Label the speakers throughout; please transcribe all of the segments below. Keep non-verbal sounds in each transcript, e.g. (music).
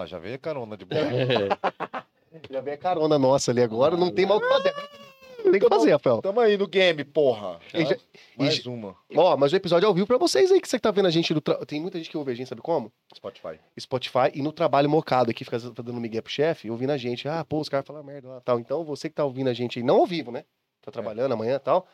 Speaker 1: lá, já veio a carona de bola. (laughs)
Speaker 2: Já vem a carona nossa ali agora, não tem mal o que fazer. Tem que fazer, Rafael.
Speaker 1: Tamo aí no game, porra.
Speaker 2: E já-
Speaker 1: Mais
Speaker 2: e
Speaker 1: uma.
Speaker 2: Ó, mas o episódio é ao vivo pra vocês aí, que você tá vendo a gente tra... Tem muita gente que ouve a gente, sabe como?
Speaker 1: Spotify.
Speaker 2: Spotify e no trabalho mocado aqui, fica dando migué pro chefe, ouvindo a gente. Ah, pô, os caras falam merda lá tal. Então, você que tá ouvindo a gente aí, não ao vivo, né? Tá trabalhando amanhã e tal.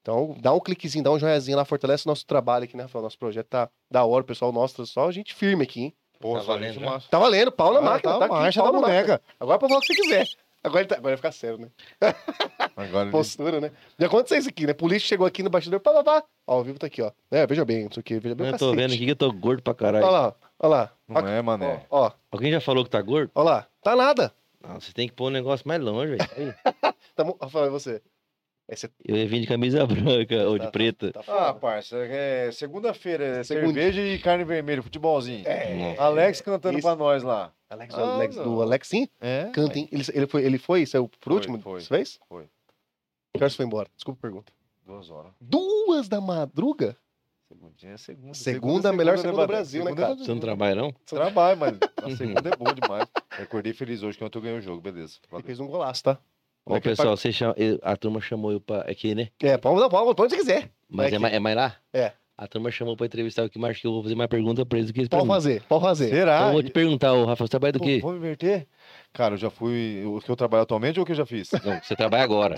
Speaker 2: Então, dá um cliquezinho, dá um joiazinho lá, fortalece o nosso trabalho aqui, né, Rafael? Nosso projeto tá da hora, o pessoal nosso, só a gente firme aqui, hein?
Speaker 1: Porra,
Speaker 3: Tá valendo
Speaker 1: massa.
Speaker 2: Tá valendo, pau na
Speaker 1: Ah,
Speaker 2: máquina,
Speaker 1: tá
Speaker 2: tá, aqui,
Speaker 1: marcha
Speaker 2: pau
Speaker 1: da
Speaker 2: máquina.
Speaker 1: boneca.
Speaker 2: Agora pra falar o que você quiser. Agora, ele tá... Agora vai ficar sério, né? (laughs)
Speaker 1: Agora ele-
Speaker 2: Postura, né? Já aconteceu isso aqui, né? Polícia chegou aqui no bastidor, pá, pá, pá. Ó, ao vivo tá aqui, ó. É, veja bem, não sei o quê, veja bem o
Speaker 3: Eu tô
Speaker 2: cacete.
Speaker 3: vendo aqui que eu tô gordo pra caralho.
Speaker 2: Olha lá, olha lá.
Speaker 1: Não é, mané.
Speaker 2: Ó, ó,
Speaker 3: Alguém já falou que tá gordo?
Speaker 2: olha lá. Tá nada.
Speaker 3: Não, você tem que pôr um negócio mais longe, velho. Aí. (laughs)
Speaker 2: Tá, mo- Rafael, e você? Esse
Speaker 3: Eu ia vir de camisa (laughs) branca ou de
Speaker 2: Tá-
Speaker 3: preta.
Speaker 2: tá
Speaker 1: Ah,
Speaker 2: foda.
Speaker 1: parça, é segunda-feira, é
Speaker 2: Segunda.
Speaker 1: cerveja e carne vermelha, futebolzinho.
Speaker 2: É.
Speaker 1: Alex cantando
Speaker 2: Isso.
Speaker 1: pra nós lá.
Speaker 2: Alex,
Speaker 1: Ah,
Speaker 2: Alex do Alexinho?
Speaker 1: É?
Speaker 2: Canta, hein? Ele, ele, foi, ele foi, saiu por
Speaker 1: Foi,
Speaker 2: último?
Speaker 1: foi.
Speaker 2: Você fez?
Speaker 1: Foi.
Speaker 2: Que horas foi embora? Desculpa a pergunta.
Speaker 1: Duas horas.
Speaker 2: Duas da madruga?
Speaker 1: Segundinha é segunda.
Speaker 2: Segunda, melhor segunda do
Speaker 1: né,
Speaker 2: Brasil, né,
Speaker 1: Segunda
Speaker 2: cara?
Speaker 1: é
Speaker 3: Você não trabalha, não?
Speaker 1: Trabalho, mas a (laughs) segunda é boa demais. Eu acordei feliz hoje que ontem eu ganhei o jogo, beleza.
Speaker 2: Ele fez um golaço, tá?
Speaker 3: Ô, pessoal, você chama... a turma chamou eu pra. Aqui, né?
Speaker 2: É, pode dar pode, pode onde você quiser.
Speaker 3: Mas é, mais- é mais lá?
Speaker 2: É.
Speaker 3: A turma chamou pra entrevistar o que mais que eu vou fazer mais pergunta pra eles do que eles
Speaker 2: Pode
Speaker 3: perguntam.
Speaker 2: fazer, pode fazer.
Speaker 1: Será?
Speaker 3: Então eu vou te perguntar, ô Rafael, você trabalha do quê?
Speaker 1: Vamos inverter? Cara, eu já fui. O que eu trabalho atualmente ou o que eu já fiz?
Speaker 3: Não, você trabalha agora.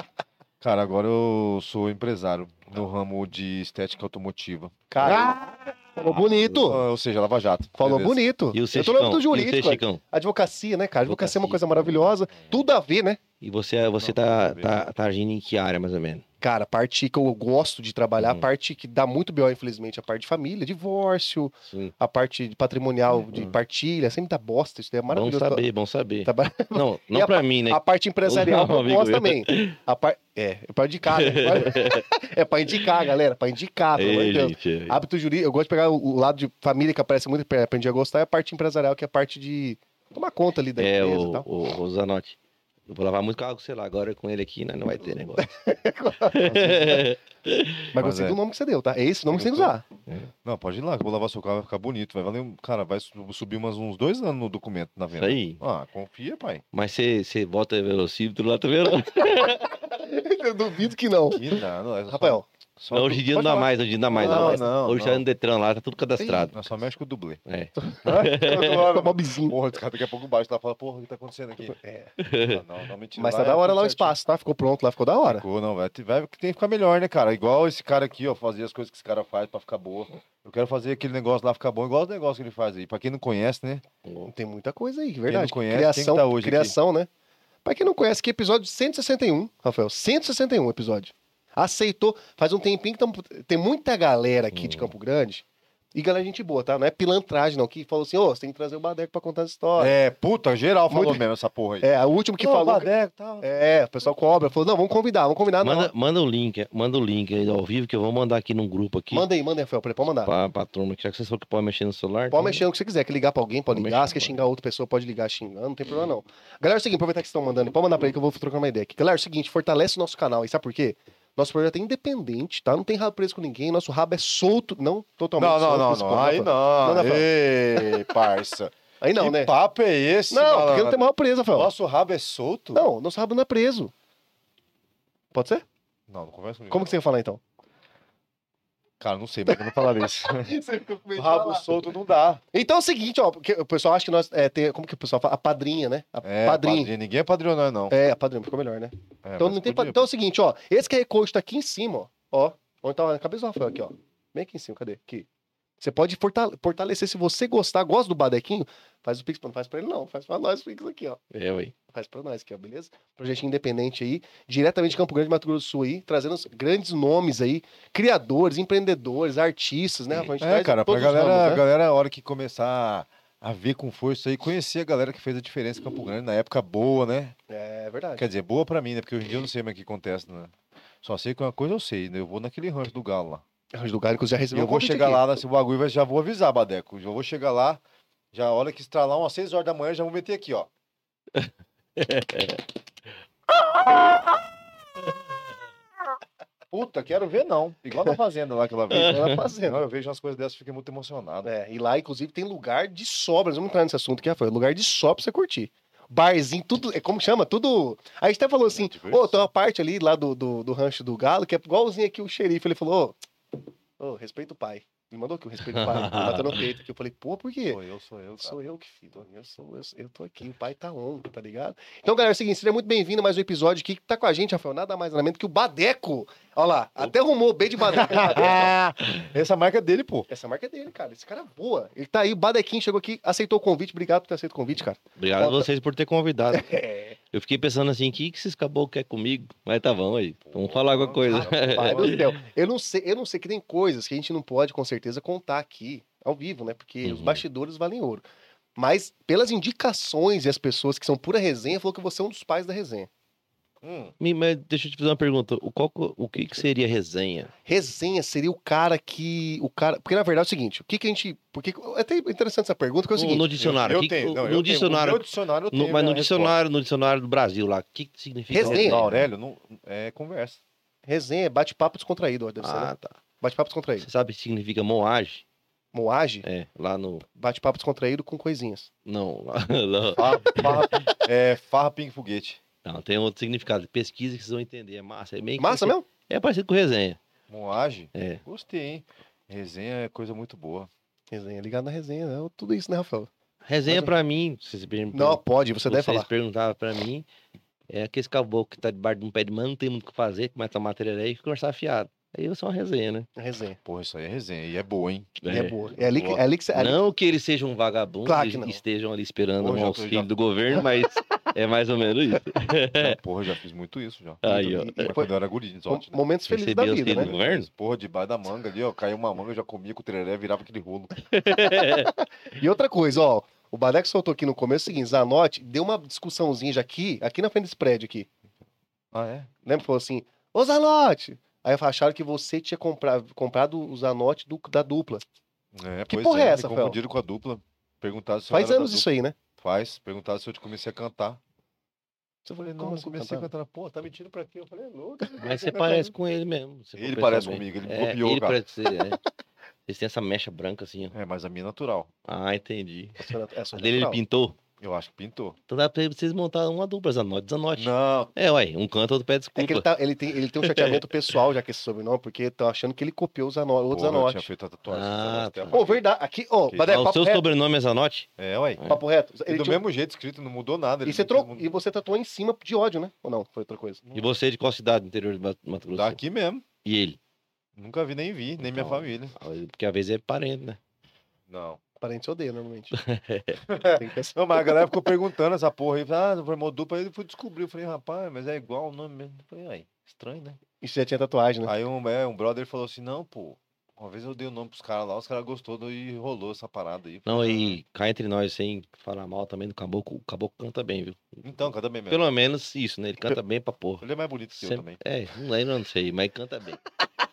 Speaker 1: Cara, agora eu sou empresário no ramo de estética automotiva.
Speaker 2: Cara, falou bonito.
Speaker 1: Ah, Ou seja, Lava Jato.
Speaker 2: Falou
Speaker 1: Beleza.
Speaker 2: bonito.
Speaker 3: E o
Speaker 2: eu tô no âmbito
Speaker 3: o
Speaker 2: jurídico.
Speaker 3: Chicão?
Speaker 2: Advocacia, né, cara? Advocacia é uma
Speaker 3: Advocacia.
Speaker 2: coisa maravilhosa. Tudo a ver, né?
Speaker 3: E você, você
Speaker 1: Não,
Speaker 3: tá, tá, tá agindo em que área, mais ou menos?
Speaker 2: Cara, a parte que eu gosto de trabalhar, a
Speaker 3: Uhum.
Speaker 2: parte que dá muito B.O., infelizmente, a parte de família, divórcio,
Speaker 3: Sim.
Speaker 2: a parte patrimonial, de
Speaker 3: Uhum.
Speaker 2: partilha, sempre dá bosta, isso daí é
Speaker 3: Bom
Speaker 2: maravilhoso.
Speaker 3: saber, bom saber.
Speaker 2: Trabalha-
Speaker 3: Não, (laughs)
Speaker 2: E
Speaker 3: não
Speaker 2: a
Speaker 3: pra mim, né?
Speaker 2: A parte empresarial
Speaker 3: Não,
Speaker 2: eu também. A par... É, é pra indicar, né? (laughs) é pra indicar, galera, pra indicar, pelo amor de Deus.
Speaker 3: gente.
Speaker 2: Hábito jurídico, eu gosto de pegar o, o lado de família que aparece muito, aprendi a gostar, é a parte empresarial, que é a parte de tomar conta ali da
Speaker 3: É,
Speaker 2: empresa e
Speaker 3: o,
Speaker 2: tal.
Speaker 3: o, o Zanotti. Eu vou lavar muito carro, sei lá, agora com ele aqui, né, não vai ter (laughs) negócio.
Speaker 2: Mas
Speaker 1: Mas
Speaker 2: gostei
Speaker 1: é.
Speaker 2: do nome que você deu, tá? É esse nome que você tem que usar.
Speaker 1: Não, pode ir lá, que eu vou lavar seu carro, vai ficar bonito. Vai valer, um- cara, vai su- subir umas, uns dois anos no documento na
Speaker 3: Isso
Speaker 1: venda.
Speaker 3: aí.
Speaker 1: Ah, confia, pai.
Speaker 3: Mas você você volta velocímetro lá, tá vendo? (laughs)
Speaker 2: Eu duvido que não.
Speaker 1: Que nada, é só-
Speaker 2: Rafael,
Speaker 3: Não, hoje em dia não dá
Speaker 2: falar.
Speaker 3: mais, hoje em dia não dá mais.
Speaker 1: Não,
Speaker 3: Não,
Speaker 1: não, não.
Speaker 3: Hoje tá no Detran lá, tá tudo cadastrado.
Speaker 1: Nós só mexe com o dublê.
Speaker 3: É. (laughs)
Speaker 2: Tá.
Speaker 1: Porra, esse cara daqui a pouco baixo lá fala, porra, o que tá acontecendo aqui? (laughs)
Speaker 2: É. (laughs)
Speaker 1: Não, não, mentira.
Speaker 2: Mas tá
Speaker 1: Lá
Speaker 2: da
Speaker 1: é
Speaker 2: hora
Speaker 1: tudo
Speaker 2: lá o espaço, tá? Ficou pronto lá, ficou da hora.
Speaker 1: Ficou, não, vai, vai, tem que ficar melhor, né, cara? Igual esse cara aqui, ó, fazer as coisas que esse cara faz pra ficar boa. Eu quero fazer aquele negócio lá ficar bom, igual os negócios que ele faz aí. Pra quem não conhece, né?
Speaker 2: Tem muita coisa aí, verdade.
Speaker 1: não conhece,
Speaker 2: criação,
Speaker 1: quem que tá hoje aqui?
Speaker 2: criação, né? Pra quem não conhece, que episódio 161, Rafael. 161 episódio. Aceitou. Faz um tempinho que tamo, tem muita galera aqui
Speaker 1: Hum.
Speaker 2: de Campo Grande. E galera, gente boa, tá? Não é pilantragem, não. Que falou assim, ô, você tem que trazer o Badeco pra contar as histórias.
Speaker 1: É, puta, geral falou
Speaker 2: Muito-
Speaker 1: mesmo essa porra aí.
Speaker 2: É, o último que
Speaker 1: Não,
Speaker 2: falou.
Speaker 1: Badeco, tal.
Speaker 2: É, o pessoal cobra. Falou, não, vamos convidar, vamos combinar. Não.
Speaker 3: Manda, manda o link, manda o link aí ao vivo que eu vou mandar aqui num grupo aqui.
Speaker 2: Manda aí, manda aí, Rafael. Pode mandar.
Speaker 3: Pra, pra turma, que já que vocês falaram que pode mexer no celular.
Speaker 2: Pode
Speaker 3: então-
Speaker 2: mexer no que você quiser, quer ligar pra alguém, pode
Speaker 3: Pode
Speaker 2: ligar,
Speaker 3: mexer,
Speaker 2: se quer xingar outra pessoa, pode ligar xingando, não tem problema não. Galera, é o seguinte, aproveitar que vocês estão mandando, pode mandar pra ele que eu vou trocar uma ideia aqui. Galera, é o seguinte, fortalece o nosso canal aí, sabe por quê? Nosso projeto é independente, tá? Não tem rabo preso com ninguém, nosso rabo é solto, não totalmente
Speaker 1: Não, não,
Speaker 2: solto.
Speaker 1: não, não.
Speaker 2: ponto,
Speaker 1: Aí não.
Speaker 2: Manda,
Speaker 1: Ei, parça. (laughs)
Speaker 2: Aí não,
Speaker 1: que
Speaker 2: né?
Speaker 1: papo é esse,
Speaker 2: Não, porque não
Speaker 1: malandro?
Speaker 2: tem rabo preso, Rafael.
Speaker 1: Nosso rabo é solto?
Speaker 2: Não, nosso rabo não é preso. Pode ser?
Speaker 1: Não, não conversa comigo.
Speaker 2: Como que você ia falar então?
Speaker 1: Cara, não sei, mas eu não falar isso.
Speaker 2: Você ficou com medo de
Speaker 1: rabo
Speaker 2: falar.
Speaker 1: solto não dá.
Speaker 2: Então é o seguinte, ó, porque o pessoal acha que nós, é, tem, como que o pessoal fala? A padrinha, né? A
Speaker 1: É,
Speaker 2: padrinha.
Speaker 1: padrinho. Ninguém é padrinho, não, não.
Speaker 2: É, a padrinha, ficou melhor, né?
Speaker 1: É,
Speaker 2: Então, não tem
Speaker 1: podia.
Speaker 2: então é o seguinte, ó. Esse QR Code tá aqui em cima, ó. Ó. Onde tá a cabeça do Rafael aqui, ó. Bem aqui em cima, cadê? Aqui. Você pode fortale- fortalecer. Se você gostar, gosta do Badequinho, faz o Pix. Não faz pra ele, não. Faz pra nós o Pix aqui, ó.
Speaker 3: É, ué.
Speaker 2: Faz pra nós aqui, ó, beleza? Projetinho independente aí, diretamente de Campo Grande, Mato Grosso do Sul aí, trazendo os grandes nomes aí, criadores, empreendedores, artistas, né? Rafa? A gente
Speaker 1: É,
Speaker 2: traz
Speaker 1: cara, pra galera, a
Speaker 2: né?
Speaker 1: galera, a hora que começar a ver com força aí, conhecer a galera que fez a diferença em Campo Grande na época boa, né?
Speaker 2: É verdade.
Speaker 1: Quer dizer, boa pra mim, né? Porque hoje em dia eu não sei mais o que acontece, né? Só sei que uma coisa eu sei, né? Eu vou naquele rancho do Galo lá.
Speaker 2: Já
Speaker 1: E
Speaker 2: recebeu
Speaker 1: eu vou chegar
Speaker 2: aqui.
Speaker 1: lá nesse bagulho, mas já vou avisar, Badeco. Já vou chegar lá, já a hora que estralar umas 6 horas da manhã, já vou meter aqui, ó. (laughs) Puta, quero ver não. Igual na fazenda lá que ela veio.
Speaker 2: Igual na fazenda.
Speaker 1: Eu vejo umas coisas dessas e fico muito emocionado.
Speaker 2: É, e lá, inclusive, tem lugar de sobra. Nós vamos entrar nesse assunto aqui, Rafael. Lugar de sobra pra você curtir. Barzinho, tudo. É como chama? Tudo. Aí a gente até falou assim: ô, tem uma parte ali lá do, do, do rancho do Galo que é igualzinho aqui o xerife. Ele falou: ô, ô, respeita o pai. Me mandou aqui o respeito do pai. Bateu no peito aqui. Eu falei: pô, por quê?
Speaker 1: Sou eu, sou eu, cara.
Speaker 2: Sou eu que fiz. Eu, sou, eu, eu tô aqui, o pai tá on, tá ligado? Então, galera, é o seguinte, seja muito bem-vindo a mais um episódio aqui que tá com a gente, Rafael, nada mais nada menos que o Badeco. Olha lá, até arrumou o B de Badeco. (laughs)
Speaker 1: Essa marca é dele, pô.
Speaker 2: Essa marca é dele, cara. Esse cara é boa. Ele tá aí, o Badequinho chegou aqui, aceitou o convite. Obrigado por ter aceito o convite, cara.
Speaker 3: Obrigado a vocês por ter convidado. (laughs)
Speaker 2: É.
Speaker 3: Eu fiquei pensando assim, o que, que esses caboclos querem comigo? Mas tá bom aí. Vamos falar alguma coisa.
Speaker 2: Pai do (laughs) céu. Eu não sei, eu não sei que tem coisas que a gente não pode, com certeza, contar aqui, ao vivo, né? Porque os
Speaker 3: Uhum.
Speaker 2: bastidores valem ouro. Mas, pelas indicações e as pessoas que são pura resenha, falou que você é um dos pais da resenha.
Speaker 1: Hum,
Speaker 3: Me- Mas deixa eu te fazer uma pergunta. O, qual, o que, que seria resenha?
Speaker 2: Resenha seria o cara que. O cara. Porque, na verdade, é o seguinte: o que, que a gente. Porque, é até interessante essa pergunta, porque é o seguinte.
Speaker 3: no dicionário.
Speaker 1: eu, eu
Speaker 3: que-
Speaker 1: tenho. Não,
Speaker 3: no
Speaker 1: eu tenho.
Speaker 3: dicionário.
Speaker 1: O meu dicionário eu
Speaker 3: no-
Speaker 1: tenho
Speaker 3: mas no dicionário, no dicionário do Brasil lá, o que, que significa
Speaker 2: Resenha.
Speaker 1: Não, Aurélio, não, é conversa.
Speaker 2: Resenha é bate-papo descontraído, ó, deve ser, né?
Speaker 3: Ah, tá.
Speaker 2: Bate-papo descontraído.
Speaker 3: Você sabe o que significa moagem?
Speaker 2: Moage,
Speaker 3: É, lá no.
Speaker 2: bate-papo descontraído com coisinhas.
Speaker 3: Não, lá, (laughs) lá-
Speaker 1: Farra, farra, é, farra ping foguete.
Speaker 3: Não, tem outro significado. Pesquisa que vocês vão entender. É massa. É meio que
Speaker 2: Massa mesmo?
Speaker 3: É parecido com resenha.
Speaker 1: Moagem?
Speaker 3: É.
Speaker 1: Gostei, hein? Resenha é coisa muito boa.
Speaker 2: Resenha, ligado na resenha, né? Tudo isso, né, Rafael?
Speaker 3: Resenha
Speaker 2: Mas-
Speaker 3: pra mim, vocês perguntam-
Speaker 2: Não, pode, você deve
Speaker 3: vocês
Speaker 2: falar.
Speaker 3: perguntavam pra mim, é aquele caboclo que tá debaixo de um pé de mano, não tem muito o que fazer, começa a tomar tereré e conversar fiado. Aí eu sou uma resenha, né?
Speaker 2: Resenha.
Speaker 1: Porra, isso aí é resenha. E é boa, hein?
Speaker 2: E é boa. É ali que, é ali que é ali-
Speaker 3: Não que eles sejam um vagabundo
Speaker 2: Claro
Speaker 3: e
Speaker 2: que não.
Speaker 3: estejam ali esperando
Speaker 1: Pô,
Speaker 3: um auxílio
Speaker 1: já-
Speaker 3: do governo, mas (laughs) é mais ou menos isso. (laughs)
Speaker 1: Não, (laughs) porra, já fiz muito isso já.
Speaker 3: Aí, ó.
Speaker 2: E- e foi-
Speaker 1: quando eu era guri, exótico, né?
Speaker 2: momentos felizes da vida,
Speaker 3: auxílio
Speaker 2: né?
Speaker 3: governo?
Speaker 1: Porra, debaixo da manga ali, ó. Caiu uma manga, eu já comia com o tereré, virava aquele rolo. (laughs)
Speaker 2: E outra coisa, ó. O Badeco soltou aqui no começo o seguinte: Zanotti deu uma discussãozinha já aqui, aqui na frente desse prédio aqui.
Speaker 1: Ah, é?
Speaker 2: Lembra? Falou assim: Ô Zanotti! Aí acharam que você tinha comprado, comprado o Zanotti do- da dupla.
Speaker 1: É,
Speaker 2: Que
Speaker 1: pois
Speaker 2: porra é
Speaker 1: me
Speaker 2: essa, Fel?
Speaker 1: Confundiram com a dupla. Perguntaram se eu
Speaker 2: Faz anos isso aí, né?
Speaker 1: Faz. Perguntaram se eu comecei a cantar. Eu falei, não, eu comecei a cantar. Pô, tá mentindo pra quê? Eu falei, é louco.
Speaker 3: Mas você parece com ele mesmo.
Speaker 1: Ele parece
Speaker 3: bem.
Speaker 1: comigo, ele
Speaker 3: É,
Speaker 1: copiou,
Speaker 3: ele
Speaker 1: cara.
Speaker 3: parece ser, é. Vocês têm essa mecha branca assim, ó.
Speaker 1: É, mas a minha é natural.
Speaker 3: Ah, entendi.
Speaker 2: É só
Speaker 3: A dele ele
Speaker 2: natural.
Speaker 3: pintou.
Speaker 1: Eu acho que pintou.
Speaker 3: Então dá pra vocês montar uma dupla, Zanotti, Zanotti.
Speaker 1: Não,
Speaker 3: É, ué, um canta, outro pede
Speaker 2: É que ele,
Speaker 3: desculpa.
Speaker 2: tá, ele, tem, ele tem um (laughs) chateamento pessoal já com esse sobrenome, porque estão achando que ele copiou o Zanotti, outro
Speaker 1: eu tinha
Speaker 2: Zanotti.
Speaker 1: feito a tatuagem.
Speaker 3: Ah,
Speaker 1: Zanotti,
Speaker 3: tá.
Speaker 2: Pô,
Speaker 1: apaguei.
Speaker 2: verdade. Aqui, ó,
Speaker 1: Que-
Speaker 2: Badeco,
Speaker 3: Ah, o seu
Speaker 2: reto.
Speaker 3: sobrenome é Zanotti?
Speaker 1: É, ué.
Speaker 2: Papo reto.
Speaker 1: E
Speaker 2: Ele
Speaker 1: do
Speaker 2: tinha-
Speaker 1: mesmo jeito escrito, não mudou nada.
Speaker 2: E você, trocou,
Speaker 1: fez-
Speaker 2: e você tatuou em cima de ódio, né? Ou não? Foi outra coisa?
Speaker 3: E você é de qual cidade do interior de Mato Grosso?
Speaker 1: Daqui mesmo.
Speaker 3: E ele?
Speaker 1: Nunca vi nem vi, nem minha
Speaker 3: Então.
Speaker 1: família.
Speaker 3: Ah, Porque às vezes é parente, né?
Speaker 1: Não.
Speaker 2: Parente odeia, normalmente. (laughs) (laughs) Tem que pensar.
Speaker 1: Não, mas a galera ficou perguntando essa porra aí. Ah, formou dupla. Aí eu fui descobrir. Eu falei, rapaz, mas é igual o nome mesmo. Eu falei, aí, estranho, né?
Speaker 2: E você já tinha tatuagem, né?
Speaker 1: Aí um, é, um brother falou assim, não, pô. Uma vez eu dei o nome pros caras lá, os caras gostou do- e rolou essa parada aí. Eu
Speaker 3: Não, e cá entre nós, sem falar mal também do caboclo, o caboclo canta bem, viu?
Speaker 1: "Ah, Então, canta bem mesmo.
Speaker 3: Pelo menos isso, né? Ele canta bem pra porra.
Speaker 1: Ele é mais bonito que eu
Speaker 3: Sempre-
Speaker 1: também.
Speaker 3: É, não lembro, não sei, mas canta bem.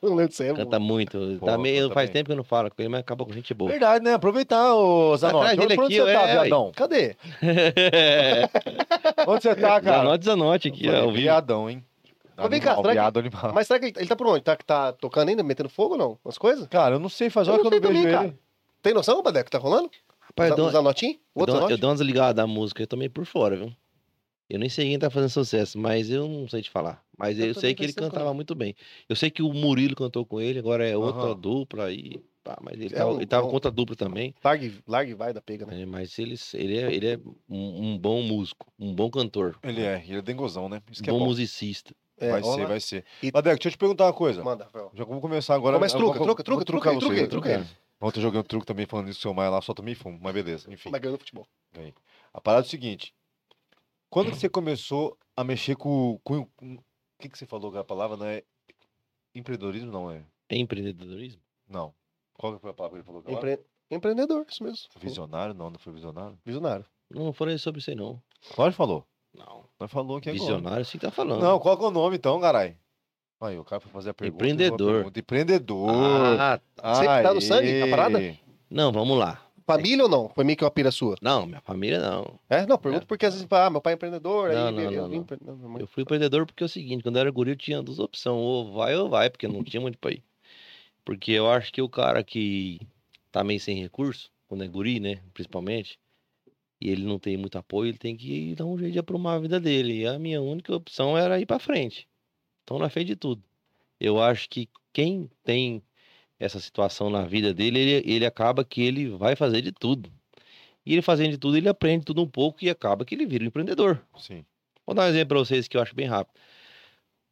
Speaker 2: Não lembro de você.
Speaker 3: Canta muito.
Speaker 1: Pô,
Speaker 3: tá meio, faz
Speaker 1: bem.
Speaker 3: tempo que eu não falo com ele, mas acabou com gente boa.
Speaker 1: Verdade, né? Aproveitar, ô Zanotti.
Speaker 3: Atrás dele aqui,
Speaker 1: você tá,
Speaker 3: é, ué.
Speaker 1: viadão?
Speaker 2: Cadê? (laughs)
Speaker 1: Onde você tá, cara?
Speaker 3: Zanote, Zanote aqui, ó. vivo.
Speaker 1: Viadão, hein?
Speaker 2: Mas vem cá,
Speaker 1: Animal,
Speaker 2: será que-
Speaker 1: animal.
Speaker 2: Mas será que ele, ele tá por onde? Tá, tá tocando ainda, metendo fogo ou não? As coisas?
Speaker 1: Cara, eu não sei, faz
Speaker 2: Eu
Speaker 1: hora que eu não vejo
Speaker 2: também,
Speaker 1: ele.
Speaker 2: Tem noção, Badeco, que tá rolando?
Speaker 3: Rapaz, eu dou, eu,
Speaker 2: outro
Speaker 3: dou, eu dou umas ligadas da música, eu tô meio por fora, viu? Eu nem sei quem tá fazendo sucesso, mas eu não sei te falar. Mas
Speaker 2: Eu
Speaker 3: eu, sei que ele cantava
Speaker 2: como.
Speaker 3: muito bem. Eu sei que o Murilo cantou com ele, agora é outra
Speaker 1: Aham.
Speaker 3: dupla aí. pá, mas ele
Speaker 2: É
Speaker 3: tava,
Speaker 2: um-
Speaker 3: ele tava
Speaker 2: é um-
Speaker 3: com outra dupla também.
Speaker 2: Largue, largue e vai da pega, né?
Speaker 3: né, mas ele, ele, é, ele é um, um bom músico, um bom cantor,
Speaker 1: Ele é, ele é dengozão, né? Isso
Speaker 3: um
Speaker 1: que é
Speaker 3: bom
Speaker 1: bom.
Speaker 3: musicista.
Speaker 2: É,
Speaker 1: vai ser, vai ser.
Speaker 2: E-
Speaker 1: Madeco, deixa eu te perguntar uma coisa.
Speaker 2: Manda, Rafael.
Speaker 1: Já vamos começar agora.
Speaker 2: Mas truca,
Speaker 1: vou-
Speaker 2: truca, truca, truca truca aí, truca
Speaker 1: Ontem eu joguei um truque também falando isso, seu Maia lá, só tomei fumo, mas beleza, enfim.
Speaker 2: Mas ganhou no futebol.
Speaker 1: A parada é o seguinte. Quando que você começou a mexer com... com, com- o que que você falou que a palavra não é... Empreendedorismo não é?
Speaker 3: É empreendedorismo?
Speaker 1: Não. Qual que foi a palavra que ele falou? agora?
Speaker 2: Empre... Empreendedor, isso mesmo.
Speaker 1: Visionário? Não, não foi visionário.
Speaker 2: Visionário.
Speaker 3: Não falei sobre isso aí, não.
Speaker 1: Pode falou.
Speaker 3: Não.
Speaker 1: Nós falou aqui agora.
Speaker 3: Visionário, sim tá falando.
Speaker 1: Não, qual que é o nome então, carai? Aí, o cara foi fazer a pergunta. eu
Speaker 3: Empreendedor.
Speaker 1: pergunta. Empreendedor.
Speaker 3: Ah,
Speaker 2: Sempre tá no sangue, a parada?
Speaker 3: Não, vamos lá.
Speaker 2: Família ou não? Foi meio que uma pira sua?
Speaker 3: Não, minha família não.
Speaker 2: É? Não, pergunto porque às vezes, ah, meu pai é empreendedor,
Speaker 3: Não,
Speaker 2: aí
Speaker 3: não,
Speaker 2: eu,
Speaker 3: não,
Speaker 2: vim
Speaker 3: não.
Speaker 2: empre- não, não,
Speaker 3: Eu fui empreendedor porque é o seguinte, quando eu era guri eu tinha duas opções, ou vai ou vai, porque não tinha muito pra ir. Porque eu acho que o cara que tá meio sem recurso, quando é guri, né, principalmente, e ele não tem muito apoio, ele tem que dar um jeito de aprumar a vida dele. E a minha única opção era ir pra frente. Então na frente de tudo. Eu acho que quem tem essa situação na vida dele, ele, ele acaba que ele vai fazer de tudo. E ele fazendo de tudo, ele aprende tudo um pouco e acaba que ele vira um empreendedor.
Speaker 1: Sim.
Speaker 3: Vou dar um exemplo pra vocês que eu acho bem rápido.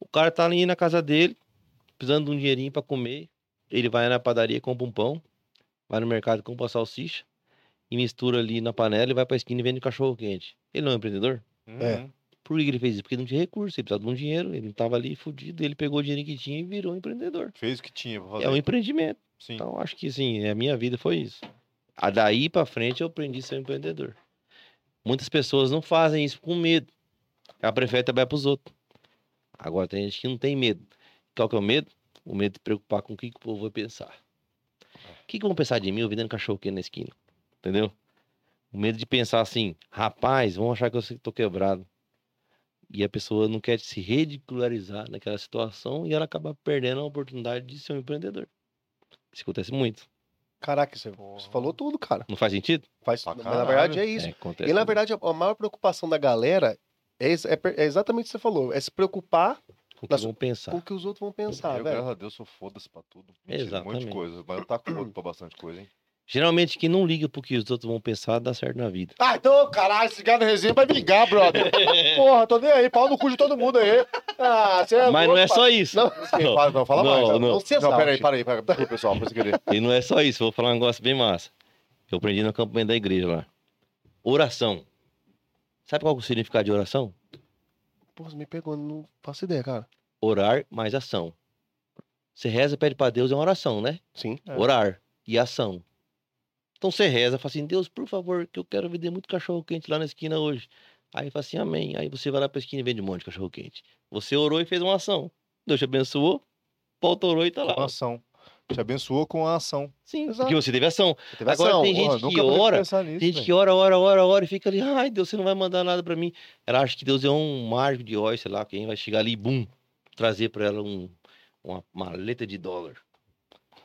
Speaker 3: O cara tá ali na casa dele, precisando de um dinheirinho pra comer. Ele vai na padaria, compra um pão, vai no mercado, compra uma salsicha e mistura ali na panela e vai pra esquina e vende cachorro quente. Ele não é um empreendedor?
Speaker 2: É.
Speaker 1: Uhum.
Speaker 3: Por que ele fez isso? Porque ele não tinha recurso, ele precisava de um dinheiro, ele tava ali fudido, ele pegou o dinheiro que tinha e virou um empreendedor.
Speaker 1: Fez o que tinha pra fazer.
Speaker 3: É um empreendimento.
Speaker 1: Sim.
Speaker 3: Então, acho que sim, a minha vida foi isso. A daí pra frente eu aprendi a ser um empreendedor. Muitas pessoas não fazem isso com medo. Ela prefere trabalhar pros outros. Agora tem gente que não tem medo. Qual que é o medo? O medo de preocupar com o que, que o povo vai pensar. O que, que vão pensar de mim eu vendendo cachorro quente na esquina? Entendeu? O medo de pensar assim, rapaz, vão achar que eu tô quebrado. E a pessoa não quer se ridicularizar naquela situação e ela acaba perdendo a oportunidade de ser um empreendedor. Isso acontece muito.
Speaker 2: Caraca, você, você falou tudo, cara.
Speaker 3: Não faz sentido?
Speaker 2: Faz, mas na verdade é isso.
Speaker 3: É.
Speaker 2: E na verdade, a- maior preocupação da galera é, é é exatamente o que você falou. É se preocupar
Speaker 3: o que
Speaker 2: nas-
Speaker 3: vão pensar.
Speaker 2: com o que os outros vão pensar,
Speaker 1: eu,
Speaker 2: velho.
Speaker 1: graças a Deus, sou foda-se pra tudo. Mentira, Um monte
Speaker 3: Exatamente.
Speaker 1: de coisa. Mas eu foda pra bastante coisa, hein?
Speaker 3: Geralmente, quem não liga pro que os outros vão pensar, dá certo na vida.
Speaker 2: Ah, então, caralho, esse cara da resenha vai vingar, brother. (laughs) Porra, tô nem aí, pau no cu de todo mundo aí. Ah, você é
Speaker 3: Mas não
Speaker 2: louco,
Speaker 3: é
Speaker 2: pá.
Speaker 3: só isso.
Speaker 2: Não,
Speaker 1: Quem fala, não, fala
Speaker 3: Não,
Speaker 1: mais.
Speaker 3: não.
Speaker 2: não
Speaker 1: Não,
Speaker 2: exalte.
Speaker 1: peraí, para aí, para aí, pessoal, pra você querer.
Speaker 3: E não é só isso. Vou falar um negócio bem massa. Eu aprendi no acampamento da igreja lá. Oração. Sabe qual é o significado de oração?
Speaker 2: Pô, você me pegou, não faço ideia, cara.
Speaker 3: Orar mais ação. Você reza, pede pra Deus, é uma oração, né?
Speaker 2: Sim.
Speaker 1: É.
Speaker 3: Orar e ação. Então você reza, fala assim, Deus, por favor, que eu quero vender muito cachorro quente lá na esquina hoje. Aí fala assim, amém. Aí você vai lá pra esquina e vende um monte de cachorro quente. Você orou e fez uma ação. Deus te abençoou, volta orou e tá lá.
Speaker 1: Com a ação. Te abençoou com a ação.
Speaker 3: Sim,
Speaker 2: Exato.
Speaker 3: porque você teve ação.
Speaker 2: Você teve
Speaker 3: Agora
Speaker 2: ação.
Speaker 3: tem gente que ora,
Speaker 1: pensar nisso,
Speaker 3: Tem gente que ora, ora, ora, ora e fica ali, ai Deus, você não vai mandar nada pra mim. Ela acha que Deus é um mágico de óleo, sei lá, quem vai chegar ali e bum, trazer pra ela um, uma maleta de dólar.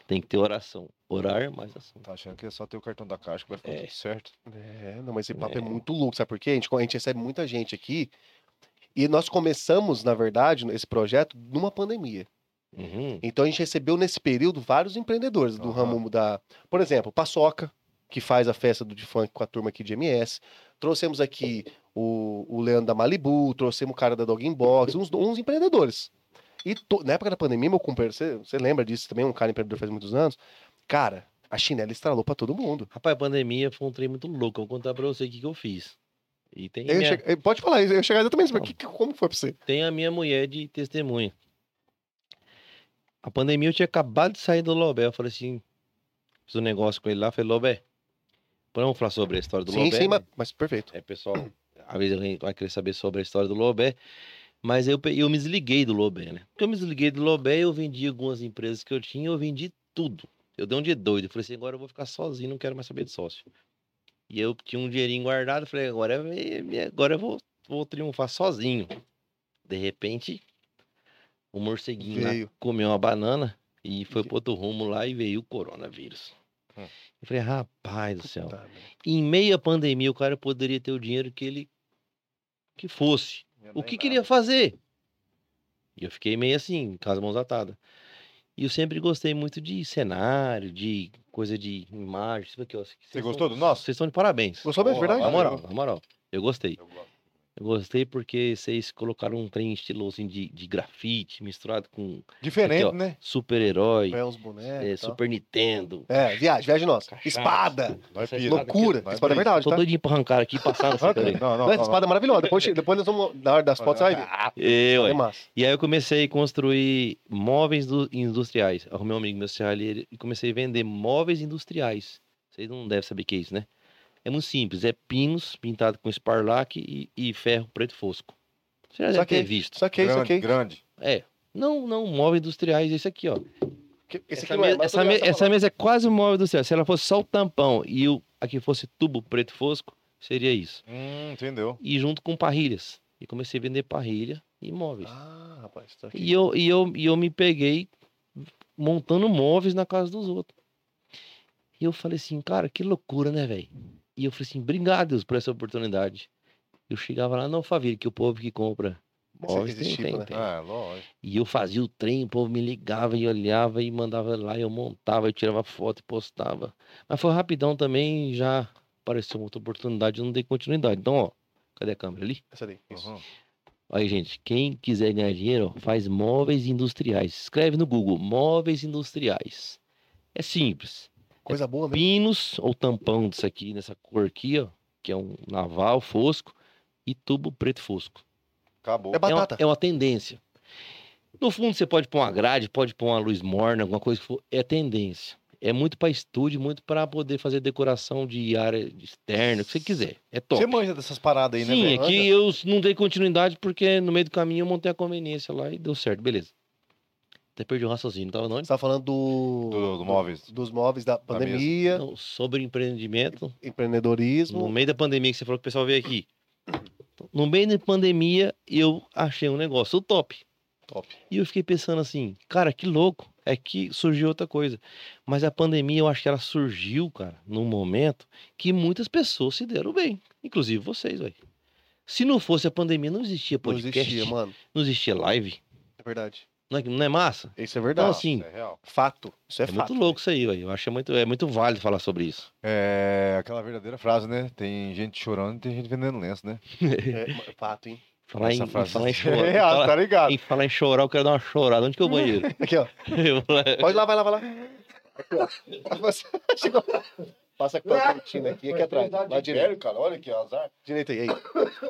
Speaker 3: Tem que ter oração. Orar mais ação.
Speaker 1: Tá achando que é só ter o cartão da caixa que vai ficar
Speaker 3: É.
Speaker 1: tudo certo.
Speaker 2: É, não, mas esse papo é.
Speaker 3: É.
Speaker 2: muito louco, sabe por quê? A gente, a gente recebe muita gente aqui e nós começamos, na verdade, esse projeto numa pandemia.
Speaker 3: Uhum.
Speaker 2: Então a gente recebeu nesse período vários empreendedores do
Speaker 1: Aham.
Speaker 2: ramo da. Por exemplo, Paçoca, que faz a festa do de funk com a turma aqui de MS. Trouxemos aqui o, o Leandro da Malibu, trouxemos o cara da Dog Box, uns, uns empreendedores. E to- na época da pandemia, meu companheiro, você, você lembra disso também? Um cara empreendedor faz muitos anos. Cara, a chinela estralou pra todo mundo.
Speaker 3: Rapaz, a pandemia foi um trem muito louco. Eu vou contar pra você o que, que eu fiz. E tem, minha,
Speaker 2: che- Pode falar, eu ia chegar exatamente mas que- como foi pra você?
Speaker 3: tem a minha mulher de testemunha. A pandemia eu tinha acabado de sair do Lobé. Eu falei assim, fiz um negócio com ele lá, falei, Lobé, vamos falar sobre a história do
Speaker 2: sim,
Speaker 3: Lobé.
Speaker 2: sim,
Speaker 3: né?
Speaker 2: mas, mas perfeito.
Speaker 3: É, pessoal, às vezes alguém vai querer saber sobre a história do Lobé. Mas eu, eu me desliguei do Lobé, né? Porque eu me desliguei do Lobé, eu vendi algumas empresas que eu tinha, eu vendi tudo. Eu dei um dia doido. Eu falei assim, agora eu vou ficar sozinho, não quero mais saber de sócio. E eu tinha um dinheirinho guardado, eu falei, agora, é minha- agora eu vou, vou triunfar sozinho. De repente, o morceguinho lá comeu uma banana e foi pro outro rumo lá e veio o coronavírus.
Speaker 1: Hum.
Speaker 3: Eu falei, rapaz do céu.
Speaker 2: Tá?
Speaker 3: Em meia pandemia, o cara poderia ter o dinheiro que ele que fosse. O que, que ele ia fazer? E eu fiquei meio assim, com as mãos atadas. E eu sempre gostei muito de cenário, de coisa de imagem. Isso aqui, ó.
Speaker 1: Você gostou do nosso?
Speaker 3: Vocês estão de parabéns.
Speaker 2: Gostou mesmo, verdade?
Speaker 3: Na moral, na moral. Eu gostei.
Speaker 1: Eu gosto.
Speaker 3: Eu gostei porque vocês colocaram um trem estilo assim de, de grafite misturado com
Speaker 1: Diferente,
Speaker 3: Aqui, ó.
Speaker 1: né?
Speaker 3: super-herói,
Speaker 2: É
Speaker 3: é. Super Nintendo.
Speaker 2: É, viagem, viagem nossa.
Speaker 3: Cachaça.
Speaker 2: Espada.
Speaker 3: Essa
Speaker 1: pira.
Speaker 2: Loucura. Espada é verdade,
Speaker 3: Tô
Speaker 2: tá?
Speaker 3: doidinho pra arrancar aqui e passar nessa.
Speaker 1: Não, não,
Speaker 2: Não, essa
Speaker 1: não.
Speaker 2: espada é maravilhosa. Depois, depois nós vamos, na hora das fotos, você vai ver.
Speaker 3: É, ué.
Speaker 2: É massa.
Speaker 3: E aí eu comecei a construir móveis du- industriais. Arrumei um amigo meu serralheiro e comecei a vender móveis industriais. Vocês não devem saber o que é isso, né? É muito simples. É pinos pintados com esparlaque e, e ferro preto fosco. Você já deve ter visto.
Speaker 2: Saquei,
Speaker 1: grande,
Speaker 2: saquei.
Speaker 1: grande.
Speaker 3: É. Não, não, móveis industriais, esse aqui, ó.
Speaker 2: Que- Esse
Speaker 3: essa,
Speaker 2: aqui é,
Speaker 3: me-
Speaker 2: mas
Speaker 3: essa, me- essa mesa é quase um móvel industrial. Se ela fosse só o tampão e o, a que fosse tubo preto fosco, seria isso.
Speaker 1: Hum, entendeu?
Speaker 3: E junto com parrilhas. E comecei a vender parrilha e móveis.
Speaker 2: Ah, rapaz, tá aqui.
Speaker 3: E eu, e, eu, e eu me peguei montando móveis na casa dos outros. E eu falei assim, cara, que loucura, né, velho? E eu falei assim, obrigado, Deus, por essa oportunidade. Eu chegava lá, não, Faville, que o povo que compra móveis tem,
Speaker 2: existe,
Speaker 3: tem,
Speaker 2: né?
Speaker 3: tem.
Speaker 1: Ah, lógico.
Speaker 3: E eu fazia o trem, o povo me ligava e olhava e mandava lá, eu montava, eu tirava foto e postava. Mas foi rapidão também, já apareceu outra oportunidade, eu não dei continuidade. Então, ó, cadê a câmera ali?
Speaker 2: Essa daí. Isso.
Speaker 1: Uhum.
Speaker 3: Aí, gente, quem quiser ganhar dinheiro, ó, faz móveis industriais. Escreve no Google, móveis industriais. É simples.
Speaker 2: Coisa boa mesmo.
Speaker 3: Pinos ou tampão disso aqui, nessa cor aqui, ó, que é um naval fosco, e tubo preto fosco.
Speaker 1: Acabou.
Speaker 2: É
Speaker 3: É uma,
Speaker 2: batata.
Speaker 3: é uma tendência. No fundo, você pode pôr uma grade, pode pôr uma luz morna, alguma coisa que for. É tendência. É muito para estúdio, muito para poder fazer decoração de área externa, o que você quiser. É top.
Speaker 1: Você manja dessas paradas aí, né,
Speaker 3: Sim, aqui eu não dei continuidade porque no meio do caminho eu montei a conveniência lá e deu certo, beleza. Até perdi o raciocínio, tava onde?
Speaker 2: Você tá falando do...
Speaker 1: Do- do móveis.
Speaker 2: Dos móveis da pandemia,
Speaker 3: Não, sobre empreendimento.
Speaker 2: empreendedorismo.
Speaker 3: No meio da pandemia que você falou que o pessoal veio aqui. No meio da pandemia, eu achei um negócio top.
Speaker 2: Top.
Speaker 3: E eu fiquei pensando assim, cara, que louco. É que surgiu outra coisa. Mas a pandemia, eu acho que ela surgiu, cara, num momento que muitas pessoas se deram bem. Inclusive vocês, velho. Se não fosse a pandemia, não existia
Speaker 2: Não
Speaker 3: podcast,
Speaker 2: existia, mano.
Speaker 3: não existia live.
Speaker 2: É verdade.
Speaker 3: Não é, não é massa?
Speaker 2: Isso é
Speaker 3: Então,
Speaker 2: verdade.
Speaker 3: assim,
Speaker 1: É real.
Speaker 2: Fato. Isso é,
Speaker 3: é,
Speaker 2: fato.
Speaker 3: muito louco isso aí, velho. Eu acho muito, é muito válido falar sobre isso.
Speaker 1: É aquela verdadeira frase, né? Tem gente chorando e tem gente vendendo lenço, né? (laughs)
Speaker 2: É, fato, hein?
Speaker 3: Falar em,
Speaker 1: frase
Speaker 3: falar em (laughs)
Speaker 1: é
Speaker 3: chorar.
Speaker 1: real,
Speaker 3: falar-
Speaker 1: tá ligado?
Speaker 3: em falar em chorar, eu quero dar uma chorada. Onde que é o banheiro?
Speaker 2: Aqui, ó. (laughs) Pode ir lá, vai lá, vai lá. Aqui, ó. Chegou. Passa com a cortina aqui, aqui atrás. Lá direito.
Speaker 1: cara. Olha que azar.
Speaker 2: Direito aí. aí.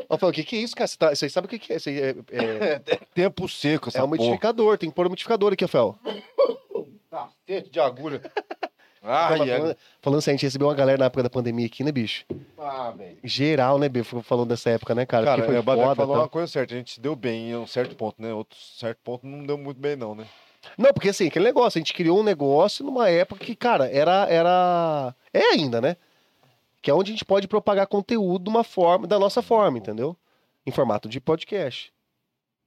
Speaker 2: Ó, Fábio, o que, que é isso, cara? Você, tá, você sabe o que, que é? Aí é, é, (laughs)
Speaker 1: Tempo seco essa
Speaker 2: é um
Speaker 1: porra.
Speaker 2: modificador. Tem que pôr um modificador aqui, Fel. (laughs)
Speaker 1: Cacete de agulha. (laughs) Ai,
Speaker 2: falando,
Speaker 1: é.
Speaker 2: falando assim, a gente recebeu uma galera na época da pandemia aqui, né, bicho?
Speaker 1: Ah, velho.
Speaker 2: Geral, né, bicho? Falando dessa época, né, cara?
Speaker 1: Cara,
Speaker 2: Porque foi
Speaker 1: Badeco
Speaker 2: foda,
Speaker 1: falou
Speaker 2: tal.
Speaker 1: uma coisa certa. A gente se deu bem em um certo ponto, né? Outro certo ponto não deu muito bem, não, né?
Speaker 2: Não, porque assim, aquele negócio, a gente criou um negócio numa época que, cara, era. era... É ainda, né? Que é onde a gente pode propagar conteúdo de uma forma, da nossa forma, entendeu? Em formato de podcast.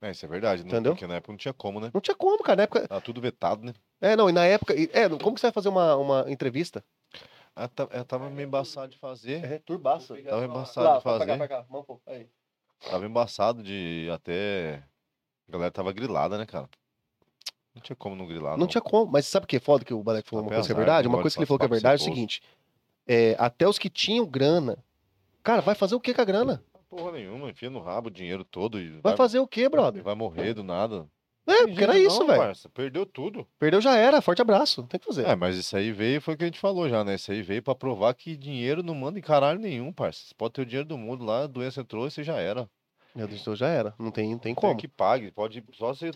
Speaker 1: É, isso é verdade, né?
Speaker 2: Entendeu?
Speaker 1: Porque na época não tinha como, né?
Speaker 2: Não tinha como, cara. Na época.
Speaker 1: Tava tudo vetado, né?
Speaker 2: É, não, e na época. É, como que você vai fazer uma, uma entrevista?
Speaker 1: Ah, tá- é, tava meio embaçado de fazer.
Speaker 2: É, turbaça.
Speaker 1: Tava embaçado de
Speaker 2: pra cá,
Speaker 1: fazer.
Speaker 2: pra cá. Mão, pô. Aí.
Speaker 1: Tava embaçado de até. A galera tava grilada, né, cara? Não tinha como não grilar.
Speaker 2: Não tinha como. Mas sabe o que é foda que o Balek falou uma coisa que é verdade? Uma coisa que ele falou que é verdade é o seguinte. é, até os que tinham grana. Cara, vai fazer o que com a grana?
Speaker 1: Porra nenhuma, enfia no rabo o dinheiro todo e
Speaker 2: Vai fazer o que, brother?
Speaker 1: vai morrer do nada.
Speaker 2: É,
Speaker 1: Tem
Speaker 2: porque era isso,
Speaker 1: não,
Speaker 2: velho.
Speaker 1: Perdeu tudo.
Speaker 2: Perdeu já era. Forte abraço. Tem que fazer.
Speaker 1: É, mas isso aí veio, foi o que a gente falou já, né? Isso aí veio pra provar que dinheiro não manda em caralho nenhum, parça. Você pode ter o dinheiro do mundo lá, a doença entrou e você já era.
Speaker 2: Meu Deus do céu, já era. Não tem, não tem
Speaker 1: Tem
Speaker 2: como.
Speaker 1: que pague, pode só você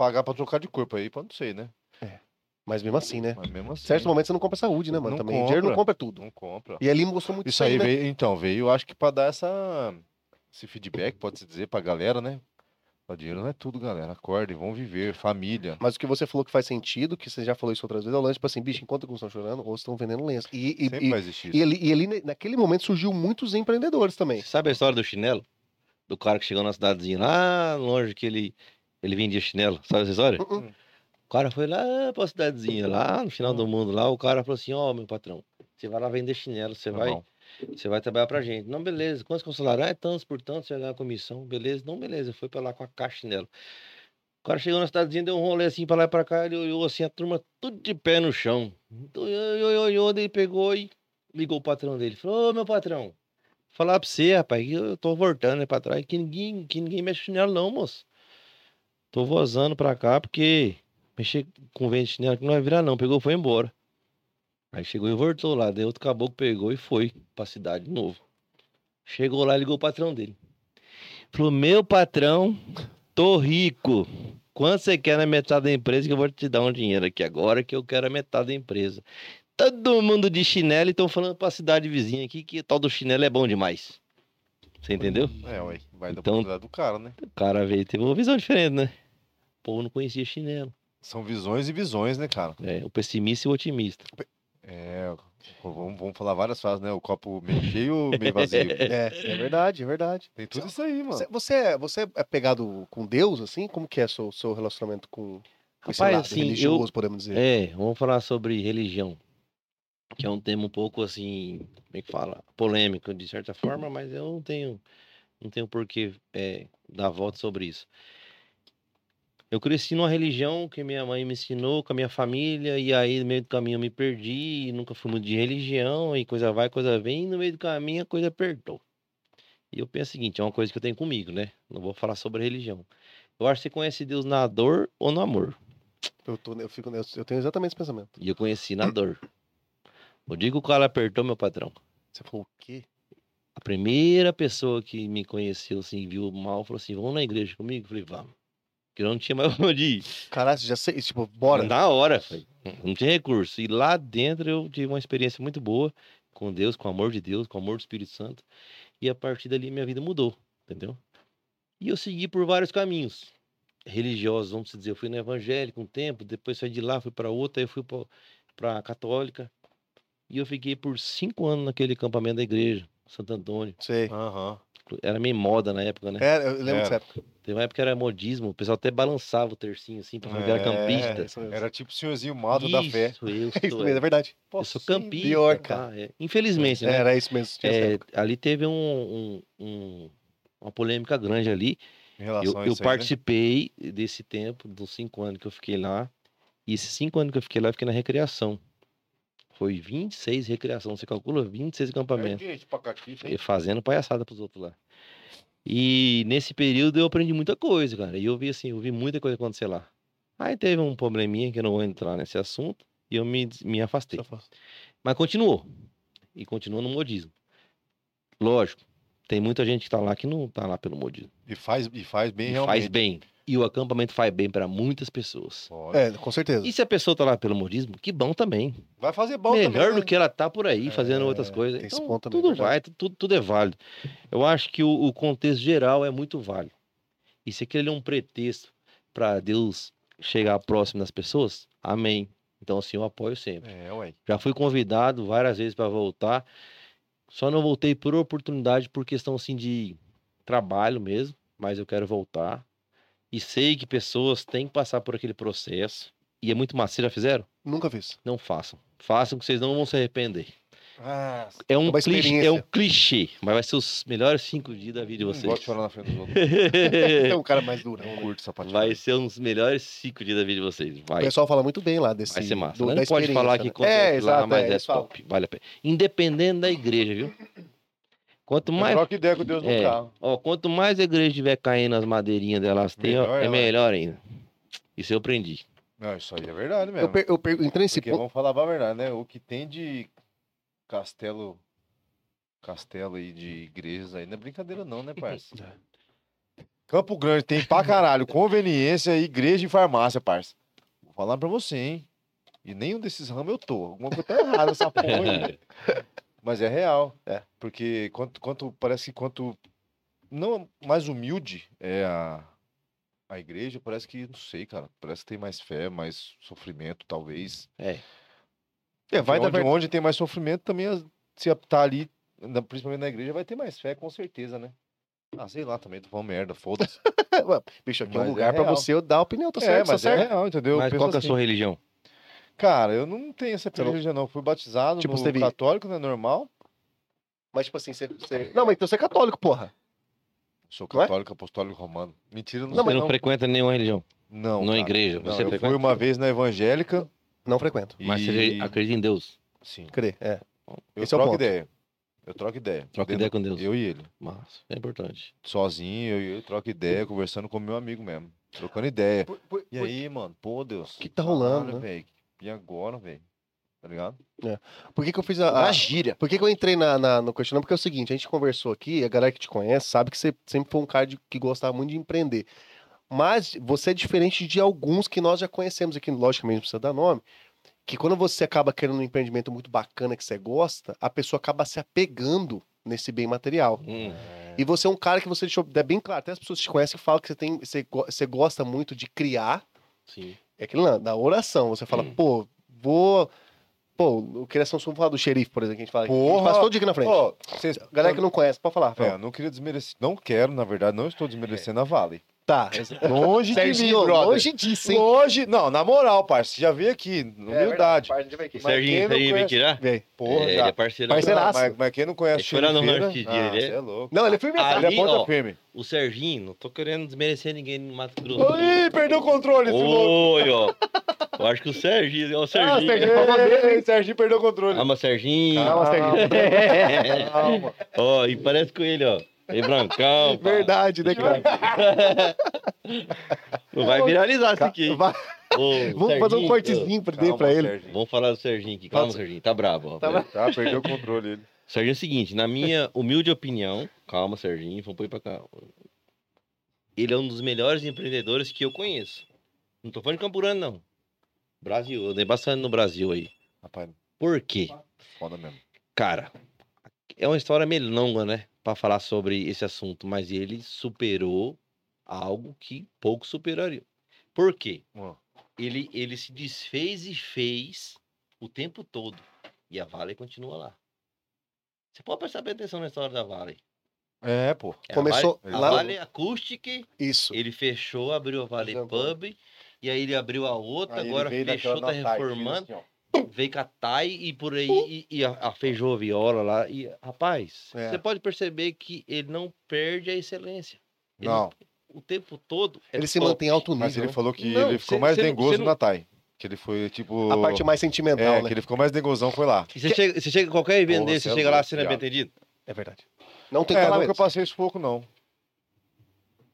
Speaker 1: pagar pra trocar de corpo aí, pode não sei, né?
Speaker 2: Mas mesmo assim, né?
Speaker 1: Mas mesmo assim.
Speaker 2: Certo momento você não compra saúde, né, mano?
Speaker 1: Não
Speaker 2: Também. Dinheiro não
Speaker 1: compra.
Speaker 2: compra tudo.
Speaker 1: Não compra.
Speaker 2: E ali mostrou muito
Speaker 1: Isso aí
Speaker 2: né?
Speaker 1: veio, então, veio, acho que pra dar essa, esse feedback, pode-se dizer, pra galera, né? O dinheiro não é tudo, galera. Acordem, vão viver, família.
Speaker 2: Mas o que você falou que faz sentido, que você já falou isso outras vezes, é o lance, tipo assim, bicho, enquanto alguns estão chorando, outros estão vendendo lenço. E, e,
Speaker 1: Sempre
Speaker 2: e,
Speaker 1: vai existir
Speaker 2: e e ali, naquele momento, surgiu muitos empreendedores também.
Speaker 3: Sabe a história do chinelo? Do cara que chegou na cidadezinha lá longe que ele, ele vendia chinelo. Sabe essa história?
Speaker 2: Uh-uh.
Speaker 3: O cara foi lá pra cidadezinha, lá no final do
Speaker 1: Hum.
Speaker 3: mundo, lá, o cara falou assim, ó, meu patrão, você vai lá vender chinelo, você
Speaker 1: Tá
Speaker 3: vai,
Speaker 1: bom.
Speaker 3: você vai trabalhar pra gente. Não, beleza, quantos é salário? Ah, é tantos por tanto, você vai ganhar comissão, beleza. Não, beleza, foi pra lá com a caixa chinelo. O cara chegou na cidadezinha, deu um rolê assim pra lá e pra cá, ele olhou assim, a turma tudo de pé no chão. Então, Olhou, olhou, olhou, daí ele pegou e ligou o patrão dele. Falou, ô meu patrão, falar pra você, rapaz, que eu tô voltando né, pra trás, que ninguém, que ninguém mexe chinelo não, moço. Tô vozando pra cá porque mexer com vento de chinelo que não vai virar não. Pegou foi embora. Aí chegou e voltou lá. Daí outro caboclo pegou e foi pra cidade de novo. Chegou lá e ligou o patrão dele. Falou, meu patrão, tô rico. Quanto você quer na metade da empresa que eu vou te dar um dinheiro aqui agora que eu quero a metade da empresa. Todo mundo de chinelo e estão falando pra cidade vizinha aqui que tal do chinelo é bom demais. Você entendeu?
Speaker 1: É, ué, vai da
Speaker 3: Então-
Speaker 1: oportunidade do cara, né?
Speaker 3: O cara veio teve uma visão diferente, né? O povo não conhecia chinelo.
Speaker 1: São visões e visões, né, cara?
Speaker 3: É, o pessimista e o otimista.
Speaker 1: É, vamos, vamos falar várias frases, né? O copo meio cheio ou meio vazio? (laughs)
Speaker 2: É, é verdade, é verdade.
Speaker 1: Tem tudo isso aí, mano.
Speaker 2: Você, você, é- você é pegado com Deus, assim? Como que é seu, seu relacionamento com, com esse
Speaker 3: Rapaz,
Speaker 2: lado
Speaker 3: assim, eu-
Speaker 2: religioso, podemos dizer?
Speaker 3: É, vamos falar sobre religião. Que é um tema um pouco assim, como é que fala? Polêmico de certa forma, mas eu não tenho, não tenho por que é, dar volta sobre isso. Eu cresci numa religião que minha mãe me ensinou com a minha família, e aí no meio do caminho eu me perdi, nunca fui muito de religião, e coisa vai, coisa vem, e no meio do caminho a coisa apertou. E eu penso o seguinte, é uma coisa que eu tenho comigo, né? Não vou falar sobre religião. Eu acho que você conhece Deus na dor ou no amor.
Speaker 2: Eu, tô, eu, fico, eu, eu tenho exatamente esse pensamento.
Speaker 3: E eu conheci na dor. O dia que o cara apertou meu patrão.
Speaker 2: Você falou o quê?
Speaker 3: A primeira pessoa que me conheceu, assim, viu mal, falou assim: vamos na igreja comigo? Eu falei, vamos. Porque eu não tinha mais (laughs) onde ir.
Speaker 2: Caralho, já sei, tipo, bora.
Speaker 3: Na hora, não tinha recurso. E lá dentro eu tive uma experiência muito boa com Deus, com o amor de Deus, com o amor do Espírito Santo. E a partir dali minha vida mudou, entendeu? E eu segui por vários caminhos religiosos, vamos dizer. Eu fui no evangélico um tempo, depois saí de lá, fui para outra, aí eu fui para a católica. E eu fiquei por cinco anos naquele acampamento da igreja, Santo Antônio.
Speaker 2: Sei.
Speaker 1: Aham.
Speaker 3: Era meio moda na época, né?
Speaker 2: É, eu lembro
Speaker 1: É.
Speaker 2: dessa época.
Speaker 3: Teve uma época que era modismo, o pessoal até balançava o tercinho assim, pra falar que era
Speaker 1: É,
Speaker 3: campista.
Speaker 1: Era tipo o senhorzinho mato da fé.
Speaker 3: Isso, eu (laughs)
Speaker 2: É isso
Speaker 3: sou,
Speaker 2: mesmo, é verdade.
Speaker 3: eu sou campista.
Speaker 2: pior, cara.
Speaker 3: É, Infelizmente,
Speaker 2: É,
Speaker 3: né?
Speaker 2: era isso mesmo.
Speaker 3: É, ali teve um, um- um- uma polêmica grande ali.
Speaker 1: Em relação
Speaker 3: Eu,
Speaker 1: a
Speaker 3: eu
Speaker 1: aí, né?
Speaker 3: participei desse tempo, dos cinco anos que eu fiquei lá. E esses cinco anos que eu fiquei lá, eu fiquei na recreação. Foi 26 recreação. Você calcula 26 acampamentos.
Speaker 1: É, gente?
Speaker 3: E fazendo palhaçada pros outros lá. E nesse período eu aprendi muita coisa, cara. E eu vi assim, eu vi muita coisa acontecer lá. Aí teve um probleminha que eu não vou entrar nesse assunto. E eu me, me afastei. Mas continuou. E continuou no modismo. Lógico, tem muita gente que tá lá que não tá lá pelo modismo.
Speaker 1: E faz, e faz bem
Speaker 3: E
Speaker 1: realmente.
Speaker 3: faz bem. E o acampamento faz bem para muitas pessoas.
Speaker 2: É, com certeza.
Speaker 3: E se a pessoa tá lá pelo modismo, que bom também.
Speaker 1: Vai fazer bom
Speaker 3: Melhor
Speaker 1: também,
Speaker 3: do
Speaker 1: né?
Speaker 3: que ela tá por aí fazendo
Speaker 2: É,
Speaker 3: outras coisas. Então,
Speaker 2: também,
Speaker 3: tudo
Speaker 2: verdade.
Speaker 3: vai, tudo, tudo é válido. Eu acho que o, o contexto geral é muito válido. E se aquele é um pretexto para Deus chegar próximo das pessoas, amém. Então, assim, eu apoio sempre.
Speaker 1: É, ué.
Speaker 3: Já fui convidado várias vezes para voltar. Só não voltei por oportunidade, por questão assim de trabalho mesmo, mas eu quero voltar. E sei que pessoas têm que passar por aquele processo. E é muito massa. Vocês já fizeram?
Speaker 2: Nunca fiz.
Speaker 3: Não façam. Façam que vocês não vão se arrepender.
Speaker 1: Ah,
Speaker 3: É um, clichê, é um clichê, mas vai ser os melhores cinco dias da vida de vocês.
Speaker 1: gosto de chorar na frente dos outros. (laughs)
Speaker 2: É um cara mais durão. Né?
Speaker 1: curto sapatinho.
Speaker 3: vai ser uns melhores cinco dias da vida de vocês.
Speaker 2: O
Speaker 3: Vai.
Speaker 2: pessoal fala muito bem lá desse.
Speaker 3: Vai ser massa.
Speaker 2: do-
Speaker 3: Não pode falar que
Speaker 2: né?
Speaker 3: acontece
Speaker 2: É,
Speaker 3: lá,
Speaker 2: exato,
Speaker 3: mas
Speaker 2: é,
Speaker 3: é,
Speaker 2: eles falam.
Speaker 3: top. Vale a pena. Independendo da igreja, viu? Quanto mais
Speaker 1: Troca ideia com Deus no
Speaker 3: É.
Speaker 1: carro.
Speaker 3: Ó, quanto mais a igreja tiver caindo as madeirinhas delas tem, ó,
Speaker 1: Melhor
Speaker 3: é
Speaker 1: ela é.
Speaker 3: melhor ainda. Isso eu aprendi.
Speaker 1: Não, isso aí é verdade
Speaker 2: Eu,
Speaker 1: mesmo.
Speaker 2: per- eu per- entrei nesse
Speaker 1: Porque
Speaker 2: ponto.
Speaker 1: vamos falar a verdade, né? O que tem de castelo. Castelo aí de igrejas aí não é brincadeira, não, né, parça? (laughs) Campo Grande tem pra caralho conveniência, igreja e farmácia, parça. Vou falar pra você, hein? E nenhum desses ramos eu tô. Alguma coisa tá errada nessa porra aí. (laughs) Mas é real.
Speaker 2: É.
Speaker 1: Porque quanto, quanto parece que quanto não mais humilde é a, a igreja, parece que, não sei, cara, parece que tem mais fé, mais sofrimento, talvez.
Speaker 3: É.
Speaker 2: É, vai
Speaker 1: onde,
Speaker 2: da verdade.
Speaker 1: onde tem mais sofrimento, também se tá ali, na- principalmente na igreja, vai ter mais fé, com certeza, né? Ah, sei lá, também tô falando merda, foda-se. (laughs)
Speaker 2: Bicho, aqui é um
Speaker 1: é
Speaker 2: lugar pra
Speaker 1: real.
Speaker 2: você dar a opinião, tá
Speaker 1: é,
Speaker 2: certo? tá
Speaker 1: mas é
Speaker 2: certo.
Speaker 1: real, entendeu? Eu
Speaker 3: Mas qual que é a
Speaker 1: assim,
Speaker 3: sua religião?
Speaker 1: Cara, eu não tenho essa
Speaker 2: Você não-
Speaker 1: religião, não. Fui batizado
Speaker 2: Tipo,
Speaker 1: no
Speaker 2: você teve-
Speaker 1: católico, né? Normal.
Speaker 2: Mas, tipo assim, você, você- Não, mas então você é católico, porra.
Speaker 1: Sou
Speaker 2: Não é?
Speaker 1: católico, apostólico romano. Mentira, não,
Speaker 2: Não,
Speaker 1: sei
Speaker 3: Você não,
Speaker 1: não.
Speaker 3: frequenta nenhuma religião.
Speaker 1: Não,
Speaker 3: Não é
Speaker 1: cara.
Speaker 3: igreja,
Speaker 1: Não,
Speaker 3: você
Speaker 1: eu fui
Speaker 3: frequenta?
Speaker 1: uma vez na evangélica.
Speaker 2: Não frequento.
Speaker 3: Mas
Speaker 1: e...
Speaker 3: você acredita em Deus.
Speaker 1: Sim.
Speaker 2: Crê, é.
Speaker 1: Eu
Speaker 2: Esse é o
Speaker 1: troco
Speaker 2: ponto.
Speaker 1: ideia. Eu troco ideia.
Speaker 3: Troca
Speaker 1: Dentro-
Speaker 3: ideia com Deus.
Speaker 1: Eu e ele.
Speaker 3: Mas é importante.
Speaker 1: Sozinho, eu e ele troco ideia, conversando com meu amigo mesmo. Trocando ideia.
Speaker 2: Por- por-
Speaker 1: E
Speaker 2: por-
Speaker 1: aí, mano? Pô, Deus.
Speaker 2: Que tá rolando,
Speaker 1: caralho,
Speaker 2: né?
Speaker 1: E agora, velho? Tá ligado?
Speaker 2: Por que, que eu fiz a. a-
Speaker 1: gíria.
Speaker 2: Por que, que eu entrei na, na- no questionamento? Porque é o seguinte, a gente conversou aqui, a galera que te conhece sabe que você sempre foi um cara de- que gostava muito de empreender. Mas você é diferente de alguns que nós já conhecemos aqui, logicamente não precisa dar nome, que quando você acaba querendo um empreendimento muito bacana que você gosta, a pessoa acaba se apegando nesse bem material.
Speaker 3: Hum,
Speaker 2: E você é um cara que você deixou é bem claro, até as pessoas que te conhecem que falam que você, tem, você, você gosta muito de criar,
Speaker 3: sim.
Speaker 2: É aquilo lá, da oração. Você fala,
Speaker 3: Hum.
Speaker 2: pô, vou Pô, o Criação Sul falar do xerife, por exemplo, que a gente fala. aqui. A gente
Speaker 1: Porra!
Speaker 2: passa todo dia aqui na frente.
Speaker 1: Ó, vocês-
Speaker 2: Galera que não conhece, pode falar.
Speaker 1: É, não queria desmerecer. Não quero, na verdade, não estou desmerecendo a Vale.
Speaker 2: Tá.
Speaker 1: Longe de mim,
Speaker 2: longe disso, hein?
Speaker 1: Longe. Não, na moral, parça. Você já veio aqui, na
Speaker 2: É
Speaker 1: humildade.
Speaker 2: verdade, aqui.
Speaker 1: Quem
Speaker 3: Serginho, Serginho vem
Speaker 1: conhece-
Speaker 3: tirar?
Speaker 2: Vem.
Speaker 1: Porra,
Speaker 3: é,
Speaker 1: já.
Speaker 3: ele é parceiro.
Speaker 2: Parceiro. Parceiraço.
Speaker 1: mas, mas quem não conhece
Speaker 3: Ele foi lá no dia,
Speaker 1: ah,
Speaker 3: ele é-
Speaker 1: é louco.
Speaker 2: Não, ele é firme.
Speaker 3: Ah,
Speaker 1: Ele é
Speaker 3: Ali,
Speaker 1: ponta
Speaker 3: ó.
Speaker 1: firme.
Speaker 3: O Serginho, não tô querendo desmerecer ninguém no Mato Grosso.
Speaker 1: Ih, perdeu o controle, esse louco.
Speaker 3: Oi, ó. Eu acho que o Serginho, ó, o
Speaker 2: Serginho.
Speaker 3: Serginho.
Speaker 1: Ei, Serginho perdeu o controle.
Speaker 3: Calma, Serginho.
Speaker 2: Calma, Serginho. (laughs)
Speaker 1: Calma.
Speaker 3: Ó, e parece com ele, ó. Ei, Brancão. pá.
Speaker 2: Verdade, né, cara? (laughs)
Speaker 3: Não vai viralizar isso aqui.
Speaker 2: Vai-
Speaker 3: Ô,
Speaker 2: Vamos fazer um
Speaker 3: Serginho,
Speaker 2: cortezinho pra,
Speaker 1: Calma,
Speaker 2: pra ele.
Speaker 1: Serginho.
Speaker 3: Vamos falar do Serginho aqui. Calma, Serginho. Tá bravo, ó.
Speaker 2: Tá
Speaker 1: Tá, perdeu o controle ele.
Speaker 3: Serginho é o seguinte, na minha humilde opinião, calma, Serginho, vamos pôr pra cá. Ele é um dos melhores empreendedores que eu conheço. Não tô falando de Campurano, não. Brasil, eu dei bastante no Brasil aí.
Speaker 1: Rapaz,
Speaker 3: Por quê?
Speaker 1: foda mesmo.
Speaker 3: Cara, é uma história meio longa, né? Pra falar sobre esse assunto, mas ele superou algo que pouco superaria. Por quê? Ele, ele se desfez e fez o tempo todo. E a Vale continua lá. Você pode prestar bem atenção na história da Vale.
Speaker 1: É, pô.
Speaker 3: É,
Speaker 2: Começou
Speaker 3: a Vale,
Speaker 2: lá-
Speaker 3: a Vale Acoustic,
Speaker 2: Isso.
Speaker 3: ele fechou, abriu a Vale
Speaker 2: Exato.
Speaker 3: Pub, e aí ele abriu a outra,
Speaker 1: Aí
Speaker 3: agora fechou, tá reformando,
Speaker 1: assim.
Speaker 3: Veio com a Thai e por aí, e, e a, a feijou a viola lá. E, rapaz,
Speaker 2: É.
Speaker 3: você pode perceber que ele não perde a excelência. Ele-
Speaker 1: Não,
Speaker 3: O tempo todo. é
Speaker 2: Ele se
Speaker 3: top.
Speaker 2: mantém alto nível.
Speaker 1: mas ele falou que
Speaker 3: Não,
Speaker 1: ele ficou
Speaker 3: cê-
Speaker 1: mais
Speaker 3: cê
Speaker 1: dengoso
Speaker 3: cê não-.
Speaker 1: Que ele foi, tipo...
Speaker 2: A parte mais sentimental,
Speaker 1: É,
Speaker 2: né?
Speaker 1: que ele ficou mais dengozão, foi lá.
Speaker 3: E Você, chega, você chega em qualquer evento desse, você
Speaker 1: é
Speaker 3: chega lá, você não é bem
Speaker 1: viado.
Speaker 3: entendido?
Speaker 2: É verdade. Não tem
Speaker 1: É, nunca passei sufoco, não.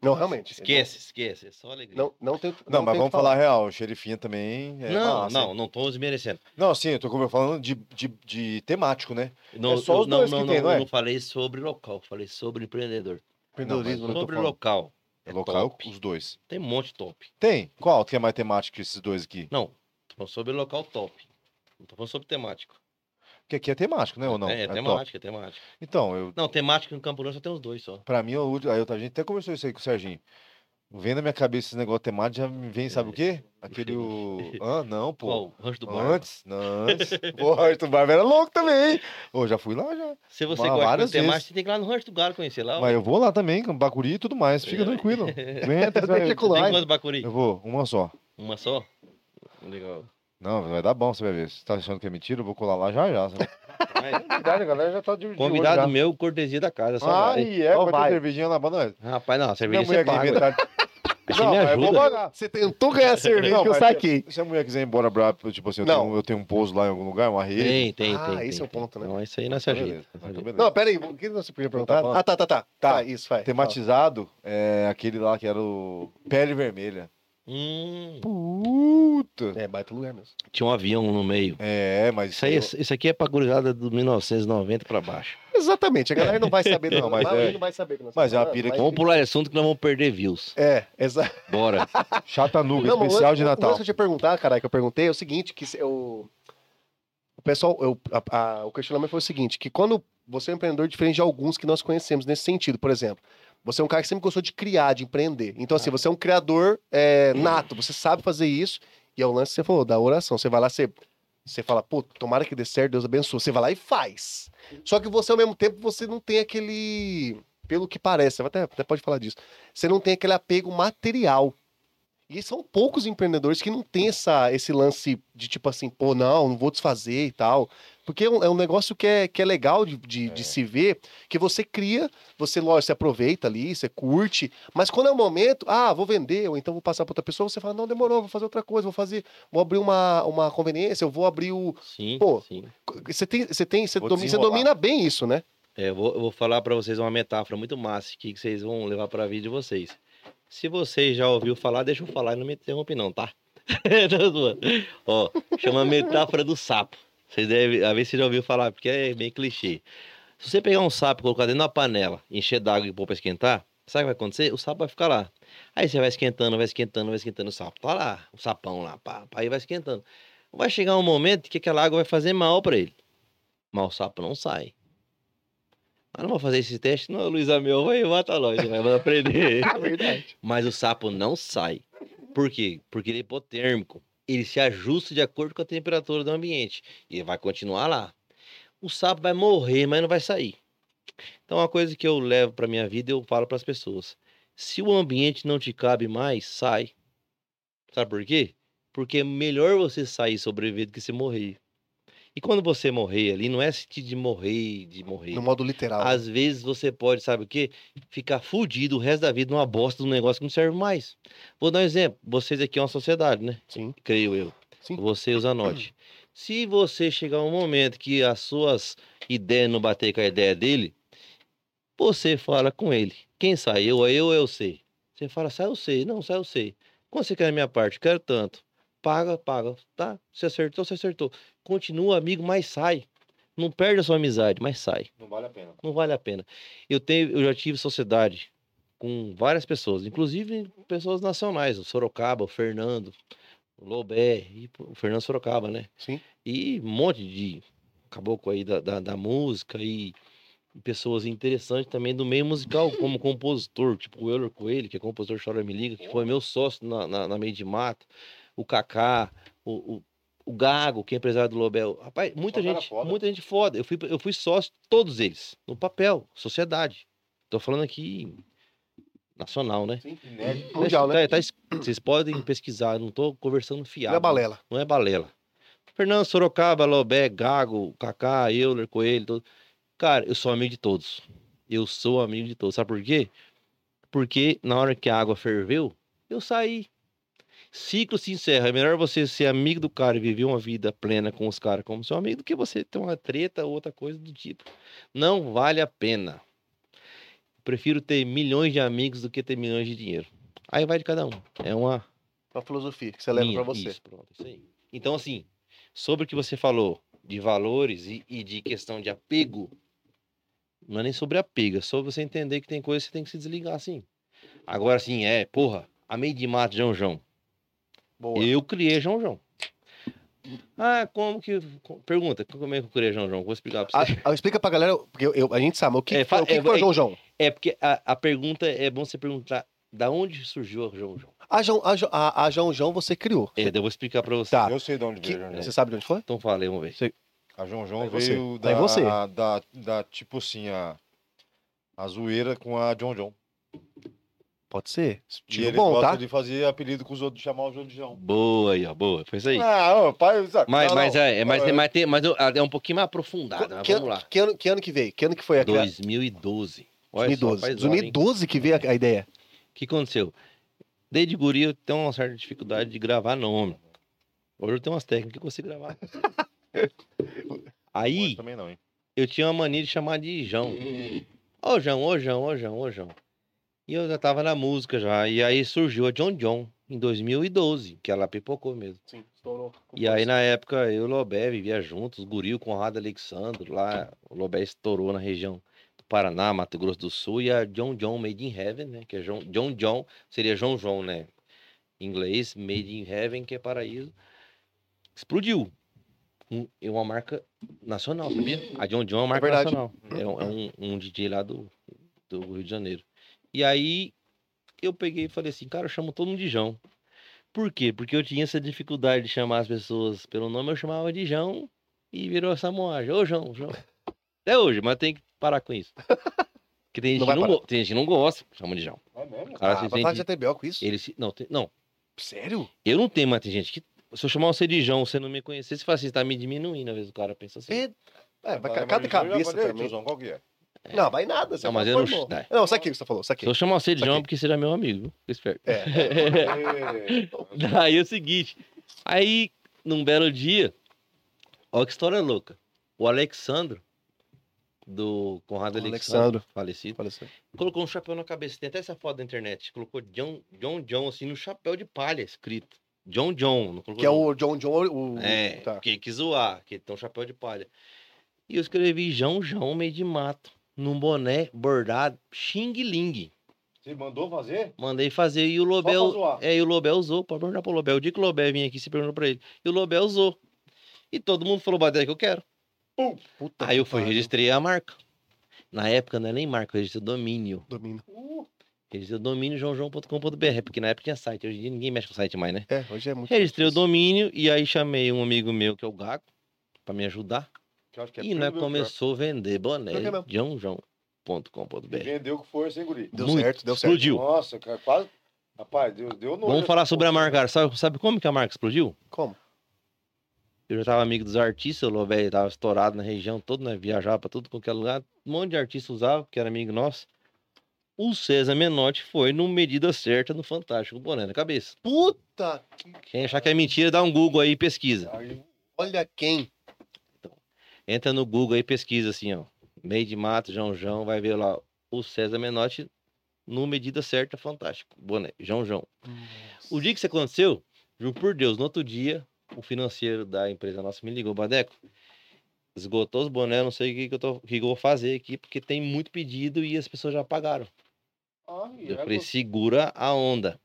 Speaker 2: Não, realmente.
Speaker 3: Esquece, esquece. É só alegria.
Speaker 2: Não, não tem.
Speaker 1: Não, mas
Speaker 2: tem
Speaker 1: vamos falar real. O xerifinha também é
Speaker 3: não,
Speaker 1: massa,
Speaker 3: não,
Speaker 1: hein?
Speaker 3: não tô desmerecendo.
Speaker 1: Não, sim, eu tô como eu falando de, de, de temático, né?
Speaker 3: Não,
Speaker 1: só os
Speaker 3: não,
Speaker 1: dois
Speaker 3: não,
Speaker 1: que
Speaker 3: não,
Speaker 1: tem, não é?
Speaker 3: não falei sobre local, falei sobre empreendedor.
Speaker 2: Empreendedorismo,
Speaker 1: Não, mas
Speaker 2: né?
Speaker 3: Sobre local. É
Speaker 1: Local,
Speaker 3: top.
Speaker 1: os dois.
Speaker 3: Tem um monte top.
Speaker 1: Tem? Qual que é mais temático que esses dois aqui?
Speaker 3: Não, tô falando sobre local top. Não tô falando sobre temático.
Speaker 1: Porque aqui é temático, né? Ou não?
Speaker 3: É, é
Speaker 1: top.
Speaker 3: temática, é temática.
Speaker 1: Então, eu,
Speaker 3: Não, temático no Campo Grande só tem os dois só.
Speaker 1: pra mim, eu, aí eu- a gente até conversou isso aí com o Serginho. Vem na minha cabeça esse negócio temático, já me vem, sabe o quê? (laughs) Aquele. O... Ah, não, pô.
Speaker 3: Qual? Rancho do Bar.
Speaker 1: Antes, não, antes. (laughs) Pô, o Rancho do Barba era louco também, hein? Ô, já fui lá já.
Speaker 3: Se você
Speaker 1: Mas
Speaker 3: gosta de
Speaker 1: vezes.
Speaker 3: você tem que ir lá no Rancho do Galo conhecer lá.
Speaker 1: Mas eu vou lá também, com Bacuri e tudo mais. Fica tranquilo. (laughs) Aguenta, vai-
Speaker 3: Tem quantos bacuri?
Speaker 1: Eu vou, uma só.
Speaker 3: Uma só? Legal.
Speaker 1: Não, vai dar bom, você vai ver. Você tá achando que é mentira? Eu vou colar lá já já.
Speaker 3: Mas,
Speaker 1: Verdade, a galera já tá de, de
Speaker 3: Convidado
Speaker 1: olho já.
Speaker 3: meu, cortesia da casa. Só vai.
Speaker 1: Ai, é,
Speaker 2: Só
Speaker 1: vai ter
Speaker 2: vai.
Speaker 1: cervejinha lá pra nós.
Speaker 3: Rapaz, não, a cerveja você paga.
Speaker 1: inventar.
Speaker 3: Você
Speaker 1: Não,
Speaker 3: me
Speaker 1: mas eu vou
Speaker 3: ajuda.
Speaker 1: pagar.
Speaker 2: Você tentou ganhar cerveja
Speaker 1: Não,
Speaker 2: que eu
Speaker 1: mas
Speaker 2: saquei.
Speaker 1: Se a mulher quiser ir embora brava, tipo assim, eu,
Speaker 2: Não.
Speaker 1: tenho, eu tenho um pouso lá em algum lugar, uma rede.
Speaker 3: Tem, tem,
Speaker 2: Ah,
Speaker 3: tem.
Speaker 2: esse
Speaker 3: tem,
Speaker 2: é o ponto, né?
Speaker 3: Não, isso aí não é ajeita.
Speaker 1: beleza. Então, beleza.
Speaker 2: Não, pera aí. O que você podia perguntar?
Speaker 1: falando?
Speaker 2: Ah, tá, tá, tá.
Speaker 1: Tá.
Speaker 2: Tá, isso, vai.
Speaker 1: Tematizado é aquele lá que era o Pele Vermelha.
Speaker 3: Hum,
Speaker 1: Puta!
Speaker 2: É, baita lugar mesmo.
Speaker 3: tinha um avião no meio.
Speaker 1: É, mas.
Speaker 3: Isso, aí,
Speaker 1: eu-
Speaker 3: isso aqui é pra gurizada do 1990 pra baixo.
Speaker 2: Exatamente, a galera não vai saber, não. (laughs)
Speaker 1: Não, mas é-
Speaker 2: não vai saber. nós
Speaker 1: mas é uma pira que-
Speaker 3: Vamos pular assunto que nós vamos perder views.
Speaker 2: É, exato. (laughs)
Speaker 3: Bora.
Speaker 1: Chatanuga,
Speaker 2: Não, mas o
Speaker 1: especial de
Speaker 2: O
Speaker 1: Natal.
Speaker 2: lance que eu te perguntar, caralho, que eu perguntei é o seguinte, que se- eu... O pessoal, eu, a- a- o questionamento foi o seguinte, que quando você é um empreendedor diferente de alguns que nós conhecemos nesse sentido, por exemplo, você é um cara que sempre gostou de criar, de empreender. Então, assim, você é um criador é, nato, você sabe fazer isso, e é o lance que você falou, da oração. Você vai lá, você, você fala, pô, tomara que dê certo, Deus abençoe. Você vai lá e faz. Só que você, ao mesmo tempo, você não tem aquele... Pelo que parece, você até, até pode falar disso. Você não tem aquele apego material. E são poucos empreendedores que não tem essa, esse lance de tipo assim, pô, não, não vou desfazer e tal. Porque é um, é um negócio que é, que é legal de, de, de se ver, que você cria, você, lógico, você aproveita ali, você curte, mas quando é o momento, ah, vou vender, ou então vou passar para outra pessoa, você fala, não, demorou, vou fazer outra coisa, vou fazer, vou abrir uma, uma conveniência, eu vou abrir o.
Speaker 3: Sim,
Speaker 2: Pô.
Speaker 3: sim.
Speaker 2: Você tem, você tem, você domina, você domina bem isso, né?
Speaker 3: É, eu, vou, eu vou falar pra vocês uma metáfora muito massa que vocês vão levar pra vida de vocês. Se vocês já ouviu falar, deixa eu falar e não me interrompe não, tá? (laughs) Ó, chama metáfora do sapo. Vocês devem, a ver se já ouviu falar, porque é bem clichê. Se você pegar um sapo, colocar dentro de uma panela, encher d'água e pôr pra esquentar, sabe o que vai acontecer? O sapo vai ficar lá. Aí você vai esquentando, vai esquentando, vai esquentando o sapo. Tá lá, o sapão lá, pá, pá, aí vai esquentando. Vai chegar um momento que aquela água vai fazer mal pra ele. Mas o sapo não sai. Ah, não vou fazer esse teste, não, Luiz Amel, vai mata nós, vai aprender. (laughs)
Speaker 2: É verdade.
Speaker 3: Mas o sapo não sai. Por quê? Porque ele é hipotérmico. ele se ajusta de acordo com a temperatura do ambiente. E ele vai continuar lá. O sapo vai morrer, mas não vai sair. Então, uma coisa que eu levo para minha vida, eu falo para as pessoas: se o ambiente não te cabe mais, sai. Sabe por quê? Porque é melhor você sair e sobreviver do que você morrer. E quando você morrer ali, não é sentido de morrer, de morrer.
Speaker 2: No modo literal.
Speaker 3: Às vezes você pode, sabe o quê? Ficar fudido o resto da vida numa bosta de um negócio que não serve mais. Vou dar um exemplo. Vocês aqui é uma sociedade, né?
Speaker 2: Sim.
Speaker 3: Creio eu.
Speaker 2: Sim.
Speaker 3: Você usa note. Se você chegar um momento que as suas ideias não bater com a ideia dele, você fala com ele. Quem sai? Eu, é eu, eu sei. Você fala, sai, eu sei. Não, sai, eu sei. Quanto você quer a minha parte? Quero tanto. Paga, paga. Tá? Você acertou, você acertou. Continua amigo, mas sai. Não perde a sua amizade, mas sai.
Speaker 1: Não vale a pena.
Speaker 3: Não vale a pena. Eu tenho, eu já tive sociedade com várias pessoas, inclusive pessoas nacionais, o Sorocaba, o Fernando, o Lobé, e o Fernando Sorocaba, né?
Speaker 2: Sim.
Speaker 3: E um monte de caboclo aí da, da, da música e pessoas interessantes também do meio musical, como compositor, tipo o Euler Coelho, que é compositor Chora Me Liga, que foi meu sócio na, na, na Meio de Mato, o Kaká, o, o, o Gago, que é empresário do Lobel. Rapaz, muita gente,
Speaker 1: foda.
Speaker 3: muita gente foda. Eu fui, eu fui sócio de todos eles, no papel, sociedade. Tô falando aqui nacional, né?
Speaker 2: Sim.
Speaker 1: Inédito.
Speaker 2: Mundial,
Speaker 3: Tá-
Speaker 2: né?
Speaker 3: tá vocês podem pesquisar, eu não tô conversando fiado.
Speaker 2: Não é balela.
Speaker 3: Não é balela. Fernando Sorocaba, Lobé, Gago, Kaká, Euler, Coelho, todo. Cara, eu sou amigo de todos. Eu sou amigo de todos. Sabe por quê? Porque na hora que a água ferveu, eu saí. Ciclo se encerra. É melhor você ser amigo do cara e viver uma vida plena com os caras como seu amigo do que você ter uma treta ou outra coisa do tipo. Não vale a pena. Prefiro ter milhões de amigos do que ter milhões de dinheiro. Aí vai de cada um. É uma
Speaker 2: Uma filosofia que você leva pra você.
Speaker 3: Isso, pronto, isso aí. Então, assim, sobre o que você falou de valores e, e de questão de apego, não é nem sobre apego, é sobre você entender que tem coisa que você tem que se desligar, assim. Agora, assim, é, porra, a meio de mato, João João.
Speaker 2: Boa.
Speaker 3: Eu criei João João. Ah, como que. Pergunta, como é que eu criei João João? Vou explicar pra você.
Speaker 2: Ah, ah, explica pra galera, porque eu- eu- a gente sabe, o que,
Speaker 3: É, fa-
Speaker 2: o que
Speaker 3: é,
Speaker 2: que foi
Speaker 3: é-
Speaker 2: João João?
Speaker 3: É porque a, a pergunta é bom você perguntar da onde surgiu a João João.
Speaker 2: A João, a, Jo- a, a João João você criou.
Speaker 3: É, eu vou explicar pra você.
Speaker 2: Tá.
Speaker 1: Eu sei de onde
Speaker 2: Que-
Speaker 1: veio, João.
Speaker 2: Você sabe de onde foi?
Speaker 3: Então falei, vamos ver.
Speaker 1: A João João
Speaker 2: Aí você.
Speaker 1: veio
Speaker 2: Aí
Speaker 1: da,
Speaker 2: você.
Speaker 1: da, da, tipo assim, a, a zoeira com a John John.
Speaker 2: Pode ser.
Speaker 1: E
Speaker 2: Tiro
Speaker 1: ele
Speaker 2: bom,
Speaker 1: gosta
Speaker 2: tá?
Speaker 1: de fazer apelido com os outros, chamar o João de João.
Speaker 3: Boa aí, ó, boa. Foi isso aí.
Speaker 1: Ah, ô, pai, sabe?
Speaker 3: Mas,
Speaker 1: não,
Speaker 3: mas,
Speaker 1: não.
Speaker 3: é, é, mas,
Speaker 1: É.
Speaker 3: tem- mas, tem, mas é um pouquinho mais aprofundada. mas
Speaker 2: que,
Speaker 3: vamos lá.
Speaker 2: que ano, que ano que veio? Que ano que foi a criação?
Speaker 3: 2012. Olha
Speaker 2: 2012.
Speaker 3: só, faz hora, hein?
Speaker 2: 2012 que veio a, a ideia.
Speaker 3: O que aconteceu? Desde guri eu tenho uma certa dificuldade de gravar nome. Hoje eu tenho umas técnicas que eu consigo gravar. (laughs) Aí,
Speaker 1: também não, hein?
Speaker 3: eu tinha uma mania de chamar de João. Ô, João, ô, João, ô, João, ô, João. E eu já tava na música já. E aí surgiu a John John, em 2012, que ela pipocou mesmo.
Speaker 2: Sim, estourou.
Speaker 3: E aí, na época, eu e o Lobé vivia juntos, o Guri, o Conrado Alexandre, lá, o Lobé estourou na região do Paraná, Mato Grosso do Sul, e a John John Made in Heaven, né, que é John, John John, seria João João, né, em inglês, Made in Heaven, que é paraíso, explodiu. Um- É uma marca nacional, sabia? A John John é uma marca
Speaker 2: verdade.
Speaker 3: nacional. É, um, é um, um DJ lá do, do Rio de Janeiro. E aí, eu peguei e falei assim, cara, eu chamo todo mundo de João. Por quê? Porque eu tinha essa dificuldade de chamar as pessoas pelo nome, eu chamava de João e virou essa moagem. Ô, João, João. Até hoje, mas tem que parar com isso. Porque tem gente,
Speaker 2: Não
Speaker 3: não, tem gente que não gosta, chama de João.
Speaker 1: É mesmo?
Speaker 3: O cara
Speaker 2: Ah, vai falar de
Speaker 3: sente.
Speaker 2: ATBL com isso?
Speaker 3: Ele se, não, tem- não,
Speaker 2: Sério?
Speaker 3: eu não tenho, mas tem gente que. Se eu chamar você de João, você não me conhecer, você fala assim, você tá me diminuindo, às vezes o cara pensa assim.
Speaker 2: É, é, vai,
Speaker 1: Ah,
Speaker 2: cada
Speaker 1: já
Speaker 2: cabeça também.
Speaker 1: qual que é?
Speaker 2: Não, vai nada. Você
Speaker 3: Não, mas eu
Speaker 2: "Pô,
Speaker 3: não-
Speaker 2: irmão."
Speaker 3: é.
Speaker 2: Não, saquei o que você falou,
Speaker 3: Se
Speaker 2: saquei.
Speaker 3: eu chamar você de João, é porque você era meu amigo, esperto.
Speaker 2: É. (laughs)
Speaker 3: Daí é o seguinte, aí, num belo dia, olha que história louca. O Alexandro, do Conrado
Speaker 2: Alexandro.
Speaker 3: falecido,
Speaker 2: Faleceu.
Speaker 3: colocou um chapéu na cabeça. Tem até essa foto da internet. Colocou John John, John assim, no chapéu de palha, escrito. John John.
Speaker 2: Que é o John John. O...
Speaker 3: É,
Speaker 2: Tá.
Speaker 3: que quis zoar, que tem um chapéu de palha. E eu escrevi João João, meio de mato, num boné bordado, xing ling.
Speaker 1: Você mandou fazer?
Speaker 3: Mandei fazer e o
Speaker 1: pra
Speaker 3: Lobel.
Speaker 1: zoar.
Speaker 3: É, e o Lobel usou. Pode perguntar pro Lobel. O dia que o Lobel vinha aqui, você perguntou pra ele. E o Lobel usou. E todo mundo falou, bater que eu quero.
Speaker 2: Puta
Speaker 3: Aí eu fui, registrei a marca. Na época não é nem marca, eu registrei domínio.
Speaker 2: Domínio.
Speaker 1: Uh,
Speaker 3: Registrei o domínio joãojoão.com.br, porque na época tinha site, hoje em dia ninguém mexe com site mais, né?
Speaker 2: É, hoje é muito.
Speaker 3: Registrei o
Speaker 2: difícil.
Speaker 3: domínio e aí chamei um amigo meu, que é o Gago, pra me ajudar.
Speaker 1: Que que é
Speaker 3: e começou a vender boné
Speaker 2: que é
Speaker 3: joãojoão.com.br.
Speaker 1: Vendeu com força, hein, guri?
Speaker 2: Deu
Speaker 3: Muito.
Speaker 2: certo, deu certo.
Speaker 3: Explodiu.
Speaker 1: Nossa, cara, quase. Rapaz, deu, deu nojo.
Speaker 3: Vamos falar sobre a marca, cara. Sabe, sabe como que a marca explodiu?
Speaker 2: Como?
Speaker 3: Eu já tava amigo dos artistas, o Lobé tava estourado na região toda, né? Viajava pra tudo, qualquer lugar. Um monte de artista usava, porque era amigo nosso. O César Menotti foi no medida certa no Fantástico, boné na cabeça.
Speaker 2: Puta! que-
Speaker 3: Quem achar que é mentira, dá um Google aí e pesquisa.
Speaker 2: Olha quem.
Speaker 3: Entra no Google aí e pesquisa assim, ó. Meio de mato, João João, vai ver lá o César Menotti no medida certa, fantástico. Boné, João João. O dia que isso aconteceu, juro por Deus, no outro dia, o financeiro da empresa nossa me ligou, Badeco. Esgotou os bonés, não sei o que, que, eu tô, que eu vou fazer aqui, porque tem muito pedido e as pessoas já pagaram.
Speaker 1: Ai,
Speaker 3: Eu falei, segura a onda.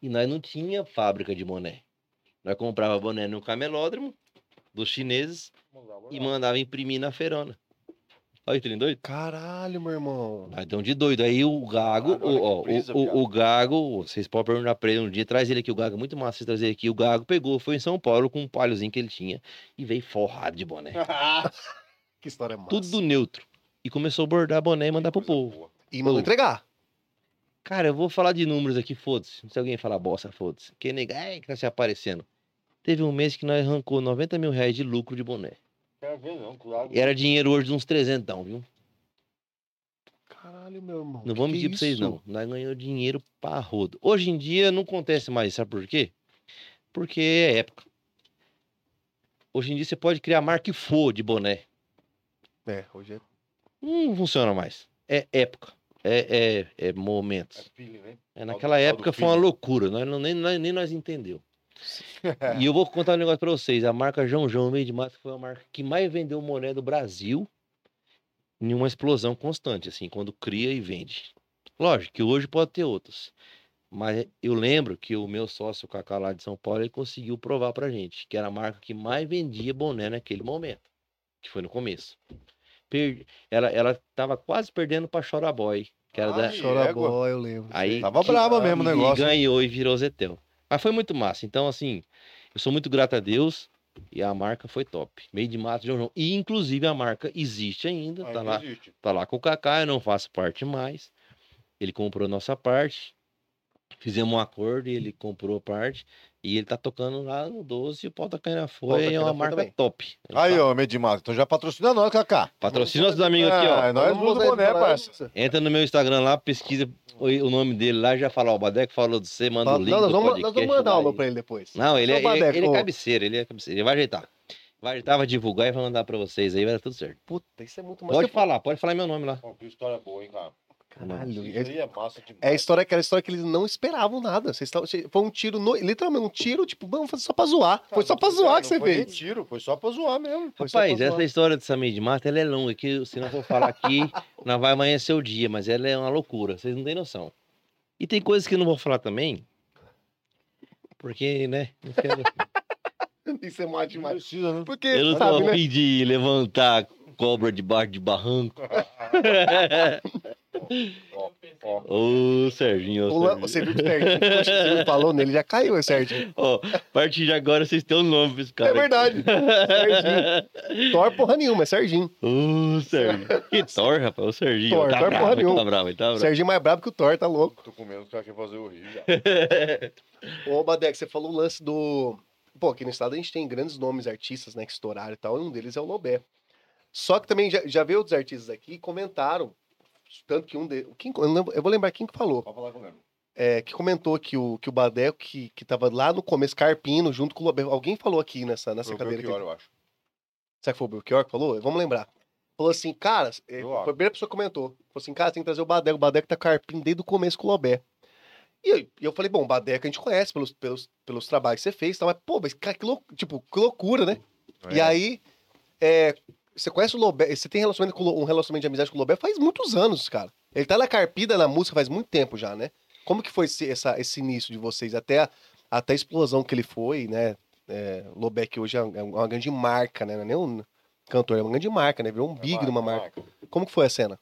Speaker 3: E nós não tinha fábrica de boné. Nós comprava boné no camelódromo dos chineses e mandava imprimir na feirona. Olha que doido.
Speaker 2: Caralho, meu irmão.
Speaker 3: Deu de doido. Aí o Gago, o, ó, o, o, o Gago, vocês podem perguntar pra ele um dia, traz ele aqui, o Gago é muito massa vocês trazer aqui. O Gago pegou, foi em São Paulo com um palhozinho que ele tinha e veio forrado de boné. (laughs)
Speaker 2: Que história massa.
Speaker 3: Tudo do neutro. E começou a bordar boné e mandar pro povo.
Speaker 2: E mandou entregar.
Speaker 3: Cara, eu vou falar de números aqui, foda-se. Se alguém falar bosta, foda-se. Quem nega, é que tá se aparecendo. Teve um mês que nós arrancou 90 mil reais de lucro de boné.
Speaker 1: Quero ver, não, claro.
Speaker 3: E era dinheiro hoje de uns 300, viu?
Speaker 2: Caralho, meu irmão.
Speaker 3: Não vou mentir pra vocês,
Speaker 2: isso?
Speaker 3: não. Nós ganhamos dinheiro pra rodo. Hoje em dia não acontece mais, sabe por quê? Porque é época. Hoje em dia você pode criar a marca que for de boné.
Speaker 2: É, hoje é.
Speaker 3: Não funciona mais. É época. É, é, é
Speaker 1: É
Speaker 3: momentos.
Speaker 1: feeling, né?
Speaker 3: É, naquela época foi uma loucura. Nós, nem, nós- nem nós entendeu. (laughs) e eu vou contar um negócio pra vocês. A marca João João Meio de Massa foi a marca que mais vendeu boné do Brasil em uma explosão constante, assim, quando cria e vende. Lógico que hoje pode ter outros. Mas eu lembro que o meu sócio, o Cacá lá de São Paulo, ele conseguiu provar pra gente que era a marca que mais vendia boné naquele momento. Que foi no começo. Per- Ela, ela tava quase perdendo pra Chora Boy, que era da,
Speaker 1: Ai,
Speaker 2: Chora
Speaker 1: égua.
Speaker 2: boy, eu lembro.
Speaker 3: Aí
Speaker 1: Tava
Speaker 3: que-
Speaker 1: braba mesmo o
Speaker 3: e
Speaker 1: negócio.
Speaker 3: ganhou e virou Zetel. Mas foi muito massa. Então, assim, eu sou muito grato a Deus e a marca foi top. Meio de mato, João João. E, inclusive, a marca existe ainda. Tá lá,
Speaker 1: existe.
Speaker 3: tá lá com o Kaká, eu não faço parte mais. Ele comprou nossa parte. Fizemos um acordo e ele comprou a parte. E ele tá tocando lá no 12 e o pau tá caindo na
Speaker 2: Pau
Speaker 3: folha.
Speaker 2: tá
Speaker 3: E é uma marca
Speaker 2: também.
Speaker 3: top. Ele
Speaker 1: Aí,
Speaker 3: tá-
Speaker 1: ó, Medimato. Então já patrocina nós, Kaká.
Speaker 3: Patrocina nossos amigos aqui, ó.
Speaker 1: Ah, nós
Speaker 2: usar
Speaker 1: boné, parça.
Speaker 3: Entra no meu Instagram lá, pesquisa o, o nome dele lá, já fala, ó, o Badeco falou de você, manda o
Speaker 2: Não,
Speaker 3: link
Speaker 2: nós
Speaker 3: do
Speaker 2: vamos, nós vamos mandar uma pra ele depois.
Speaker 3: Não, ele é, ele, é-
Speaker 2: Badeco,
Speaker 3: ele é
Speaker 2: ô.
Speaker 3: cabeceira, ele é cabeceira. Ele vai ajeitar. Vai ajeitar, vai divulgar e vai mandar pra vocês aí, vai dar tudo certo.
Speaker 2: Puta, isso é muito massa.
Speaker 3: Pode
Speaker 2: Que-
Speaker 3: falar, pode falar meu nome lá.
Speaker 1: Pô, que história boa, hein, cara.
Speaker 2: Caralho.
Speaker 1: Isso
Speaker 2: É,
Speaker 1: é massa demais.
Speaker 2: é a história, aquela história que eles não esperavam nada. Vocês tavam- foi um tiro, no- literalmente um tiro, tipo, vamos fazer só pra zoar. Foi só pra
Speaker 1: Não,
Speaker 2: zoar
Speaker 1: não
Speaker 2: que você
Speaker 1: foi
Speaker 2: fez.
Speaker 1: tiro, foi só pra zoar mesmo.
Speaker 2: Foi
Speaker 3: Rapaz,
Speaker 2: zoar.
Speaker 3: essa história dessa meia de mata, ela é longa, que se não for falar aqui, (laughs) não vai amanhecer o dia, mas ela é uma loucura, vocês não têm noção. E tem coisas que eu não vou falar também, porque, né, não quero... (laughs)
Speaker 2: Isso é
Speaker 1: Não
Speaker 2: demais.
Speaker 1: né?
Speaker 2: Porque,
Speaker 3: eu não tô
Speaker 2: sabe,
Speaker 3: a
Speaker 2: né?
Speaker 3: fim de levantar cobra debaixo de barranco. (laughs)
Speaker 1: Ó, ó.
Speaker 3: Ô, Serginho, ô,
Speaker 2: O
Speaker 3: Serginho.
Speaker 2: Você viu que o Serginho, você não falou nele, já caiu, é Serginho.
Speaker 3: Ó, a partir de agora vocês têm um nome pra esse cara.
Speaker 2: É verdade.
Speaker 3: Serginho. (laughs)
Speaker 2: Thor porra nenhuma, é Serginho.
Speaker 3: Ô, Serginho. Que Thor, rapaz. O Serginho.
Speaker 2: Thor,
Speaker 3: tá
Speaker 2: Thor
Speaker 3: bravo,
Speaker 2: porra
Speaker 3: ele tá
Speaker 2: nenhuma.
Speaker 3: bravo, tá bravo.
Speaker 2: Serginho é mais brabo que o Thor, tá louco.
Speaker 1: Tô comendo, os caras querem fazer o rio já.
Speaker 2: Ô, Badeco, você falou o lance do. Pô, aqui no estado a gente tem grandes nomes artistas, né, que estouraram e tal, e um deles é o Lobé. Só que também já, já veio outros artistas aqui e comentaram, tanto que um deles. Quem, eu, não lembro- eu vou lembrar quem que falou.
Speaker 1: Pode falar comigo.
Speaker 2: É, que comentou que o, que o Badeco, que, que tava lá no começo, carpino, junto com o Lobé. Alguém falou aqui nessa, nessa
Speaker 1: Foi o
Speaker 2: cadeira.
Speaker 1: Belchior,
Speaker 2: aqui.
Speaker 1: eu acho.
Speaker 2: Será que foi o Belchior que falou? Vamos lembrar. Falou assim, cara, é,
Speaker 1: Eu
Speaker 2: foi a primeira pessoa que comentou. Falou assim, cara, tem que trazer o Badeco. O Badeco tá carpino desde o começo com o Lobé. E eu, e eu falei, bom, o Badeco a gente conhece pelos, pelos, pelos trabalhos que você fez, e tal, mas, pô, mas, cara, que, lou, tipo, que loucura, né? E
Speaker 1: É.
Speaker 2: aí, é, você conhece o Lobé, você tem relacionamento com, um relacionamento de amizade com o Lobé faz muitos anos, cara. Ele tá na carpida na música faz muito tempo já, né? Como que foi esse, essa, esse início de vocês? Até a, até a explosão que ele foi, né? É, o Lobé que hoje é uma grande marca, né? Não é nem um cantor, é uma grande marca, né? Virou um big
Speaker 1: É
Speaker 2: numa
Speaker 1: marca,
Speaker 2: marca. Como que foi a cena?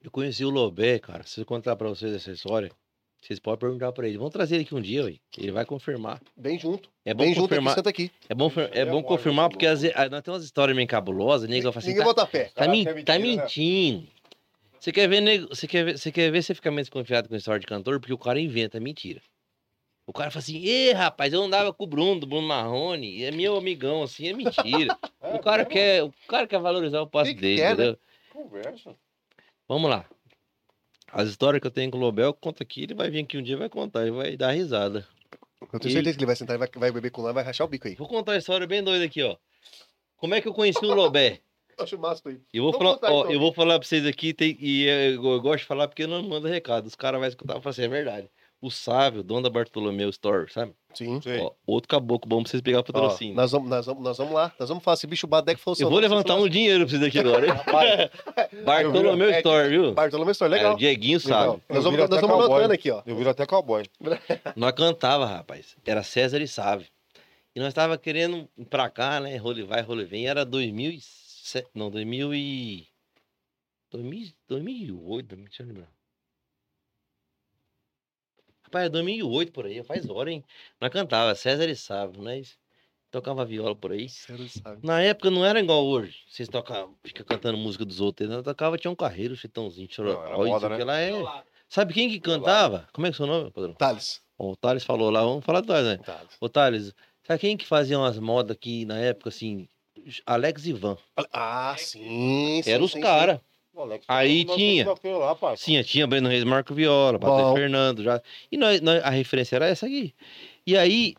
Speaker 3: Eu conheci o Lobé, cara. Se eu contar pra vocês essa história, vocês podem perguntar pra ele. Vamos trazer ele aqui um dia, ué. Ele vai confirmar.
Speaker 2: Bem junto.
Speaker 3: É bom
Speaker 2: Bem junto aqui,
Speaker 3: confirmar.
Speaker 2: senta aqui.
Speaker 3: É bom, é
Speaker 1: É
Speaker 3: bom confirmar,
Speaker 1: muito
Speaker 3: porque às vezes, nós temos umas histórias meio cabulosas, nego fala assim,
Speaker 2: Ninguém
Speaker 3: tá,
Speaker 2: bota fé.
Speaker 3: tá,
Speaker 1: é
Speaker 3: tá
Speaker 1: mentira, né?
Speaker 3: mentindo. Você quer ver, nego, você quer ver, você quer ver você ficar mais desconfiado com história de cantor, porque o cara inventa mentira. O cara fala assim, ê, rapaz, eu andava com o Bruno, do Bruno Marrone, é meu amigão, assim, é mentira. (laughs) o, cara quer, o cara quer valorizar o passo
Speaker 2: Que que
Speaker 3: dele,
Speaker 2: quer, né?
Speaker 1: Conversa.
Speaker 3: Vamos lá. As histórias que eu tenho com o Lobel, conta aqui, ele vai vir aqui um dia e vai contar, e vai dar risada.
Speaker 2: Eu tenho
Speaker 3: E-
Speaker 2: certeza que ele vai sentar e vai, vai beber com nós, vai rachar o bico aí.
Speaker 3: Vou contar uma história bem doida aqui, ó. Como é que eu conheci o Lobé?
Speaker 2: Acho massa aí.
Speaker 3: Eu vou,
Speaker 2: Vamos
Speaker 3: falar,
Speaker 2: contar,
Speaker 3: ó,
Speaker 2: então.
Speaker 3: eu vou falar pra vocês aqui, tem- e eu, eu gosto de falar porque não mando recado. Os caras vão escutar e falar assim, é verdade. O Sávio, dono da Bartolomeu Store, sabe?
Speaker 2: Sim.
Speaker 1: Sei.
Speaker 3: Ó, outro caboclo bom pra vocês pegar o
Speaker 2: Ó,
Speaker 3: patrocínio.
Speaker 2: nós, vamos, nós, vamos, nós vamos lá. Nós vamos falar. Se bicho Badeco falou
Speaker 3: eu vou levantar um dinheiro pra vocês aqui agora. hein? (laughs) (laughs) Bartolomeu
Speaker 2: É,
Speaker 3: Store, viu?
Speaker 2: Bartolomeu Store,
Speaker 3: É,
Speaker 2: legal.
Speaker 3: o Dieguinho sabe.
Speaker 2: Nós vamos, nós vamos anotando aqui, ó.
Speaker 1: Eu viro até cowboy. (laughs)
Speaker 3: Nós cantava, rapaz. Era César e Sávio. E nós tava querendo ir pra cá, né? Role vai, role vem. Era 2007. Não, 2000 e... 2000, 2008, deixa eu lembrar. Rapaz, é 2008 por aí, faz hora, hein? Nós cantava César e Sávio, nós tocava viola por aí.
Speaker 2: Sério, sabe?
Speaker 3: Na época não era igual hoje. Vocês tocam, fica cantando música dos outros. Nós tocava Tião Carreiro, Chitãozinho, Chororó, isso
Speaker 1: né?
Speaker 3: lá é... Sabe quem que cantava? Como é que é o seu nome, padrão?
Speaker 2: Thales.
Speaker 3: O Thales falou lá, vamos falar do Thales, né?
Speaker 2: Thales.
Speaker 3: Ô, Thales, sabe quem que fazia umas modas aqui na época, assim? Alex Ivan.
Speaker 2: Ah, sim. sim
Speaker 3: Era os caras.
Speaker 1: Alex,
Speaker 3: Aí
Speaker 1: nós
Speaker 3: tinha.
Speaker 1: Lá.
Speaker 3: Sim, tinha Breno Reis, Marco Viola, Patrick
Speaker 2: Bom.
Speaker 3: Fernando, já. E nós, nós- a referência era essa aqui. E aí,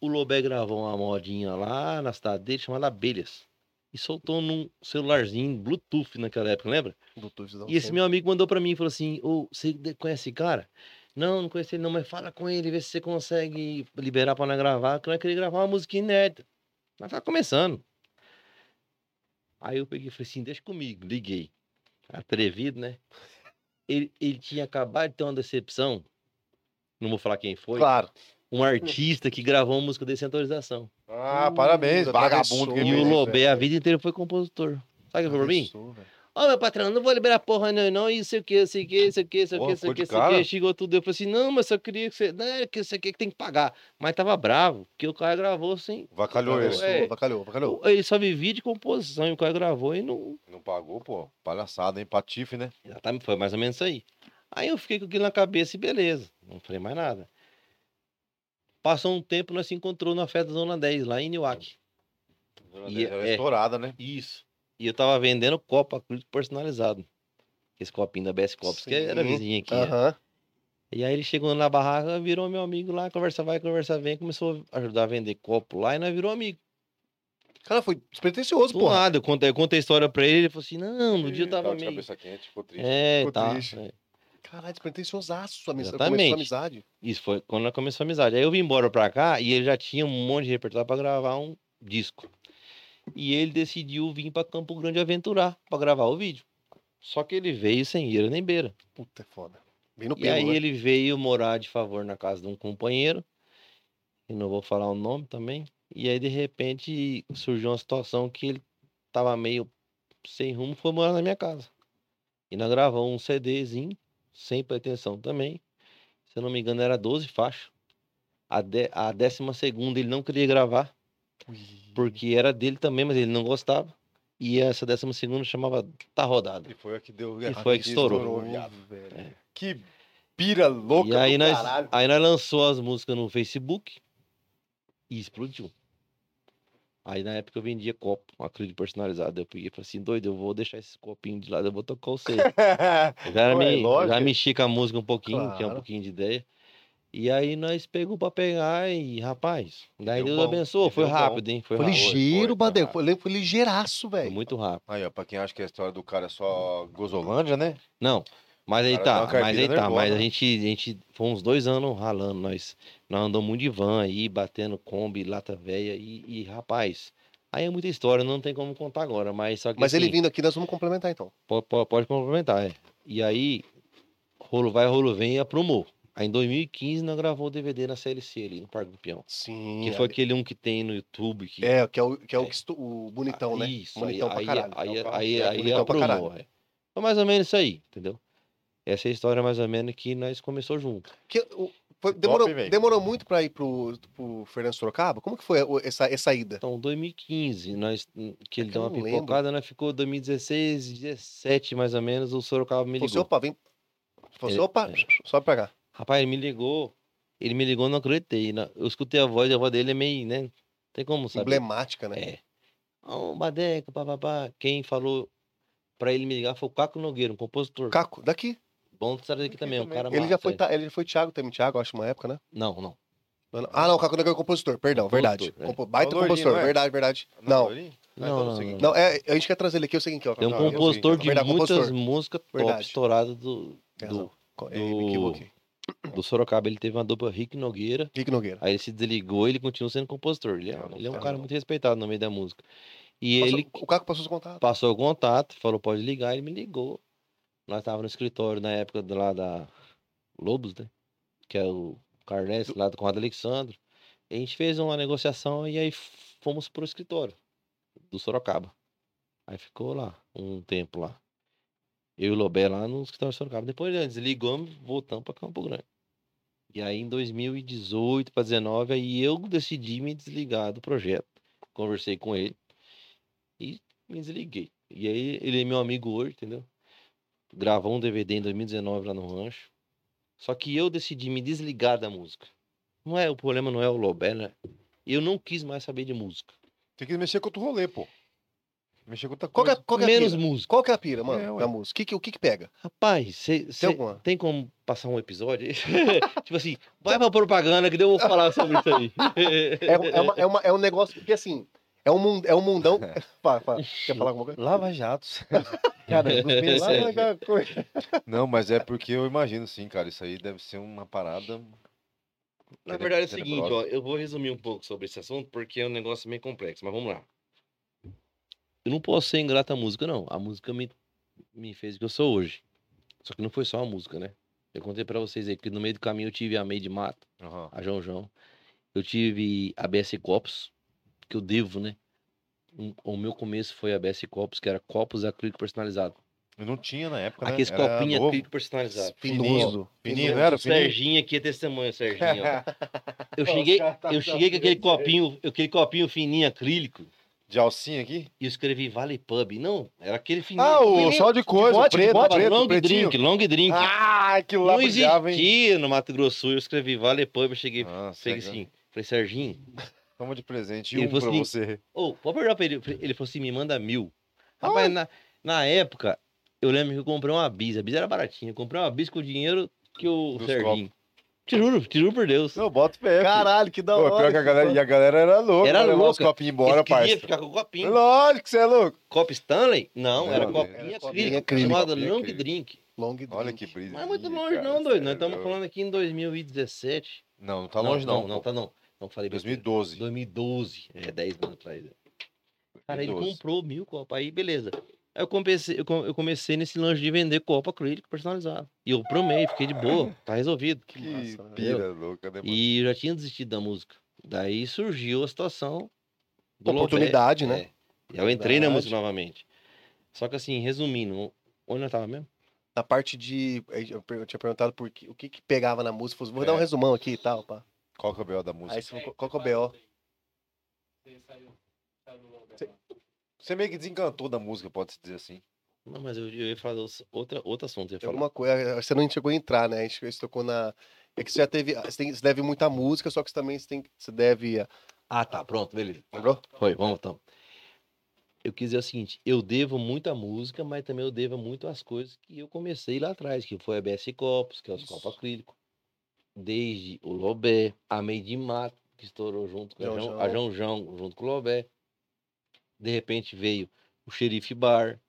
Speaker 3: o Lobé gravou uma modinha lá na cidade dele, chamada Abelhas. E soltou num celularzinho, Bluetooth naquela época, lembra?
Speaker 2: Doutor,
Speaker 3: E esse meu amigo mandou pra mim e falou assim: Ô, você de- conhece esse cara? Não, não conheci ele, não, mas fala com ele, vê se você consegue liberar pra nós gravar, que nós queríamos gravar uma música inédita. Nós tá começando. Aí eu peguei e falei assim: deixa comigo, liguei. Atrevido, né? Ele, ele tinha acabado de ter uma decepção. Não vou falar quem foi.
Speaker 2: Claro.
Speaker 3: Um artista que gravou uma música desse autorizzação.
Speaker 1: Ah, parabéns,
Speaker 2: Hum,
Speaker 1: vagabundo.
Speaker 3: E o Lobé a vida inteira foi compositor. Sabe o que foi pra mim?
Speaker 2: Velho.
Speaker 3: Ó, meu patrão, não vou liberar porra não, não, e sei o que, sei o que, sei o que, sei o que, sei o que, sei o que, chegou tudo. Eu falei assim, não, mas só queria que você, não, é que você quer que tem que pagar. Mas tava bravo, porque o cara gravou sem,
Speaker 1: Vacalhou ele.
Speaker 3: É.
Speaker 2: Vacalhou, vacalhou.
Speaker 3: ele só vivia de composição, e o cara gravou e não,
Speaker 1: Não pagou, pô. Palhaçada, hein? Patife, né?
Speaker 3: exatamente, foi mais ou menos isso aí. Aí eu fiquei com aquilo na cabeça e beleza, não falei mais nada. Passou um tempo, nós se encontrou na festa da Zona 10, lá em Newark. E
Speaker 1: Era
Speaker 3: é-
Speaker 1: estourada, né?
Speaker 3: Isso. E eu tava vendendo copo acrílico personalizado. Esse copinho da BS Copos, que era vizinho aqui.
Speaker 2: Aham.
Speaker 3: E aí ele chegou na barraca, virou meu amigo lá, conversa vai, conversa vem, começou a ajudar a vender copo lá e nós virou amigo.
Speaker 2: Cara, foi despretensioso,
Speaker 3: Do
Speaker 2: porra.
Speaker 3: nada, eu contei, eu contei a história pra ele, ele falou assim, não, no dia eu tava meio...
Speaker 1: cabeça quente, ficou triste.
Speaker 3: É,
Speaker 2: Ficou
Speaker 3: tá.
Speaker 2: triste.
Speaker 3: é.
Speaker 2: Caralho, despretensiosaço. A amizade. Começou a amizade.
Speaker 3: Isso foi quando nós começamos a amizade. Aí eu vim embora pra cá e ele já tinha um monte de repertório pra gravar um disco. E ele decidiu vir pra Campo Grande aventurar pra gravar o vídeo. Só que ele veio sem ira nem beira.
Speaker 2: Puta, é foda. Bem no
Speaker 3: E
Speaker 2: pelo,
Speaker 3: aí
Speaker 2: né?
Speaker 3: ele veio morar de favor na casa de um companheiro. E não vou falar o nome também. E aí, de repente, surgiu uma situação que ele tava meio sem rumo, foi morar na minha casa. E nós gravamos um CDzinho, sem pretensão também. Se eu não me engano, era 12 faixas. A, de, a décima segunda ele não queria gravar. Porque era dele também, mas ele não gostava. E essa décima segunda chamava Tá Rodado.
Speaker 1: E foi a que deu.
Speaker 3: E foi a que estourou.
Speaker 1: viado.
Speaker 2: velho.
Speaker 1: Que pira louca
Speaker 3: E aí
Speaker 1: do
Speaker 3: nós,
Speaker 1: caralho.
Speaker 3: aí nós lançou as músicas no Facebook e explodiu. Aí na época eu vendia copo, um acrílico personalizado. Eu peguei e falei assim, doido, eu vou deixar esses copinhos de lado, eu vou tocar o C. (laughs) Já,
Speaker 1: Ué,
Speaker 3: me, já mexi com a música um pouquinho, tinha um
Speaker 2: Claro.
Speaker 3: pouquinho de ideia. E aí nós pegou pra pegar e, rapaz, daí
Speaker 1: deu
Speaker 3: Deus
Speaker 1: bom,
Speaker 3: abençoou.
Speaker 1: e
Speaker 3: Foi
Speaker 1: bom.
Speaker 3: rápido, hein? Foi,
Speaker 2: Foi
Speaker 3: rápido.
Speaker 2: ligeiro,
Speaker 1: foi,
Speaker 2: Badeco.
Speaker 1: foi
Speaker 2: Foi, foi ligeiraço, velho.
Speaker 3: muito rápido.
Speaker 1: Aí, ó, pra quem acha que a história do cara é só Gozolândia, né?
Speaker 3: Não, mas aí tá,
Speaker 1: uma
Speaker 3: mas aí tá, mas a
Speaker 1: nervosa.
Speaker 3: gente, a gente foi uns dois anos ralando, nós, nós andamos muito de van aí, batendo Kombi, lata velha e, e, rapaz, aí é muita história, não tem como contar agora, mas só que
Speaker 2: Mas ele
Speaker 3: assim,
Speaker 2: vindo aqui, nós vamos complementar então.
Speaker 3: pode, pode, pode complementar, é. E aí, rolo vai, rolo vem e aprumou. Aí em 2015 nós gravou o DVD na CLC ali, no Parque do Peão.
Speaker 2: Sim.
Speaker 3: Que foi aquele um que tem no YouTube. Que...
Speaker 2: É, que é o, que é o,
Speaker 3: É.
Speaker 2: que estu- o bonitão, né?
Speaker 3: Isso,
Speaker 2: Bonitão
Speaker 3: aí,
Speaker 2: pra
Speaker 3: aí,
Speaker 2: caralho.
Speaker 3: aí,
Speaker 1: É o carro
Speaker 3: aí,
Speaker 1: certo,
Speaker 3: aí
Speaker 2: pra caralho.
Speaker 3: é. Foi mais ou menos isso aí, entendeu? Essa é a história mais ou menos que nós começou junto.
Speaker 2: Que, o- foi-
Speaker 1: Top,
Speaker 2: demorou,
Speaker 1: velho?
Speaker 2: demorou muito pra ir pro, pro Fernando Sorocaba? Como que foi o- essa, essa ida?
Speaker 3: Então, 2015, nós, que ele
Speaker 2: que
Speaker 3: deu
Speaker 2: eu
Speaker 3: uma
Speaker 2: não lembro.
Speaker 3: pipocada, nós ficou 2016, 17 mais ou menos, o Sorocaba me
Speaker 2: Falou
Speaker 3: ligou.
Speaker 2: assim, opa, vem. Falou assim,
Speaker 3: É,
Speaker 2: opa, sobe pra cá.
Speaker 3: Rapaz, ele me ligou, ele me ligou, não acreditei. Eu escutei a voz, a voz dele é meio, né? Não tem como saber.
Speaker 2: Emblemática, né?
Speaker 3: É. Ó, Badeca, papapá. Quem falou pra ele me ligar foi o Caco Nogueira, um compositor.
Speaker 2: Caco, daqui.
Speaker 3: Bom de estar aqui também, um
Speaker 1: também.
Speaker 3: cara
Speaker 2: Ele já
Speaker 3: massa,
Speaker 2: foi,
Speaker 3: é.
Speaker 2: ele já foi Thiago também, Thiago, acho, uma época, né?
Speaker 3: Não, não.
Speaker 2: Não, não. Ah, não, o Caco Negro é compositor, perdão, verdade.
Speaker 3: Compositor, é.
Speaker 2: Compo- Baita
Speaker 1: É o
Speaker 2: compositor,
Speaker 1: não é?
Speaker 2: verdade, verdade. Não?
Speaker 1: Ah,
Speaker 3: Não,
Speaker 1: então
Speaker 3: não,
Speaker 1: é o seguinte.
Speaker 2: não, é, a gente quer trazer ele aqui, eu sei quem que é. o
Speaker 3: Tem um
Speaker 1: eu
Speaker 3: compositor de
Speaker 2: Verdade,
Speaker 3: muitas
Speaker 2: compositor.
Speaker 3: músicas top
Speaker 2: Verdade.
Speaker 3: estouradas do, do,
Speaker 2: razão. É, me
Speaker 3: do-
Speaker 2: equivoquei.
Speaker 3: Do Sorocaba. Ele teve uma dupla Rick Nogueira.
Speaker 2: Rick Nogueira.
Speaker 3: Aí ele se desligou e ele continua sendo compositor. Ele é,
Speaker 1: Não,
Speaker 3: ele é um cara
Speaker 2: não.
Speaker 3: muito respeitado no meio da música. E
Speaker 2: Passou-
Speaker 3: ele
Speaker 2: O Caco passou os contatos.
Speaker 3: passou o contato, falou, pode ligar, ele me ligou. Nós estávamos no escritório na época do- lá da Lobos, né? Que é o Carnes, lá do Conrado Alexandre. E a gente fez uma negociação e aí fomos pro escritório do Sorocaba. Aí ficou lá, um tempo lá. Eu e o Lobé lá no escritório do Sorocaba. Depois desligamos, voltamos para Campo Grande. E aí em 2018 para 2019, aí eu decidi me desligar do projeto. Conversei com ele e me desliguei. E aí ele é meu amigo hoje, entendeu? Gravou um DVD em 2019 lá no rancho. Só que eu decidi me desligar da música. Não é, o problema não é o Lobé, né? Eu não quis mais saber de música.
Speaker 1: Tem que mexer com outro rolê, pô. Mexer com outra
Speaker 2: Qual que é,
Speaker 1: coisa.
Speaker 2: qual que é a
Speaker 3: Menos
Speaker 2: pira?
Speaker 3: música.
Speaker 2: Qual que é a pira, mano,
Speaker 1: É,
Speaker 2: da música? O que, que, o que que pega?
Speaker 3: Rapaz, cê, cê-
Speaker 2: Tem alguma?
Speaker 3: tem como passar um episódio? (laughs) tipo assim, vai pra propaganda que eu vou falar sobre isso aí. (laughs)
Speaker 2: É, um- é, uma- é uma- é um negócio, porque assim, é um, mun- é um mundão... (laughs) Fala, fala. Quer falar alguma coisa?
Speaker 1: Lava jatos.
Speaker 2: Cara,
Speaker 3: É
Speaker 2: naquela coisa.
Speaker 1: Não, mas é porque eu imagino sim, cara. Isso aí deve ser uma parada.
Speaker 3: Na verdade é o seguinte, ó, eu vou resumir um pouco sobre esse assunto porque é um negócio meio complexo, mas vamos lá. Eu não posso ser ingrato à música, não. A música me, me fez o que eu sou hoje. Só que não foi só a música, né? Eu contei pra vocês aí que no meio do caminho eu tive a Meide Mato,
Speaker 1: Aham.
Speaker 3: a João João. Eu tive a BS Copos, que eu devo, né? Um- o meu começo foi a BS Copos, que era copos acrílico personalizado.
Speaker 1: Eu não tinha na época, né?
Speaker 3: Aqueles copinhos acrílico personalizado.
Speaker 2: Fininho.
Speaker 1: Fininho, não era? Fininho?
Speaker 3: Serginho aqui é testemunha, Serginho. (laughs) Eu cheguei,
Speaker 2: tá
Speaker 3: eu cheguei com aquele copinho, aquele copinho fininho acrílico
Speaker 1: De alcinha aqui?
Speaker 3: e eu escrevi Vale Pub. Não, era aquele fininho.
Speaker 1: Ah, o
Speaker 3: fininho.
Speaker 1: sal de coisa,
Speaker 2: bote, de
Speaker 1: preto,
Speaker 2: bote,
Speaker 1: preto,
Speaker 3: long
Speaker 1: pretinho.
Speaker 3: drink, long drink.
Speaker 1: Ah, aquilo lá
Speaker 3: não
Speaker 1: brilhava, hein?
Speaker 3: existia no Mato Grosso. Eu escrevi Vale Pub, eu cheguei, peguei
Speaker 1: cara.
Speaker 3: assim, falei, Serginho,
Speaker 1: Toma de presente
Speaker 3: Ele
Speaker 1: um pra
Speaker 3: assim,
Speaker 1: você.
Speaker 3: ô, pode perguntar pra ele. Ele falou assim, me manda mil. Rapaz, na, na época, eu lembro que eu comprei uma bis, a bis era baratinha. Eu comprei uma bis com o dinheiro que o Serginho. Te juro, te juro por Deus.
Speaker 1: Não, bota o.
Speaker 2: Caralho, que da
Speaker 1: Pô,
Speaker 2: hora.
Speaker 1: pior que a galera, e a galera era louca.
Speaker 3: Era
Speaker 1: levar os
Speaker 3: louca.
Speaker 1: copinhos embora, parça.
Speaker 3: ficar com o copinho.
Speaker 1: Lógico que você é louco.
Speaker 3: Copo Stanley? Não,
Speaker 1: Não,
Speaker 3: era
Speaker 1: era
Speaker 3: copinho
Speaker 2: copinho
Speaker 3: acrílico,
Speaker 2: acrílico.
Speaker 3: chamado
Speaker 1: Copinho
Speaker 3: long
Speaker 1: acrílico.
Speaker 3: drink.
Speaker 2: Long
Speaker 1: Olha
Speaker 2: drink.
Speaker 1: que brisa.
Speaker 3: Não é muito longe não, doido. Nós estamos falando aqui em 2017.
Speaker 1: Não, não tá longe não.
Speaker 3: Não, não, tá não. Não falei besteira.
Speaker 1: 2012.
Speaker 3: 2012. É, 10 anos atrás. Cara, ele
Speaker 1: 2012.
Speaker 3: comprou mil copas. Aí, beleza. Aí eu comecei, eu com- eu comecei nesse lanche de vender copo acrílico personalizado. E eu promei, fiquei de boa. (laughs) Tá resolvido.
Speaker 1: Que
Speaker 2: massa, né?
Speaker 1: pira louca, né, mano?
Speaker 3: E eu já tinha desistido da música. Daí surgiu a situação do.
Speaker 2: Oportunidade, né?
Speaker 3: É. E eu entrei na música novamente. Só que assim, resumindo, onde eu tava mesmo?
Speaker 2: Na parte de. Eu tinha perguntado por que- o que, que pegava na música. Falei, Vou dar um
Speaker 1: É.
Speaker 2: resumão aqui e tal, pá.
Speaker 1: Qual que é o B.O. da música?
Speaker 2: Aí qual que é o BO?
Speaker 1: Você meio que desencantou da música, pode-se dizer assim.
Speaker 3: Não, mas eu, eu ia falar outra, outro assunto. Eu ia
Speaker 2: alguma coisa. Você não chegou a entrar, né? A gente, a gente tocou na. É que você já teve. Você, tem, você deve muita música, só que você também você, tem, você deve.
Speaker 3: Ah, tá, pronto, beleza.
Speaker 2: Lembrou?
Speaker 3: Foi, vamos então. Eu quis dizer o seguinte, eu devo muito à música, mas também eu devo muito às coisas que eu comecei lá atrás, que foi a BS Copos, que é os
Speaker 2: Isso.
Speaker 3: copos acrílicos, desde o Lobé, a Made in Mato, que estourou junto com a
Speaker 2: João
Speaker 3: João, a.
Speaker 2: João
Speaker 3: João, junto com o Lobé. De repente veio o Xerife Bar,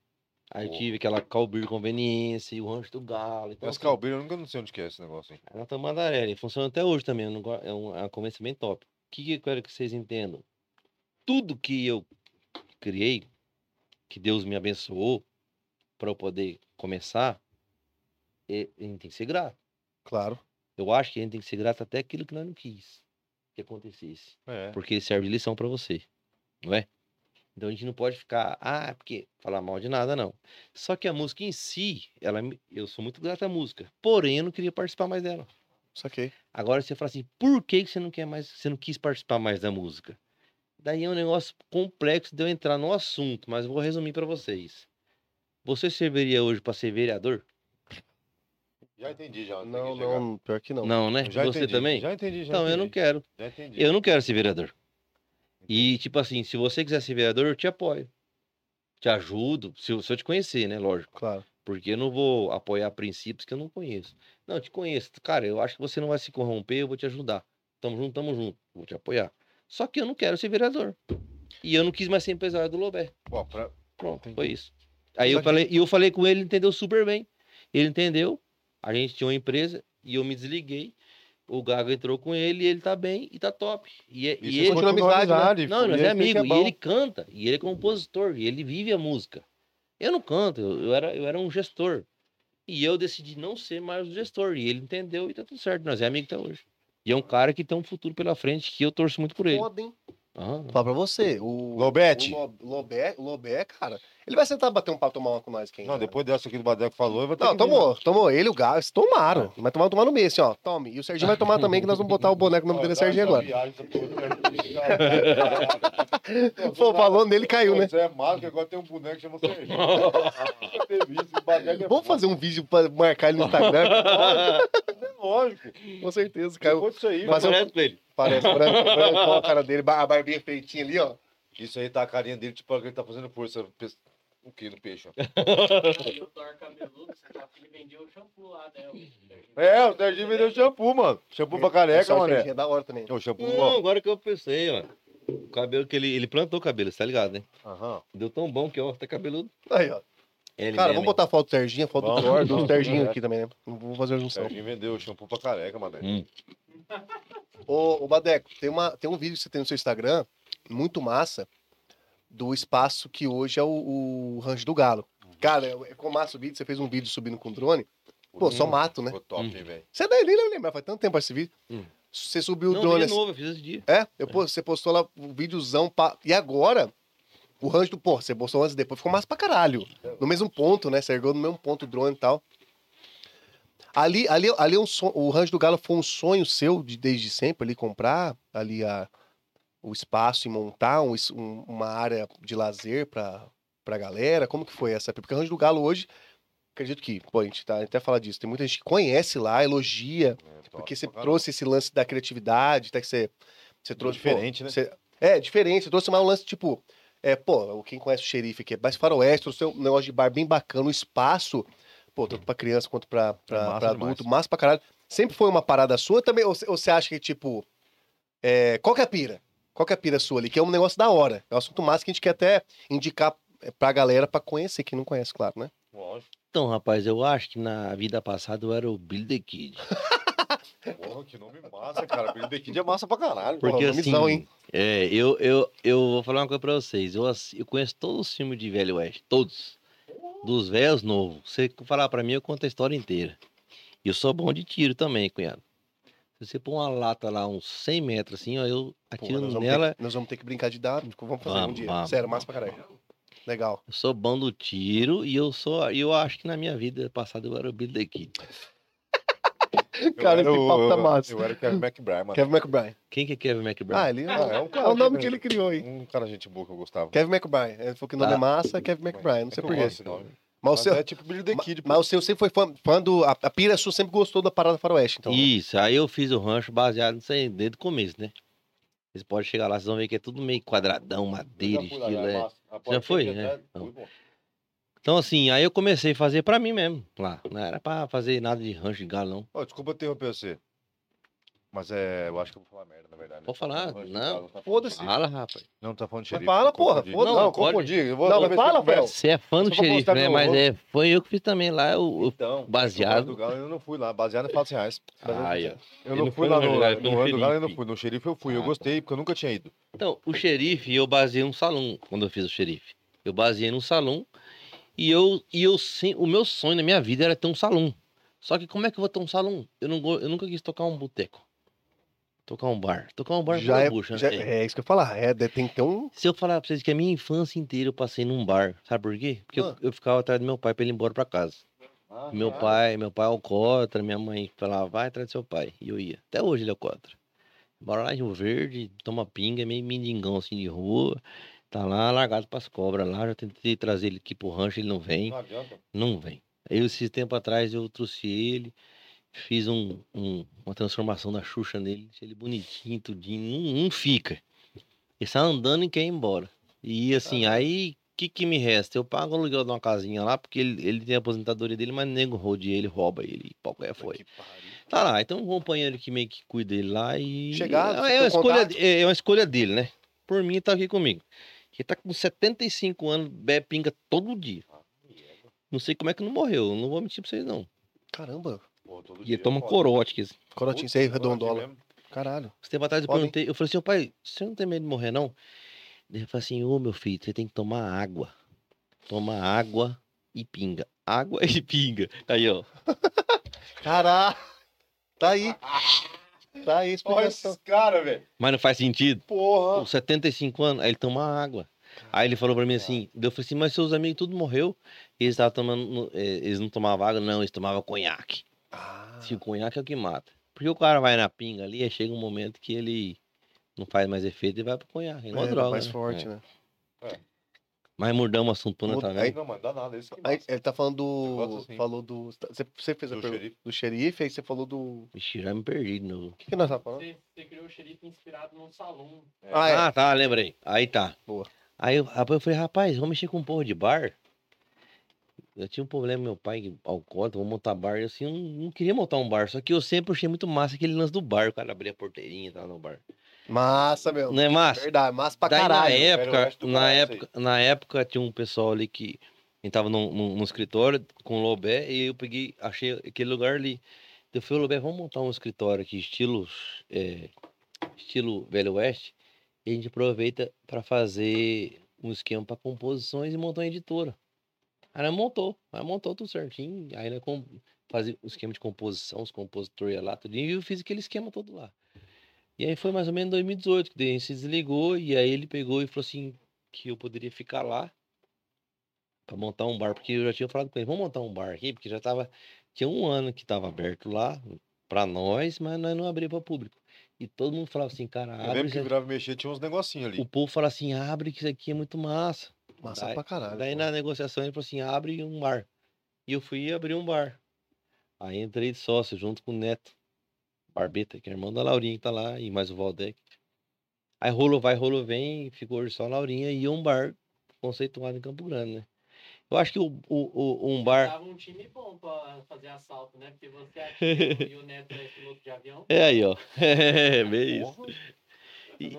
Speaker 3: aí
Speaker 1: Pô.
Speaker 3: tive aquela Calbir Conveniência e o Rancho do Galo. Então,
Speaker 1: Mas
Speaker 3: assim,
Speaker 1: Calbeira, eu nunca não sei onde que é esse negócio, hein?
Speaker 3: é na Tamandaré, funciona até hoje também, é um, é uma começo bem top. O que, que eu quero que vocês entendam? Tudo que eu criei, que Deus me abençoou para eu poder começar, é- a gente tem que ser grato.
Speaker 2: Claro.
Speaker 3: Eu acho que a gente tem que ser grato até aquilo que nós não quis que acontecesse,
Speaker 1: É.
Speaker 3: porque ele serve de lição para você, não é? Então a gente não pode ficar, ah, porque falar mal de nada, não. Só que a música em si, ela, eu sou muito grato à música. Porém, eu não queria participar mais dela.
Speaker 2: Saquei.
Speaker 3: Agora você fala assim, por que que você não quer mais, você não quis participar mais da música? Daí é um negócio complexo de eu entrar no assunto, mas eu vou resumir para vocês. Você serviria hoje para ser vereador?
Speaker 1: Já entendi, já.
Speaker 2: Não,
Speaker 1: que
Speaker 2: não, pior que não.
Speaker 3: Não, né?
Speaker 1: Já
Speaker 3: você
Speaker 1: entendi,
Speaker 3: também?
Speaker 1: Já entendi, já
Speaker 3: Então, eu não
Speaker 1: entendi,
Speaker 3: quero.
Speaker 1: Já entendi.
Speaker 3: Eu não quero ser vereador. E, tipo assim, se você quiser ser vereador, eu te apoio. Te ajudo, se eu, se eu te conhecer, né? Lógico.
Speaker 2: Claro.
Speaker 3: Porque eu não vou apoiar princípios que eu não conheço. Não, eu te conheço. Cara, eu acho que você não vai se corromper, eu vou te ajudar. Tamo junto, tamo junto. Vou te apoiar. Só que eu não quero ser vereador. E eu não quis mais ser empresário do Lobé.
Speaker 1: Bom, pra-
Speaker 3: Pronto,
Speaker 1: Entendi.
Speaker 3: foi isso. Aí eu falei, e eu falei com ele, ele entendeu super bem. Ele entendeu. A gente tinha uma empresa e eu me desliguei. O Gago entrou com ele e ele tá bem e tá top. E, é-
Speaker 1: E
Speaker 3: e
Speaker 1: você
Speaker 3: ele,
Speaker 2: continua
Speaker 1: continua
Speaker 2: amizade, né?
Speaker 1: amizade,
Speaker 3: não, nós
Speaker 1: e
Speaker 3: é amigo.
Speaker 1: bom.
Speaker 3: e ele canta. E ele é compositor. E ele vive a música. Eu não canto. Eu, eu era, eu era um gestor. E eu decidi não ser mais o gestor. E ele entendeu e tá tudo certo. Nós é amigo até hoje. E é um cara que tem um futuro pela frente que eu torço muito por ele.
Speaker 2: Hein?
Speaker 3: Ah,
Speaker 2: Falar pra você. O,
Speaker 1: Lobete.
Speaker 2: O Lo- Lobé, o Lobé, cara. Ele vai sentar bater um papo, tomar uma com nós, quem?
Speaker 1: Não, depois dessa aqui do Badeco falou, eu vou ter
Speaker 2: Não,
Speaker 1: que
Speaker 2: tomou. Tomou. Ele e o Gás tomaram. Vai tomar, tomar no mês, assim, ó. Tome. E o Serginho vai tomar (laughs) também, que nós vamos botar o boneco no nome dele é Serginho agora. (laughs) Pô, falou nele, caiu, né?
Speaker 1: Você é mago, que agora tem um boneco que chama Serginho. (laughs) Isso, o é
Speaker 2: Vamos fazer um vídeo pra marcar ele no Instagram?
Speaker 1: É lógico.
Speaker 2: Com certeza, caiu.
Speaker 1: Disso aí,
Speaker 2: Mas eu-
Speaker 3: Parece com ele.
Speaker 2: Parece, branco, branco, a cara dele, a barbinha feitinha ali, ó.
Speaker 1: Isso aí tá a carinha dele, tipo, ele tá fazendo força. O que no peixe, ó.
Speaker 4: O Thor cabeludo, ele vendia o shampoo lá, né?
Speaker 1: É, o Serginho vendeu shampoo, mano. Shampoo pra careca, mané.
Speaker 2: Serginho É da hora também.
Speaker 1: O shampoo,
Speaker 3: Não,
Speaker 1: ó.
Speaker 3: agora que eu pensei, ó. O cabelo que ele, ele plantou o cabelo, você tá ligado, né?
Speaker 1: Aham.
Speaker 3: Deu tão bom que, ó, tá cabeludo.
Speaker 2: Aí, ó.
Speaker 3: Ele
Speaker 2: Cara,
Speaker 3: mesmo,
Speaker 2: vamos botar a foto do Serginho, a foto do
Speaker 1: Vamos,
Speaker 2: Thor, do
Speaker 1: vamos,
Speaker 2: Serginho
Speaker 1: é.
Speaker 2: aqui também, né? Vamos fazer a
Speaker 1: O
Speaker 2: junção.
Speaker 1: Serginho vendeu shampoo pra careca, mané.
Speaker 3: Hum.
Speaker 2: Ô, ô Badeco, tem, uma, tem um vídeo que você tem no seu Instagram, muito massa, do espaço que hoje é o, o Rancho do Galo. Cara, é, ficou massa o vídeo, você fez um vídeo subindo com drone. Pô, só mato, né?
Speaker 1: Ficou top,
Speaker 3: Hum.
Speaker 1: hein, velho.
Speaker 2: Você daí nem não lembra, faz tanto tempo esse vídeo.
Speaker 3: Hum.
Speaker 2: Você subiu o
Speaker 3: Não,
Speaker 2: drone
Speaker 3: de
Speaker 2: assim.
Speaker 3: novo, eu fiz esse dia.
Speaker 2: É, eu, pô, você postou lá o videozão. Pra... E agora, o rancho do. Pô, você postou antes e depois, ficou massa pra caralho. No mesmo ponto, né? Você ergou no mesmo ponto o drone e tal. Ali, ali, ali é um son... o rancho do Galo foi um sonho seu de, desde sempre, ali comprar ali a, o espaço e montar um, um- uma área de lazer pra, pra galera. Como que foi essa? Porque o rancho do Galo hoje. Acredito que, pô, a gente tá, a até fala disso. Tem muita gente que conhece lá, elogia,
Speaker 1: É,
Speaker 2: porque você trouxe esse lance da criatividade, até que você, você trouxe. pô,
Speaker 1: Diferente, né?
Speaker 2: você- é, diferente. Você trouxe mais um lance tipo. É, pô, quem conhece o xerife aqui é mais faroeste, trouxe um negócio de bar bem bacana, um espaço, pô, tanto pra criança quanto pra, pra,
Speaker 1: É massa
Speaker 2: pra
Speaker 1: demais.
Speaker 2: adulto, massa pra caralho. Sempre foi uma parada sua também? Ou você- ou você acha que, tipo. É, qual que é a pira? Qual que é a pira sua ali? Que é um negócio da hora. É um assunto massa que a gente quer até indicar é, pra galera pra conhecer, quem não conhece, claro, né?
Speaker 1: Lógico.
Speaker 3: Então, rapaz, eu acho que na vida passada eu era o Billy the Kid. (laughs)
Speaker 1: Porra, que nome massa, cara. Billy the Kid é massa pra caralho.
Speaker 3: Porque
Speaker 2: Pô,
Speaker 3: assim,
Speaker 2: nomezão, hein?
Speaker 3: é, eu, eu, eu vou falar uma coisa pra vocês. Eu, eu conheço todos os filmes de Velho Oeste, todos. Dos velhos novos. Você falar pra mim, eu conto a história inteira. E eu sou bom de tiro também, cunhado. Se você pôr uma lata lá, uns 100 metros assim, ó, eu
Speaker 2: Pô,
Speaker 3: atiro
Speaker 2: nós, vamos
Speaker 3: nela.
Speaker 2: ter, nós vamos ter que brincar de dar. Vamos fazer um
Speaker 3: Vamos,
Speaker 2: dia.
Speaker 3: vamos.
Speaker 2: Sério, massa pra caralho. Legal.
Speaker 3: Eu sou bom do tiro e eu sou. e Eu acho que na minha vida passada eu era o Billy the Kid. (laughs)
Speaker 2: Cara, esse papo tá massa.
Speaker 1: Eu era o Kevin McBride, mano.
Speaker 2: Kevin McBride.
Speaker 3: Quem que é Kevin McBride?
Speaker 2: Ah, ele é,
Speaker 1: Ah, é um
Speaker 2: é
Speaker 1: cara
Speaker 2: o nome
Speaker 1: que-
Speaker 2: que ele criou aí.
Speaker 1: Um cara gente boa que eu gostava.
Speaker 2: Kevin McBride. Ele falou que o nome é massa, é Kevin McBride. Não sei
Speaker 1: É que eu
Speaker 2: porquê.
Speaker 1: gosto desse nome.
Speaker 2: Mas o
Speaker 1: Mas
Speaker 2: seu,
Speaker 1: é tipo Billy the Kid. pô.
Speaker 2: mas o seu sempre foi fã, fã do. A, a Pira Sul sempre gostou da parada faroeste, então. né?
Speaker 3: Isso, aí eu fiz o rancho baseado nisso aí, desde o começo, né? Vocês podem chegar lá, vocês vão ver que é tudo meio quadradão, madeira,
Speaker 1: lá,
Speaker 3: estilo,
Speaker 1: já é
Speaker 3: é. Já foi? É.
Speaker 1: fui, pô.
Speaker 3: Então, assim, aí eu comecei a fazer pra mim mesmo lá. Não era pra fazer nada de rancho de galo, não.
Speaker 1: Ó, desculpa interromper você. Mas é. Eu acho que eu vou falar merda, na verdade. né?
Speaker 3: Pode falar?
Speaker 1: Não,
Speaker 3: Não.
Speaker 1: tá
Speaker 2: Foda-se.
Speaker 3: Fala, rapaz.
Speaker 1: Não, tá falando de
Speaker 2: Mas
Speaker 1: xerife.
Speaker 2: fala, porra, foda-se.
Speaker 1: Não,
Speaker 3: Não,
Speaker 1: confundi. Eu vou
Speaker 2: Não, mas fala, Fel.
Speaker 3: Você é fã do xerife, né? Mas é, foi eu que fiz também lá. O, o-
Speaker 1: Então,
Speaker 3: baseado.
Speaker 1: no do Galo eu não fui lá, baseado em fatos reais.
Speaker 3: Ó.
Speaker 1: Eu não fui lá
Speaker 3: no
Speaker 1: no,
Speaker 3: do Galo,
Speaker 1: eu não
Speaker 3: Xerife.
Speaker 1: fui. No xerife eu fui, eu gostei, porque eu nunca tinha ido.
Speaker 3: Então, o xerife, eu baseei um salão quando eu fiz o xerife. Eu baseei num salão e eu, e eu sim, o meu sonho na minha vida era ter um salão. Só que como é que eu vou ter um salão? Eu, não, eu nunca quis tocar um boteco. Tocar um bar. Tocar um bar
Speaker 2: Já
Speaker 3: é,
Speaker 2: é,
Speaker 3: bucha,
Speaker 2: já-
Speaker 3: é.
Speaker 2: é isso que eu falar. É, tem que ter um.
Speaker 3: Se eu falar pra vocês que a minha infância inteira eu passei num bar, sabe por quê? Porque eu,
Speaker 2: Ah.
Speaker 3: eu ficava atrás do meu pai pra ele ir embora pra casa.
Speaker 1: Ah,
Speaker 3: Meu
Speaker 1: cara.
Speaker 3: pai, meu pai é alcoólatra, minha mãe falava, vai atrás do seu pai. E eu ia. Até hoje ele é alcoólatra. Bora lá em Rio Verde, toma pinga, meio mendigão assim de rua. Tá lá largado pras cobras lá. Já tentei trazer ele aqui pro rancho, ele não vem.
Speaker 1: Não adianta.
Speaker 3: Não vem. Aí esse tempo atrás eu trouxe ele, fiz um, um- uma transformação da Xuxa nele, deixei ele bonitinho, tudinho, não, não fica. Ele sai andando e quer ir embora. E assim, aí o que, que me resta? Eu pago o aluguel de uma casinha lá, porque ele, ele tem a aposentadoria dele, mas nego rodeia ele, rouba ele, qualquer foi.
Speaker 1: Que pariu.
Speaker 3: Tá lá, então um companheiro que meio que cuida dele lá e.
Speaker 2: Chegar,
Speaker 3: é, é, uma
Speaker 2: um
Speaker 3: escolha, é, é uma escolha dele, né? Por mim, tá aqui comigo. Ele tá com 75 anos, bebe pinga todo dia. Não sei como é que não morreu, não vou mentir pra vocês, não.
Speaker 2: Caramba.
Speaker 1: Pô,
Speaker 3: E
Speaker 1: dia
Speaker 3: ele toma
Speaker 1: é foda.
Speaker 3: corote.
Speaker 2: Corotinho, sei,
Speaker 1: Putz,
Speaker 2: redondola. Caralho.
Speaker 3: tempo atrás eu
Speaker 2: Podem.
Speaker 3: perguntei, eu falei assim, ô pai, você não tem medo de morrer, não? Ele falou assim, ô meu filho, você tem que tomar água. Toma água e pinga. Água e pinga. Aí, ó. (laughs)
Speaker 2: Caralho. Tá aí. Tá aí
Speaker 1: Olha
Speaker 2: explicação.
Speaker 1: caras, velho.
Speaker 3: Mas não faz sentido.
Speaker 1: Porra.
Speaker 3: Com 75 anos, aí ele toma água. Aí ele falou pra mim assim, eu falei assim, mas seus amigos tudo morreu. E eles estavam tomando, eh, eles não tomavam água, não, eles tomavam conhaque.
Speaker 2: Ah,
Speaker 3: Se o conhaque é o que mata. Porque o cara vai na pinga ali, aí chega um momento que ele não faz mais efeito e vai pro conhaque. É igual
Speaker 2: é,
Speaker 3: droga.
Speaker 2: mais
Speaker 3: né?
Speaker 2: forte,
Speaker 3: É.
Speaker 2: né?
Speaker 3: Mas mudamos o assunto,
Speaker 2: aí-
Speaker 3: vendo?
Speaker 1: Não, mas dá nada. Esse que
Speaker 2: Aí, ele tá falando do.
Speaker 1: assim.
Speaker 2: Falou do. Você, você fez a
Speaker 1: Do
Speaker 2: pergunta
Speaker 1: xerife.
Speaker 2: do xerife, aí você falou do.
Speaker 3: Vixe, já me perdi de novo.
Speaker 2: O que, que nós tá falando?
Speaker 4: Você, você criou o xerife inspirado num salão.
Speaker 2: Ah, é.
Speaker 3: Ah, tá, lembrei. Aí tá.
Speaker 2: Boa.
Speaker 3: Aí eu, rapaz, eu falei, rapaz, vamos mexer com um porra de bar. Eu tinha um problema, meu pai, alcoólatra, vamos montar bar. Eu assim, eu não, não queria montar um bar, só que eu sempre achei muito massa aquele lance do bar, o cara abria a porteirinha e tal no bar.
Speaker 2: Massa, meu.
Speaker 3: Não é massa?
Speaker 2: Verdade, massa pra
Speaker 3: Daí,
Speaker 2: caralho.
Speaker 3: na época, na época, na época tinha um pessoal ali que a gente tava num, num- num escritório com o Lobé e eu peguei, achei aquele lugar ali. Eu falei, Lobé, vamos montar um escritório aqui, estilo, é, estilo Velho Oeste, e a gente aproveita para fazer um esquema para composições e montar uma editora. Aí nós montou, aí montou tudo certinho, aí nós com, fazia o esquema de composição, os compositores iam lá, tudo, e eu fiz aquele esquema todo lá. E aí foi mais ou menos em 2018 que daí a gente se desligou e aí ele pegou e falou assim que eu poderia ficar lá para montar um bar, porque eu já tinha falado com ele, vamos montar um bar aqui, porque já tava tinha um ano que tava aberto lá para nós, mas nós não abria para público. E todo mundo falava assim, cara,
Speaker 1: Eu
Speaker 3: abre,
Speaker 1: lembro
Speaker 3: isso
Speaker 1: que virava mexer, tinha uns negocinhos ali.
Speaker 3: o povo fala assim, abre que isso aqui é muito massa.
Speaker 2: Massa
Speaker 3: Daí-
Speaker 2: pra caralho.
Speaker 3: Daí
Speaker 2: pô.
Speaker 3: na negociação ele falou assim, abre um bar. E eu fui abrir um bar. Aí entrei de sócio junto com o Neto. Barbeta, que é irmão da Laurinha que tá lá, e mais o Valdec. Aí rolo vai, rolo vem, e ficou só a Laurinha e um bar conceituado em Campo Grande, né? Eu acho que o, o, o- um bar.
Speaker 4: Tava um time bom pra fazer assalto, né? Porque você é (laughs) e o Neto é piloto de avião.
Speaker 3: É aí, ó. (laughs) É, bem isso. (laughs) E-.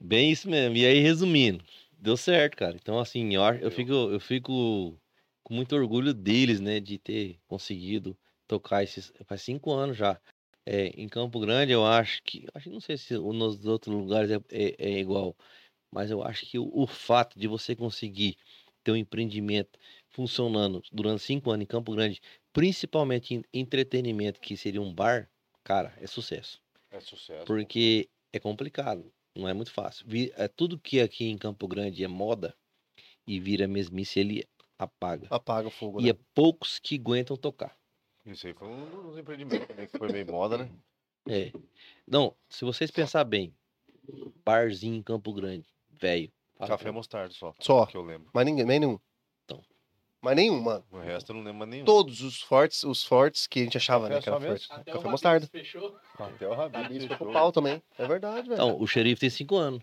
Speaker 1: Bem
Speaker 3: isso mesmo. E aí, resumindo, deu certo, cara. Então, assim, eu, eu, fico, eu fico com muito orgulho deles, né, de ter conseguido tocar esses. Faz cinco anos já. É, em Campo Grande, eu acho que. Acho que não sei se nos outros lugares é, é- é igual, mas eu acho que o, o fato de você conseguir ter um empreendimento funcionando durante cinco anos em Campo Grande, principalmente em entretenimento, que seria um bar, cara, é sucesso.
Speaker 1: É sucesso.
Speaker 3: Porque é complicado, não é muito fácil. Vi- é, tudo que aqui em Campo Grande é moda e vira mesmice, ele apaga.
Speaker 2: Apaga o fogo,
Speaker 3: E
Speaker 2: né?
Speaker 3: é poucos que aguentam tocar.
Speaker 1: Isso aí foi um dos empreendimentos também que foi meio moda, né?
Speaker 3: É. Não, se vocês pensar bem, barzinho em Campo Grande, velho.
Speaker 1: Café mostarda só.
Speaker 2: Só.
Speaker 1: Que eu lembro.
Speaker 2: Mas ninguém, nem nenhum. Mas nenhum, mano.
Speaker 1: O resto eu não lembro nenhum.
Speaker 2: Todos os fortes, os fortes que a gente achava,
Speaker 1: Café
Speaker 2: né? Que era forte.
Speaker 4: Até
Speaker 2: Café mostarda.
Speaker 4: fechou.
Speaker 1: Até o Rabin
Speaker 2: Isso foi
Speaker 1: fechou.
Speaker 2: pau também. É verdade, velho.
Speaker 3: Então, o xerife tem cinco anos.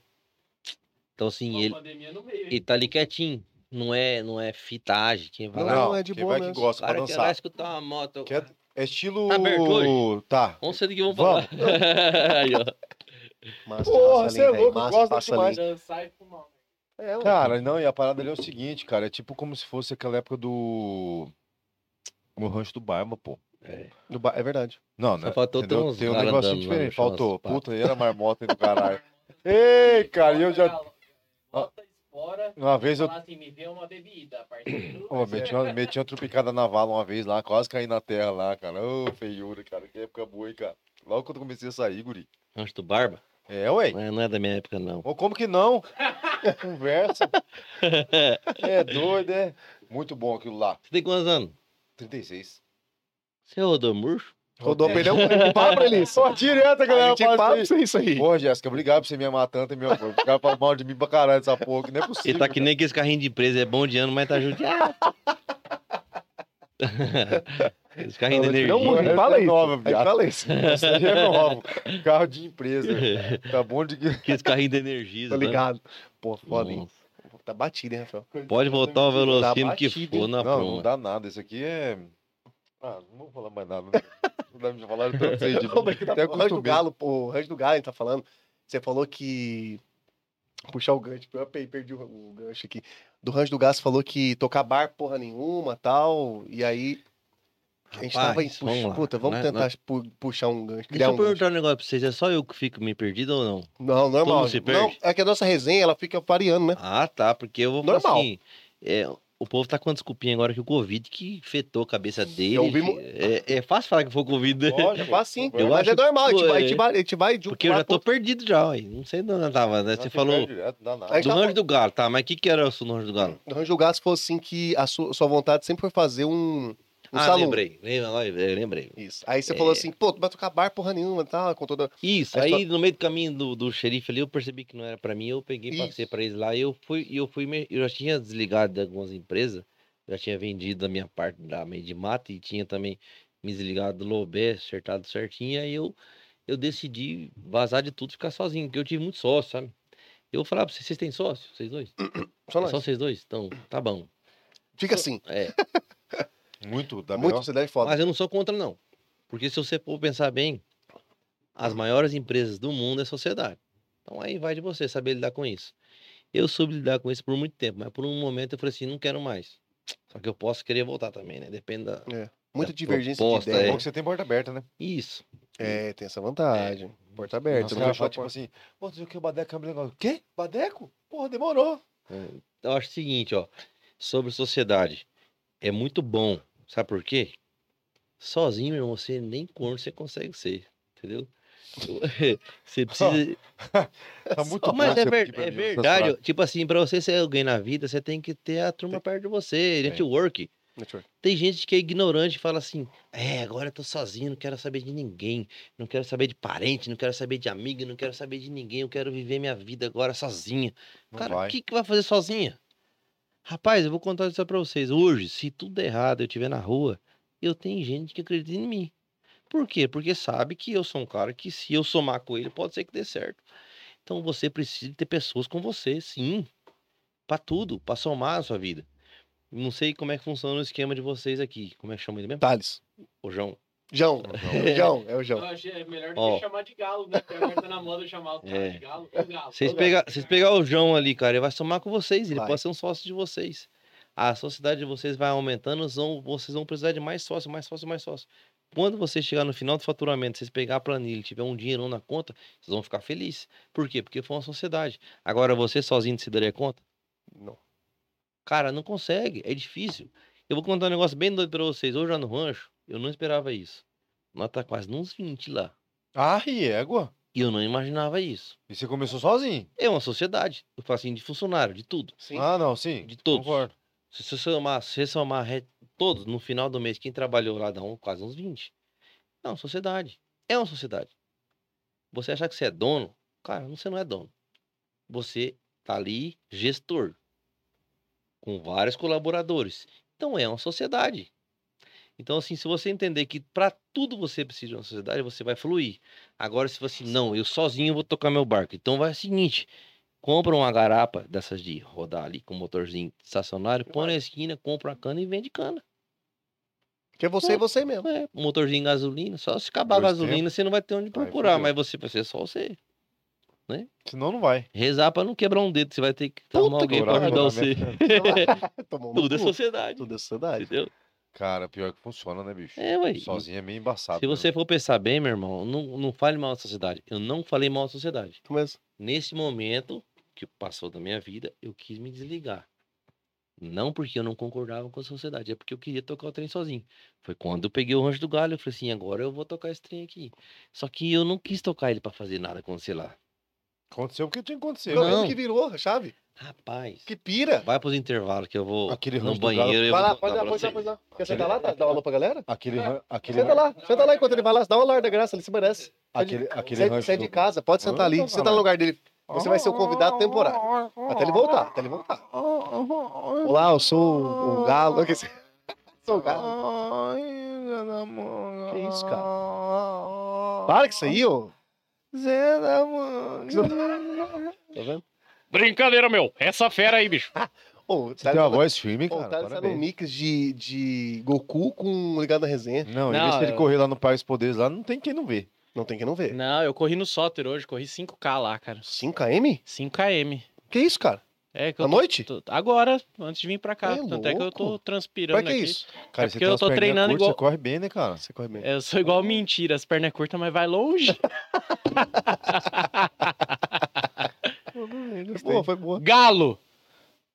Speaker 3: Então, assim,
Speaker 4: Uma
Speaker 3: ele,
Speaker 4: meio.
Speaker 3: ele tá ali quietinho. Não é, não é fitagem. Quem vai
Speaker 2: Não,
Speaker 3: lá.
Speaker 2: não, é de
Speaker 1: quem
Speaker 2: boa
Speaker 1: vai
Speaker 2: mesmo.
Speaker 1: que gosta pra
Speaker 3: cara vai
Speaker 1: dançar.
Speaker 3: escutar uma moto.
Speaker 1: Quer- É estilo...
Speaker 3: Tá aberto hoje?
Speaker 1: Tá.
Speaker 3: Vamos ser do que vamos
Speaker 1: Vamos.
Speaker 3: falar. (laughs) Aí, ó.
Speaker 2: Massa,
Speaker 1: Porra,
Speaker 2: passa
Speaker 1: cê é louco, gosta demais.
Speaker 4: Dançar e fumar.
Speaker 2: É.
Speaker 1: Cara, não, e a parada ali é o seguinte, cara. É tipo como se fosse aquela época do... O rancho do Barba, pô.
Speaker 2: Do ba- É verdade.
Speaker 1: Não,
Speaker 3: Só
Speaker 1: né?
Speaker 3: faltou ter
Speaker 1: Entendeu?
Speaker 3: uns
Speaker 1: Tem um
Speaker 3: no
Speaker 1: diferente. Faltou. Puta, aí era marmota aí do caralho. (laughs) Ei, cara, e eu já...
Speaker 4: Bota, espora.
Speaker 1: Uma vez eu
Speaker 4: assim, me vê uma bebida.
Speaker 1: Ô, meti, uma, meti uma trupicada na vala uma vez lá, quase caí na terra lá, cara. Ô, feiura, cara. Que época boa, hein, cara. Logo quando eu comecei a sair, guri.
Speaker 3: Antes do Barba?
Speaker 1: É, ué.
Speaker 3: Não é, não é da minha época, não.
Speaker 1: Ô, como que não? (laughs) (laughs) Conversa. É doido, é? Muito bom aquilo lá.
Speaker 3: Você tem quantos anos?
Speaker 1: 36.
Speaker 3: Você rodou murcho?
Speaker 2: Rodou o pneu, pra ele isso.
Speaker 1: Pô, direto galera fala
Speaker 2: pra
Speaker 1: isso aí.
Speaker 2: você isso aí.
Speaker 1: Pô, Jéssica, obrigado por você me amar tanto, meu amor. O cara fala mal de mim pra caralho essa porra, que não é possível.
Speaker 3: Ele tá que nem aqueles carrinhos de empresa, é bom de ano, mas tá judiado. (laughs) Esse carrinho de
Speaker 2: Não,
Speaker 3: energia.
Speaker 2: não,
Speaker 1: Essa
Speaker 2: não fala
Speaker 1: é
Speaker 2: isso.
Speaker 1: nova,
Speaker 2: A gente
Speaker 1: viado.
Speaker 2: fala isso.
Speaker 1: Isso aí é novo. (laughs) Carro de empresa. Tá bom de (laughs) que.
Speaker 3: Aqueles carrinhos de energia.
Speaker 2: Tô
Speaker 3: né?
Speaker 2: ligado. Pô, foda, hein? Tá batido, hein, Rafael?
Speaker 3: Pode botar o velocímetro que for na
Speaker 1: Não, não
Speaker 3: prova.
Speaker 1: dá nada. Isso aqui é. Ah, não vou falar mais nada. né? Não dá pra falar tanto aí de (laughs)
Speaker 2: Como é que tá
Speaker 1: Até
Speaker 2: o Rancho do. Galo, pô, o Rancho do Galo, a gente tá falando. Você falou que. Puxar o gancho, eu pe- perdi o, o gancho aqui. Do Rancho do Galo, você falou que tocar bar porra nenhuma tal. E aí. A gente tava em.
Speaker 3: Rapaz, vamos lá.
Speaker 2: puta, vamos
Speaker 3: Né-
Speaker 2: tentar pu- puxar um gancho.
Speaker 3: Deixa eu
Speaker 2: um gancho.
Speaker 3: perguntar um negócio pra vocês. É só eu que fico me perdido ou não?
Speaker 2: Não, normal.
Speaker 3: se
Speaker 2: Não,
Speaker 3: perde?
Speaker 2: é que a nossa resenha ela fica variando, né?
Speaker 3: Ah, tá. Porque eu vou falar
Speaker 2: Normal.
Speaker 3: assim. é, o povo tá com uma desculpinha agora que o Covid que fetou a cabeça dele. É, é fácil falar que foi o Covid, né?
Speaker 2: É fácil sim.
Speaker 3: Eu
Speaker 2: mas
Speaker 3: acho
Speaker 2: é normal, a gente vai, a
Speaker 3: é,
Speaker 2: gente vai, a gente vai de um
Speaker 3: Porque eu já tô
Speaker 2: pro
Speaker 3: perdido já, ué. Não sei de onde eu tava, né? Você falou
Speaker 1: Direto, não.
Speaker 2: Aí
Speaker 3: do
Speaker 2: tá bom.
Speaker 3: do Galo, tá? Mas o que que era o Rancho do Galo?
Speaker 2: No Rancho do Galo, se fosse assim que a sua, sua vontade sempre foi fazer um, um
Speaker 3: ah,
Speaker 2: salão.
Speaker 3: lembrei. Lembrei, lembrei.
Speaker 2: Isso. Aí você
Speaker 3: É.
Speaker 2: falou assim, pô, tu vai tocar bar porra nenhuma, tá? Com toda.
Speaker 3: Isso,
Speaker 2: Aí
Speaker 3: no meio do caminho do, do xerife ali, eu percebi que não era pra mim, eu peguei, passei
Speaker 2: Isso.
Speaker 3: pra eles lá e eu fui, e eu fui, me- eu já tinha desligado de algumas empresas, já tinha vendido a minha parte da meio de mata e tinha também me desligado do Lobé, acertado certinho, aí eu, eu decidi vazar de tudo e ficar sozinho, porque eu tive muito sócio, sabe? Eu vou falar pra vocês, vocês têm sócio? Vocês dois? (clears throat)
Speaker 2: Só
Speaker 3: É
Speaker 2: nós.
Speaker 3: só vocês dois? Então, tá bom.
Speaker 2: Fica assim.
Speaker 3: É, (laughs)
Speaker 1: Muito, dá
Speaker 2: Muito
Speaker 1: melhor.
Speaker 2: sociedade foda.
Speaker 3: mas eu não sou contra, não. Porque se você for pensar bem, as maiores empresas do mundo é sociedade. Então aí vai de você saber lidar com isso. Eu soube lidar com isso por muito tempo, mas por um momento eu falei assim, não quero mais. Só que eu posso querer voltar também, né? Depende da.
Speaker 2: Muita
Speaker 3: da
Speaker 2: divergência
Speaker 3: proposta,
Speaker 2: de
Speaker 1: É
Speaker 2: ideia.
Speaker 1: bom que você tem porta aberta, né?
Speaker 3: Isso.
Speaker 2: É, tem essa vantagem. Porta aberta.
Speaker 1: Nossa,
Speaker 2: não
Speaker 1: cara
Speaker 2: deixa
Speaker 1: fala,
Speaker 2: de-
Speaker 1: tipo assim, pô, o que, o Badeco é um negócio. Quê? Badeco? Porra, demorou.
Speaker 3: Eu acho o seguinte, ó. Sobre sociedade. É muito bom. Sabe por quê? Sozinho, irmão, você nem corno você consegue ser. Entendeu? (laughs) Você (laughs) precisa. (laughs)
Speaker 1: Tá muito
Speaker 3: Mas é, ver- é verdade. Tipo assim, pra você ser alguém na vida, você tem que ter a turma perto de você, network.
Speaker 2: Network.
Speaker 3: Tem gente que é ignorante e fala assim: é, agora eu tô sozinho, não quero saber de ninguém, não quero saber de parente, não quero saber de amigo, não quero saber de ninguém, eu quero viver minha vida agora sozinha.
Speaker 1: Não
Speaker 3: Cara, o que, que vai fazer sozinha? Rapaz, eu vou contar isso pra vocês. Hoje, se tudo der errado, eu estiver na rua, eu tenho gente que acredita em mim. Por quê? Porque sabe que eu sou um cara que se eu somar com ele, pode ser que dê certo. Então você precisa ter pessoas com você, sim. Pra tudo, pra somar a sua vida. Não sei como é que funciona o esquema de vocês aqui. Como é que chama ele mesmo?
Speaker 2: Thales.
Speaker 3: O João.
Speaker 2: João. (laughs) João, é o
Speaker 4: Eu
Speaker 2: João.
Speaker 4: achei é melhor do
Speaker 3: Ó.
Speaker 4: que chamar de galo, né? Porque agora tá na moda chamar o cara
Speaker 3: É.
Speaker 4: de galo.
Speaker 3: Pegar, vocês pegar o João ali, cara, ele vai somar com vocês, ele
Speaker 2: Vai.
Speaker 3: pode ser um sócio de vocês. A sociedade de vocês vai aumentando, vão- vocês vão precisar de mais sócio, mais sócio, mais sócio. Quando você chegar no final do faturamento, vocês pegar a planilha e tiver um dinheirão na conta, vocês vão ficar felizes. Por quê? Porque foi uma sociedade. Agora, você sozinho se daria conta?
Speaker 2: Não.
Speaker 3: Cara, não consegue, é difícil. Eu vou contar um negócio bem doido pra vocês. Hoje lá no rancho, eu não esperava isso. Nós tá quase nos 20 lá.
Speaker 1: Ah, e égua.
Speaker 3: E eu não imaginava isso.
Speaker 1: E você começou sozinho?
Speaker 3: É uma sociedade. Eu falo assim, de funcionário, de tudo.
Speaker 2: Sim.
Speaker 1: Ah, não, sim.
Speaker 3: De todos.
Speaker 1: Concordo.
Speaker 3: Se você somar, se você somar todos, no final do mês, quem trabalhou lá dá um, quase uns 20. É uma sociedade. É uma sociedade. Você achar que você é dono, cara, você não é dono. Você tá ali gestor. Com vários colaboradores. Então é uma sociedade. Então, assim, se você entender que para tudo você precisa de uma sociedade, você vai fluir. Agora, se você, não, eu sozinho vou tocar meu barco. Então, vai o seguinte: compra uma garapa dessas de rodar ali com motorzinho estacionário, põe na esquina, compra uma cana e vende cana.
Speaker 2: Que é você e você mesmo.
Speaker 3: É, motorzinho gasolina, só se acabar a
Speaker 1: Dois
Speaker 3: gasolina, você não vai ter onde procurar, mas você vai ser só você.
Speaker 1: Senão não vai.
Speaker 3: Rezar pra não quebrar um dedo, você vai ter que
Speaker 2: Puta
Speaker 3: arrumar alguém
Speaker 2: que
Speaker 3: pra ajudar você.
Speaker 2: Tomou no (laughs)
Speaker 3: Tudo é sociedade,
Speaker 2: Tudo é sociedade.
Speaker 3: entendeu?
Speaker 1: Cara, pior que funciona, né, bicho?
Speaker 3: É, ué.
Speaker 1: Sozinho é meio embaçado.
Speaker 3: Se
Speaker 1: né?
Speaker 3: você for pensar bem, meu irmão, não, não fale mal da sociedade. Eu não falei mal da sociedade.
Speaker 2: Mas
Speaker 3: Nesse momento que passou da minha vida, eu quis me desligar. Não porque eu não concordava com a sociedade, é porque eu queria tocar o trem sozinho. Foi quando eu peguei o Rancho do Galho, eu falei assim, agora eu vou tocar esse trem aqui. Só que eu não quis tocar ele pra fazer nada acontecer lá.
Speaker 1: Aconteceu tinha que acontecer.
Speaker 2: Não,
Speaker 3: Não.
Speaker 2: ele que virou a chave.
Speaker 3: Rapaz,
Speaker 2: Que pira.
Speaker 3: vai pros intervalos que eu vou
Speaker 1: Aquele
Speaker 3: no banheiro e
Speaker 2: Vai lá, pode lá, pode lá, pode lá. Quer sentar lá? Dá uma alô pra galera?
Speaker 1: Aquele, ran- aquele,
Speaker 2: Senta lá, senta lá enquanto ele vai lá, dá uma lar da graça, ele se merece.
Speaker 1: aquele, aquele
Speaker 2: é- você é de casa, pode sentar ali,
Speaker 1: Ah,
Speaker 2: senta no lugar dele. Você vai ser o convidado temporário. Até ele voltar, até ele voltar. Olá, eu sou o Galo. Que (laughs) sou o Galo. Que isso, cara? Para com isso aí, ô. Tá vendo?
Speaker 5: Brincadeira, meu. Essa fera aí, bicho.
Speaker 2: Ô,
Speaker 1: Você
Speaker 2: tá,
Speaker 1: tem uma voz firme, cara.
Speaker 2: tá, tá no
Speaker 1: parabéns.
Speaker 2: mix de, de Goku com Ligado na Resenha.
Speaker 1: Não,
Speaker 5: Não,
Speaker 1: ele
Speaker 5: eu-
Speaker 1: correr lá no Parque dos Poderes, lá não tem quem não vê.
Speaker 2: Não tem quem não vê.
Speaker 5: Não, eu corri no Soter hoje, corri 5K lá, cara.
Speaker 2: 5km?
Speaker 5: 5km.
Speaker 2: Que isso, cara?
Speaker 5: É que eu
Speaker 2: À
Speaker 5: tô-
Speaker 2: noite?
Speaker 5: tô- agora, antes de vir pra cá.
Speaker 2: É
Speaker 5: Tanto é que eu tô
Speaker 2: louco.
Speaker 5: transpirando
Speaker 2: Pra que
Speaker 5: aqui.
Speaker 2: isso?
Speaker 1: Cara,
Speaker 5: É
Speaker 1: você
Speaker 5: porque
Speaker 1: tem
Speaker 5: eu
Speaker 1: umas
Speaker 5: tô
Speaker 1: perninhas
Speaker 5: treinando
Speaker 1: curtas,
Speaker 5: igual-
Speaker 1: Você corre bem, né, cara?
Speaker 2: Você corre bem.
Speaker 5: Eu sou igual mentira, as pernas é curtas, mas vai longe. (laughs)
Speaker 2: Boa, foi boa.
Speaker 5: Galo!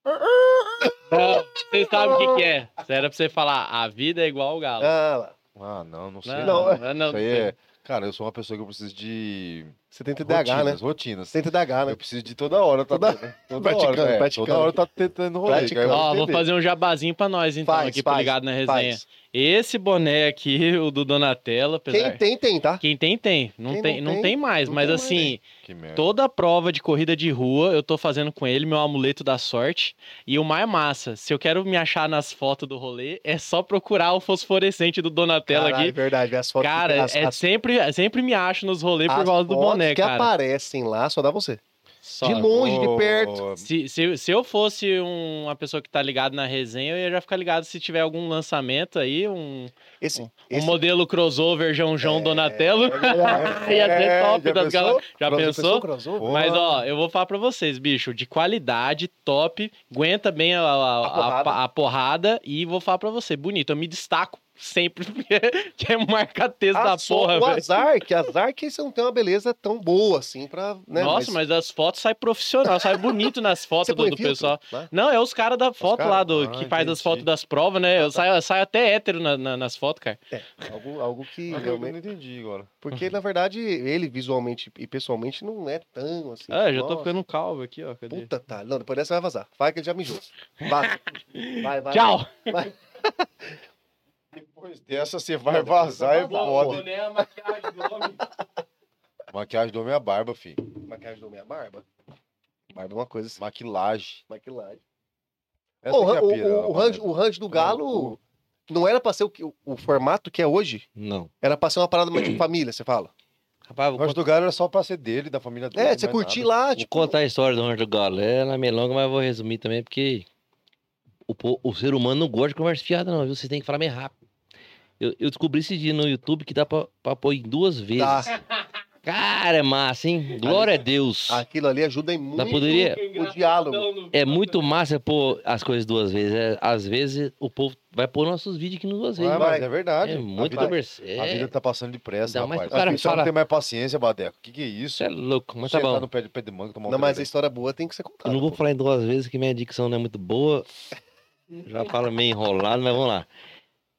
Speaker 5: (laughs) Não, vocês sabem o que, que é. Isso Era pra você falar, a vida é igual ao galo.
Speaker 2: Ah.
Speaker 1: Ah, não, não sei.
Speaker 5: Não,
Speaker 2: não,
Speaker 5: não, não,
Speaker 1: aí é... Cara, eu sou uma pessoa que eu preciso de
Speaker 2: Você tem TDAH, né?
Speaker 1: rotinas, rotinas.
Speaker 2: Você tem TDAH, né?
Speaker 1: Eu preciso de toda hora, tá
Speaker 2: Toda-
Speaker 1: tendo? Toda
Speaker 2: praticando,
Speaker 1: hora, é,
Speaker 2: praticando.
Speaker 1: Toda hora tá tentando rolê. Eu
Speaker 5: Ó, vou
Speaker 1: entender.
Speaker 5: fazer um jabazinho pra nós, então,
Speaker 2: Faz,
Speaker 5: aqui pro
Speaker 2: faz,
Speaker 5: Ligado na Resenha.
Speaker 2: Faz.
Speaker 5: Esse boné aqui, (laughs) o do Donatello, apesar...
Speaker 2: Quem tem, tem, tá?
Speaker 5: Quem tem, tem. Não,
Speaker 2: Quem
Speaker 5: tem,
Speaker 2: não
Speaker 5: não
Speaker 2: tem,
Speaker 5: tem mais,
Speaker 2: não
Speaker 5: mas
Speaker 2: tem mais.
Speaker 5: assim,
Speaker 1: Que merda.
Speaker 5: toda prova de corrida de rua eu tô fazendo com ele, meu amuleto da sorte. E o mais massa, se eu quero me achar nas fotos do rolê, é só procurar o fosforescente do Donatello
Speaker 2: Caralho,
Speaker 5: aqui.
Speaker 2: é verdade. As fotos
Speaker 5: Cara,
Speaker 2: as,
Speaker 5: é
Speaker 2: as,
Speaker 5: sempre, sempre me acho nos rolês por causa do
Speaker 2: fotos
Speaker 5: boné,
Speaker 2: que
Speaker 5: cara.
Speaker 2: aparecem lá, só dá você.
Speaker 5: Só-
Speaker 2: De longe, de perto.
Speaker 5: Se, se, se eu fosse um- uma pessoa que tá ligado na resenha, eu ia já ficar ligado se tiver algum lançamento aí, um,
Speaker 2: Esse,
Speaker 5: um
Speaker 2: esse...
Speaker 5: modelo crossover João João Donatello. (laughs)
Speaker 2: É, (laughs)
Speaker 5: Ia ser top
Speaker 1: já
Speaker 5: das
Speaker 1: pensou?
Speaker 5: galas. Já pensou?
Speaker 1: Pô,
Speaker 5: Mas ó, eu vou falar pra vocês, bicho, de qualidade, top, aguenta bem a, a- a-
Speaker 2: porrada.
Speaker 5: a porrada e vou falar pra você, bonito, eu me destaco sempre, que (laughs) é marca texto da
Speaker 2: Ah, só
Speaker 5: porra,
Speaker 2: o
Speaker 5: velho.
Speaker 2: azar, que azar que você não tem uma beleza tão boa assim pra. Né?
Speaker 5: Nossa, mas... as fotos saem profissional, sai bonito nas (laughs) fotos do, do
Speaker 2: filtro,
Speaker 5: pessoal.
Speaker 2: né?
Speaker 5: Não, é os caras da foto
Speaker 2: caras?
Speaker 5: lá, do,
Speaker 1: Ah,
Speaker 5: que faz as
Speaker 1: entendi.
Speaker 5: fotos das provas, né? Eu saio, eu saio até hétero na- na- nas fotos, cara.
Speaker 2: É, algo, algo que
Speaker 1: Eu não entendi agora.
Speaker 2: Porque, na verdade, ele visualmente e pessoalmente não é tão assim.
Speaker 5: Ah, já tô ficando calvo aqui, ó. Cadê?
Speaker 2: Puta, tá. Não, depois dessa vai vazar. Vai que ele já mijou. Vai. (laughs) Vai, vai.
Speaker 5: Tchau!
Speaker 2: Vai.
Speaker 1: Depois dessa, você vai vazar e foda.
Speaker 5: é a maquiagem do homem.
Speaker 1: Maquiagem do homem é a barba, filho.
Speaker 2: Maquiagem do homem é a barba. Barba é uma coisa assim.
Speaker 1: Maquilagem.
Speaker 2: Maquilagem.
Speaker 1: Essa é a
Speaker 2: o,
Speaker 1: pira,
Speaker 2: o, o, range, o range do Galo não era pra ser o, que- o, o formato que é hoje.
Speaker 3: Não.
Speaker 2: Era pra ser uma parada mais de família, você fala.
Speaker 3: Rapaz,
Speaker 1: O
Speaker 3: vou,
Speaker 1: Rancho do Galo era só pra ser dele, da família dele.
Speaker 2: É, você curtir
Speaker 1: nada.
Speaker 2: lá,
Speaker 3: vou
Speaker 2: tipo.
Speaker 3: contar a história do Rancho do Galo. É na melonga, mas eu vou resumir também, porque o, o ser humano não gosta de conversa fiada, não, viu? Vocês têm que falar meio rápido. Eu, eu descobri esse dia no YouTube que dá pra, pra pôr em duas vezes.
Speaker 2: Tá.
Speaker 3: Cara, é massa, hein? Glória a Deus.
Speaker 2: Aquilo ali ajuda em muito
Speaker 3: poderia-
Speaker 2: o diálogo.
Speaker 3: É muito massa pôr as coisas duas vezes. É, às vezes o povo vai pôr nossos vídeos aqui duas vezes.
Speaker 1: Ah, mas é verdade.
Speaker 3: É
Speaker 1: a
Speaker 3: muito
Speaker 1: vida,
Speaker 3: conversa.
Speaker 1: a vida tá passando depressa,
Speaker 3: mais
Speaker 1: rapaz.
Speaker 3: cara falar-
Speaker 1: não tem mais paciência, Badeco. Que que é isso?
Speaker 3: Isso é louco, mas tá
Speaker 1: Sentar
Speaker 3: bom.
Speaker 1: no pé de, pé de manga, tomar um
Speaker 2: Não, mas a história boa tem que ser contada.
Speaker 3: Eu não vou
Speaker 2: pô.
Speaker 3: falar em duas vezes que minha dicção não é muito boa. (laughs) Já falo meio enrolado, mas vamos lá.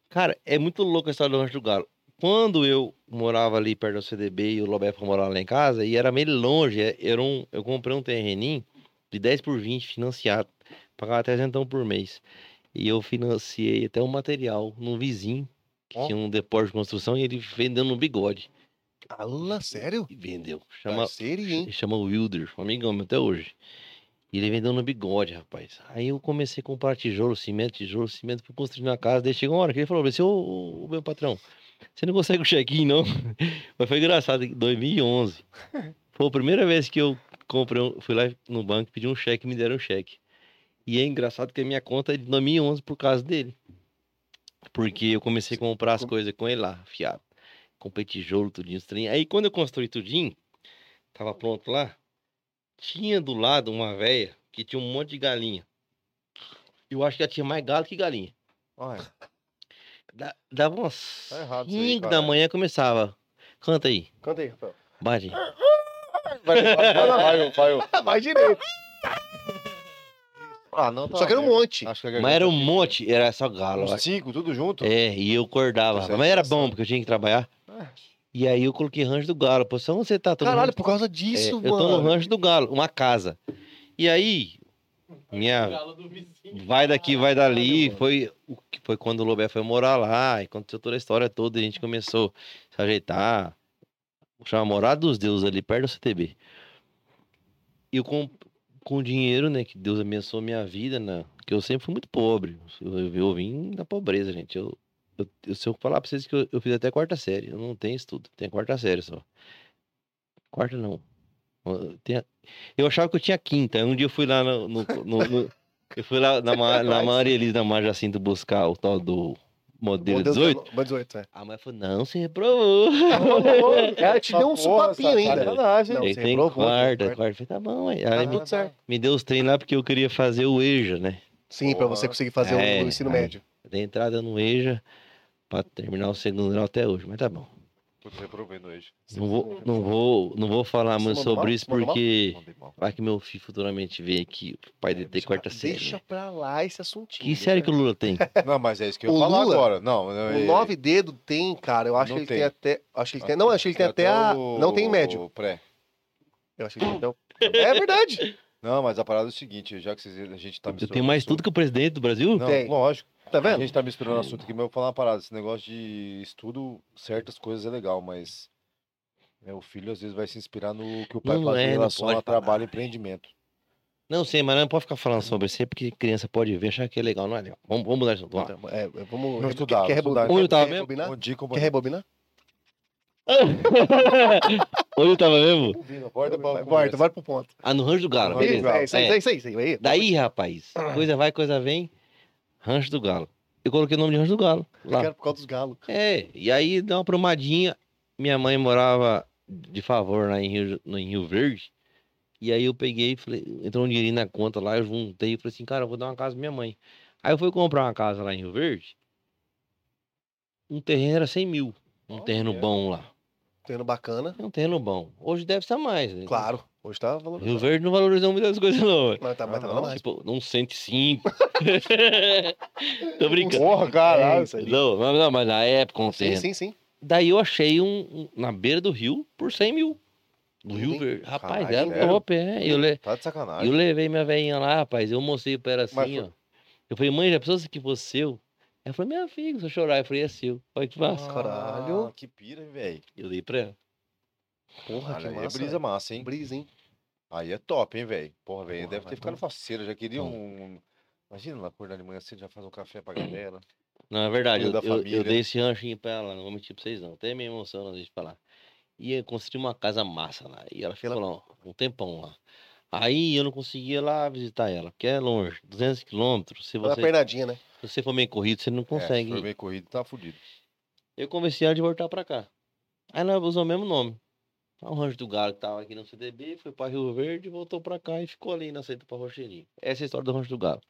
Speaker 3: Cara, é muito louco a história do Rancho do Galo. Quando eu morava ali perto do CDB e o Lobeco morava lá em casa, e era meio longe, é- era um, eu comprei um terreninho de 10 por 20 financiado, pagava 300 por mês. E eu financiei até um material num vizinho, que
Speaker 1: Ó.
Speaker 3: tinha um depósito de construção, e ele vendeu no bigode.
Speaker 2: Ala, sério?
Speaker 3: E vendeu. Chama,
Speaker 2: Parceiro, hein?
Speaker 3: chama Wilder, um amigão meu até hoje. E ele vendeu no bigode, rapaz. Aí eu comecei a comprar tijolo, cimento, tijolo, cimento pra construir minha casa. Daí chegou uma hora que ele falou assim, ô, ô, ô, meu patrão, você não consegue o check-in, não? (laughs) Mas foi engraçado, em 2011. Foi a primeira vez que eu comprei, um- fui lá no banco, pedi um cheque e me deram um cheque. E é engraçado que a minha conta é de 2011 por causa dele. Porque eu comecei a comprar as coisas com ele lá, fiado. Comprei tijolo, tudinho, trem. Aí quando eu construí tudinho, tava pronto lá, tinha do lado uma véia que tinha um monte de galinha. Eu acho que ela tinha mais galo que galinha.
Speaker 1: Ai,
Speaker 3: Da- Dava umas
Speaker 1: Tá errado isso aí,
Speaker 3: 5 da
Speaker 1: cara.
Speaker 3: manhã começava. Canta aí,
Speaker 2: Canta aí, Rafael.
Speaker 3: bate.
Speaker 1: vai, vai, vai, vai, vai, vai.
Speaker 2: Mais (laughs) direito.
Speaker 1: Ah, não, tá
Speaker 2: Só que era um monte.
Speaker 1: Acho que
Speaker 3: Mas era um monte, era só galo.
Speaker 1: Uns cinco, tudo junto?
Speaker 3: É, e eu acordava.
Speaker 1: É
Speaker 3: Mas era bom, porque eu tinha que trabalhar.
Speaker 1: É.
Speaker 3: E aí eu coloquei rancho do galo. Pô, só onde você tá? Tô no
Speaker 2: Caralho,
Speaker 3: rancho-
Speaker 2: por causa
Speaker 3: É,
Speaker 2: disso,
Speaker 3: eu tô no
Speaker 2: mano.
Speaker 3: rancho do galo, uma casa. E aí, minha
Speaker 4: Galo do vizinho.
Speaker 3: vai daqui, vai dali,
Speaker 2: mano.
Speaker 3: foi, o que- foi quando o Lobé foi morar lá, e aconteceu toda a história toda, e a gente começou a se ajeitar, chama Morada dos Deuses ali, perto do CTB. E eu com, com o dinheiro, né, que Deus abençoou minha vida, né, que eu sempre fui muito pobre, eu, eu, eu vim da pobreza, gente, eu, eu, se eu falar pra vocês que eu, eu fiz até quarta série, eu não tenho estudo, tenho quarta série só. Quarta não. Eu tenho- Eu achava que eu tinha quinta. Um dia eu fui lá no. no- no- no- eu fui lá na, (laughs) Ma- na Maria Elisa, na Mar Jacinto, buscar o tal do modelo
Speaker 2: Meu Deus,
Speaker 3: 18.
Speaker 2: Modelo 18, é.
Speaker 3: A mãe falou: não, você reprovou.
Speaker 2: Ela (laughs) te deu um supapinho ainda.
Speaker 1: Sacanagem.
Speaker 2: Não,
Speaker 3: Aí
Speaker 2: você
Speaker 3: tem
Speaker 2: reprovou,
Speaker 3: quarta,
Speaker 2: quarta.
Speaker 3: quarta. Eu falei, tá bom. Aí
Speaker 2: Tá
Speaker 3: ela me,
Speaker 2: tudo certo.
Speaker 3: me deu os treinos lá porque eu queria fazer o EJA, né?
Speaker 2: Sim, pra
Speaker 1: Porra.
Speaker 2: você conseguir fazer o-
Speaker 3: É,
Speaker 2: o ensino
Speaker 3: aí.
Speaker 2: médio.
Speaker 3: Dei entrada no EJA pra terminar o segundo grau até hoje, mas tá bom.
Speaker 1: Putz, reprovei hoje.
Speaker 3: Não vou, não vou, não vou falar
Speaker 2: Você
Speaker 3: muito
Speaker 2: mandou
Speaker 3: sobre
Speaker 2: mal?
Speaker 3: isso
Speaker 2: Você
Speaker 3: porque
Speaker 1: mal.
Speaker 3: vai que meu filho futuramente vem aqui, o pai dele tem quarta série.
Speaker 2: Deixa
Speaker 3: né?
Speaker 2: pra lá esse assuntinho.
Speaker 3: Que série que o Lula tem? (laughs)
Speaker 1: Não, mas é isso que eu ia
Speaker 2: O
Speaker 1: falar
Speaker 2: Lula,
Speaker 1: agora. Não, não,
Speaker 2: O
Speaker 1: é-
Speaker 2: nove dedo tem, cara. Eu acho
Speaker 1: Não
Speaker 2: que ele tem
Speaker 1: tem.
Speaker 2: até. Acho que ele tem. Não, acho que ele tem até a.
Speaker 1: o-
Speaker 2: Não tem médio.
Speaker 1: o pré.
Speaker 2: Eu acho que ele tem até. É verdade.
Speaker 1: Não, mas a parada é o seguinte, já que vocês, a gente tá
Speaker 3: Eu
Speaker 1: misturando
Speaker 3: tenho mais tudo que o presidente do Brasil?
Speaker 1: Não,
Speaker 2: Tem.
Speaker 1: lógico.
Speaker 2: Tá
Speaker 1: A
Speaker 2: vendo?
Speaker 1: gente tá misturando assunto aqui, mas eu vou falar uma parada. Esse negócio de estudo, certas coisas é legal, mas né, o filho às vezes vai se inspirar no que o pai
Speaker 3: Não
Speaker 1: faz
Speaker 3: é,
Speaker 1: em relação
Speaker 3: pode
Speaker 1: a trabalho e empreendimento.
Speaker 3: Não sei, mas não pode ficar falando sobre isso aí, porque criança pode ver, achar que é legal, não é legal. Vamos, vamos mudar de assunto. vamos.
Speaker 2: Então, é, é, vamos.
Speaker 1: Não
Speaker 2: quer-
Speaker 1: estudava,
Speaker 2: Quer
Speaker 1: estudava.
Speaker 2: rebobinar?
Speaker 3: Onde eu tava
Speaker 2: Quer
Speaker 3: mesmo?
Speaker 2: Quer rebobinar? (laughs)
Speaker 3: Onde eu tava mesmo?
Speaker 1: Bora,
Speaker 2: Vai, Bora, pro ponto.
Speaker 3: Ah, no Rancho do Galo, beleza.
Speaker 2: É isso aí,
Speaker 3: É.
Speaker 2: é isso aí, isso aí.
Speaker 3: Daí, rapaz, coisa vai, coisa vem, Rancho do Galo. Eu coloquei o nome de Rancho do Galo.
Speaker 2: Eu
Speaker 3: Lá.
Speaker 2: quero por causa dos galos.
Speaker 3: É, e aí deu uma promadinha. Minha mãe morava de favor lá em Rio, no- em Rio Verde. E aí eu peguei e falei, entrou um dinheirinho na conta lá, eu juntei e falei assim, cara, eu vou dar uma casa pra minha mãe. Aí eu fui comprar uma casa lá em Rio Verde. Um terreno era 100 mil. Um
Speaker 1: Olha.
Speaker 3: terreno bom lá.
Speaker 2: Tendo bacana.
Speaker 3: É um terreno bom. Hoje deve estar mais. né?
Speaker 2: Claro. Hoje tá
Speaker 3: Rio
Speaker 2: valorizado.
Speaker 3: Verde não valorizou muitas (laughs) coisas, não.
Speaker 2: Mas tá, mas
Speaker 1: Ah,
Speaker 2: tá
Speaker 1: não.
Speaker 2: mais.
Speaker 3: Tipo, um 105. (laughs) Tô brincando.
Speaker 1: Porra,
Speaker 2: É
Speaker 1: caralho.
Speaker 2: isso aí.
Speaker 3: Não, não, mas na época, um
Speaker 2: Sim,
Speaker 3: terreno.
Speaker 2: sim, sim.
Speaker 3: Daí eu achei um, um na beira do rio por 100 mil. Do Rio. Verde. Rapaz,
Speaker 2: Caralho,
Speaker 3: era top, é. Eu, le...
Speaker 1: Tá de
Speaker 3: eu
Speaker 1: sacanagem.
Speaker 3: levei minha velhinha lá, rapaz. Eu mostrei pra ela assim,
Speaker 1: Mas
Speaker 3: ó. Eu falei, mãe, já pensou se que fosse seu? Ela falou, minha filha, se eu chorar, eu falei, é seu. Olha que massa.
Speaker 2: caralho.
Speaker 1: Ah, que pira, hein, velho.
Speaker 3: Eu dei pra ela.
Speaker 2: Porra,
Speaker 1: Olha,
Speaker 2: que
Speaker 1: é
Speaker 2: massa.
Speaker 1: brisa massa, hein?
Speaker 2: Brisa, hein?
Speaker 1: Aí é top, hein, velho. Porra, velho, deve ter ficado
Speaker 2: bom.
Speaker 1: faceiro. Já queria um... Imagina lá acordar de manhã cedo, já faz um café pra galera.
Speaker 3: Não, é verdade. Eu, eu- eu dei esse ranchinho pra ela, não vou mentir pra vocês não. Até me emociona às vezes falar. E eu construí uma casa massa lá. E ela ficou lá um tempão lá. Aí eu não conseguia lá visitar ela, porque é longe, 200 quilômetros. Se
Speaker 2: uma
Speaker 3: você,
Speaker 2: pernadinha, né?
Speaker 3: se você for meio corrido, você não
Speaker 1: É,
Speaker 3: consegue.
Speaker 1: se for bem corrido, tá fudido.
Speaker 3: Eu convenci ela de voltar pra cá. Aí nós usamos o mesmo nome. O Rancho do Galo que tava aqui no CDB, foi pra Rio Verde, voltou pra cá e ficou ali na saída pra Rocheirinho. Essa é a história do Rancho do Galo.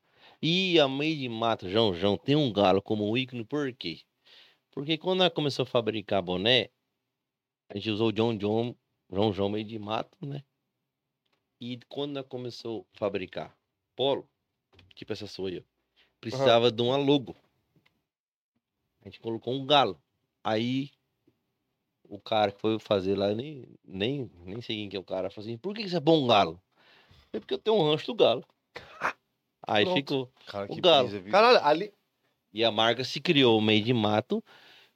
Speaker 3: E a meio de mato, João João, tem um galo como ícone, por quê? Porque quando ela começou a fabricar boné, a gente usou o John John, João João meio de mato, né? E quando começou a fabricar polo, tipo essa sua aí, ó, precisava de uma logo. A gente colocou um galo. Aí o cara que foi fazer lá, nem, nem, nem sei quem que é o cara, falou assim, por que que você é bom galo? É porque eu tenho um rancho do galo. (laughs) Aí
Speaker 2: Pronto.
Speaker 3: ficou.
Speaker 1: Cara,
Speaker 3: O
Speaker 1: que
Speaker 3: galo.
Speaker 1: brisa?
Speaker 2: Caralho, ali.
Speaker 3: E a marca se criou meio de mato,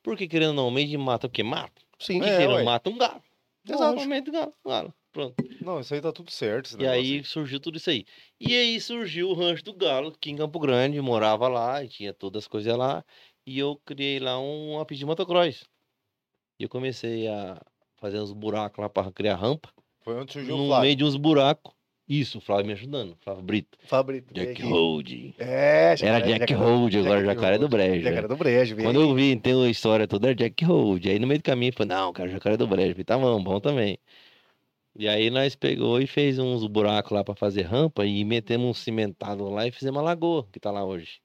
Speaker 3: porque querendo ou não, meio de mato é o quê? Mato.
Speaker 2: Sim.
Speaker 3: O que
Speaker 1: É,
Speaker 3: que
Speaker 1: ué.
Speaker 3: mata? Um galo.
Speaker 2: Exato.
Speaker 3: Normalmente um galo. um galo. Pronto.
Speaker 1: Não, isso aí tá tudo certo.
Speaker 3: E
Speaker 1: negócio
Speaker 3: aí surgiu tudo isso aí. E aí surgiu o Rancho do Galo, aqui em Campo Grande, morava lá e tinha todas as coisas lá. E eu criei lá um apito de motocross. E eu comecei a fazer uns buracos lá para criar rampa.
Speaker 1: Foi onde surgiu o
Speaker 3: No
Speaker 1: Flávio.
Speaker 3: meio de uns buracos. Isso, o Flávio me ajudando, Flávio Brito.
Speaker 2: Fabrito. vem
Speaker 3: Jack. Hold.
Speaker 2: É,
Speaker 3: Era Jack Hold, agora
Speaker 2: Jack
Speaker 3: Jacaré do. Brejo.
Speaker 2: Jacaré do Brejo,
Speaker 3: Quando
Speaker 2: aí.
Speaker 3: eu vi, tem a história toda, era Jack Hold. Aí no meio do caminho, eu falei, não, cara, Jacaré do Brejo. Falei, tá bom, bom também. E aí nós pegou e fez uns buracos lá pra fazer rampa e metemos um cimentado lá e fizemos uma lagoa, que tá lá hoje.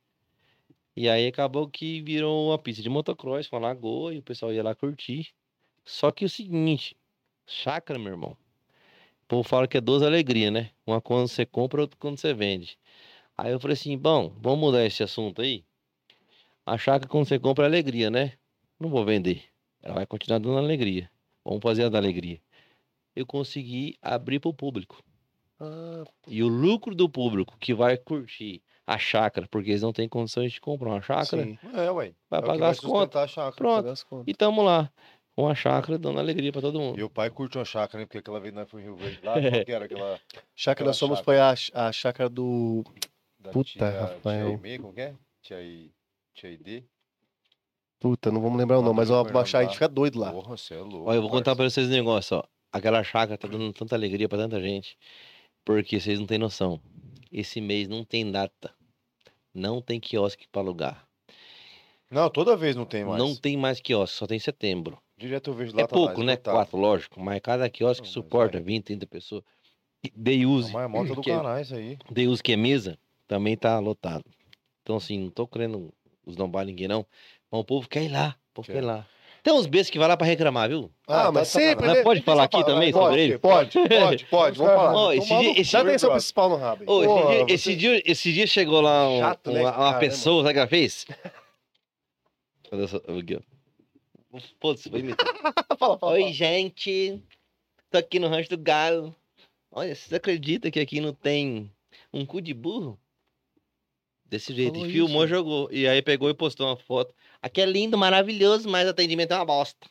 Speaker 3: E aí acabou que virou uma pista de motocross com uma lagoa e o pessoal ia lá curtir. Só que o seguinte, chácara, meu irmão. O povo fala que é duas alegrias, né? Uma quando você compra, outra quando você vende. Aí eu falei assim, bom, vamos mudar esse assunto aí. A chácara quando você compra é alegria, né? Não vou vender. Ela vai continuar dando alegria. Vamos fazer a da alegria. Eu consegui abrir para o público.
Speaker 2: Ah,
Speaker 3: E o lucro do público que vai curtir a chácara, porque eles não têm condições de comprar uma chácara,
Speaker 2: sim.
Speaker 1: É, ué.
Speaker 3: vai
Speaker 1: É
Speaker 3: pagar as contas.
Speaker 1: chácara.
Speaker 3: Pronto.
Speaker 2: As contas.
Speaker 3: E tamo lá, com a chácara dando alegria para todo mundo.
Speaker 1: E o pai curte uma chácara, né? Porque aquela vez nós fomos em Rio Verde lá, (laughs) qual que era aquela
Speaker 2: Chácara, nós fomos foi a, a chácara do.
Speaker 1: da
Speaker 2: Puta,
Speaker 1: tia,
Speaker 2: Rafael.
Speaker 1: Tia Ime, como que é? Tia, I, tia ID?
Speaker 2: Puta, não vamos lembrar o nome, mas uma, uma
Speaker 1: Fernando
Speaker 2: chácara, a gente fica doido lá.
Speaker 1: Porra, você é louco.
Speaker 3: Olha, eu vou contar
Speaker 1: parça.
Speaker 3: pra vocês um negócio, ó. Aquela chácara tá dando tanta alegria pra tanta gente, porque vocês não têm noção. Esse mês não tem data. Não tem quiosque pra alugar.
Speaker 1: Não, toda vez não tem mais.
Speaker 3: Não tem mais quiosque, só tem setembro.
Speaker 1: Direto eu vejo lá.
Speaker 3: É
Speaker 1: tá
Speaker 3: pouco,
Speaker 1: lá,
Speaker 3: né?
Speaker 1: esgotado.
Speaker 3: Quatro, lógico. Mas cada quiosque
Speaker 1: Não,
Speaker 3: suporta
Speaker 1: é.
Speaker 3: 20, 30 pessoas.
Speaker 1: É
Speaker 3: use,
Speaker 1: uma marmota do
Speaker 3: é-
Speaker 1: caralho isso aí.
Speaker 3: Day use que é mesa, também tá lotado. Então, assim, não tô querendo os não ninguém, não. Mas o povo quer ir lá. O povo quer,
Speaker 1: Quer.
Speaker 3: ir lá. Tem uns bestas que vai lá pra reclamar, viu?
Speaker 2: Ah, mas
Speaker 1: tá
Speaker 2: sempre.
Speaker 3: Mas pode falar aqui
Speaker 1: eu
Speaker 3: também
Speaker 1: falar,
Speaker 3: sobre ele?
Speaker 2: Pode, pode, pode, vamos falar. (laughs)
Speaker 3: Ó, esse dia- esse-
Speaker 2: Dá atenção pau no rabo.
Speaker 3: Ô, esse,
Speaker 2: Pô,
Speaker 3: dia,
Speaker 2: você-
Speaker 3: esse, dia, esse dia chegou lá um-
Speaker 2: Chato, né,
Speaker 3: uma, pessoa, sabe o que ela fez? (laughs) Olha só, aqui, ó. Putz, vou imitar. (laughs)
Speaker 2: fala, fala,
Speaker 3: Oi,
Speaker 2: fala.
Speaker 3: gente. Tô aqui no Rancho do Galo. Olha, vocês acreditam que aqui não tem um cu de burro? Desse jeito.
Speaker 2: Falou
Speaker 3: E filmou,
Speaker 2: isso.
Speaker 3: jogou. E aí pegou e postou uma foto. Aqui é lindo, maravilhoso, mas o atendimento é uma bosta.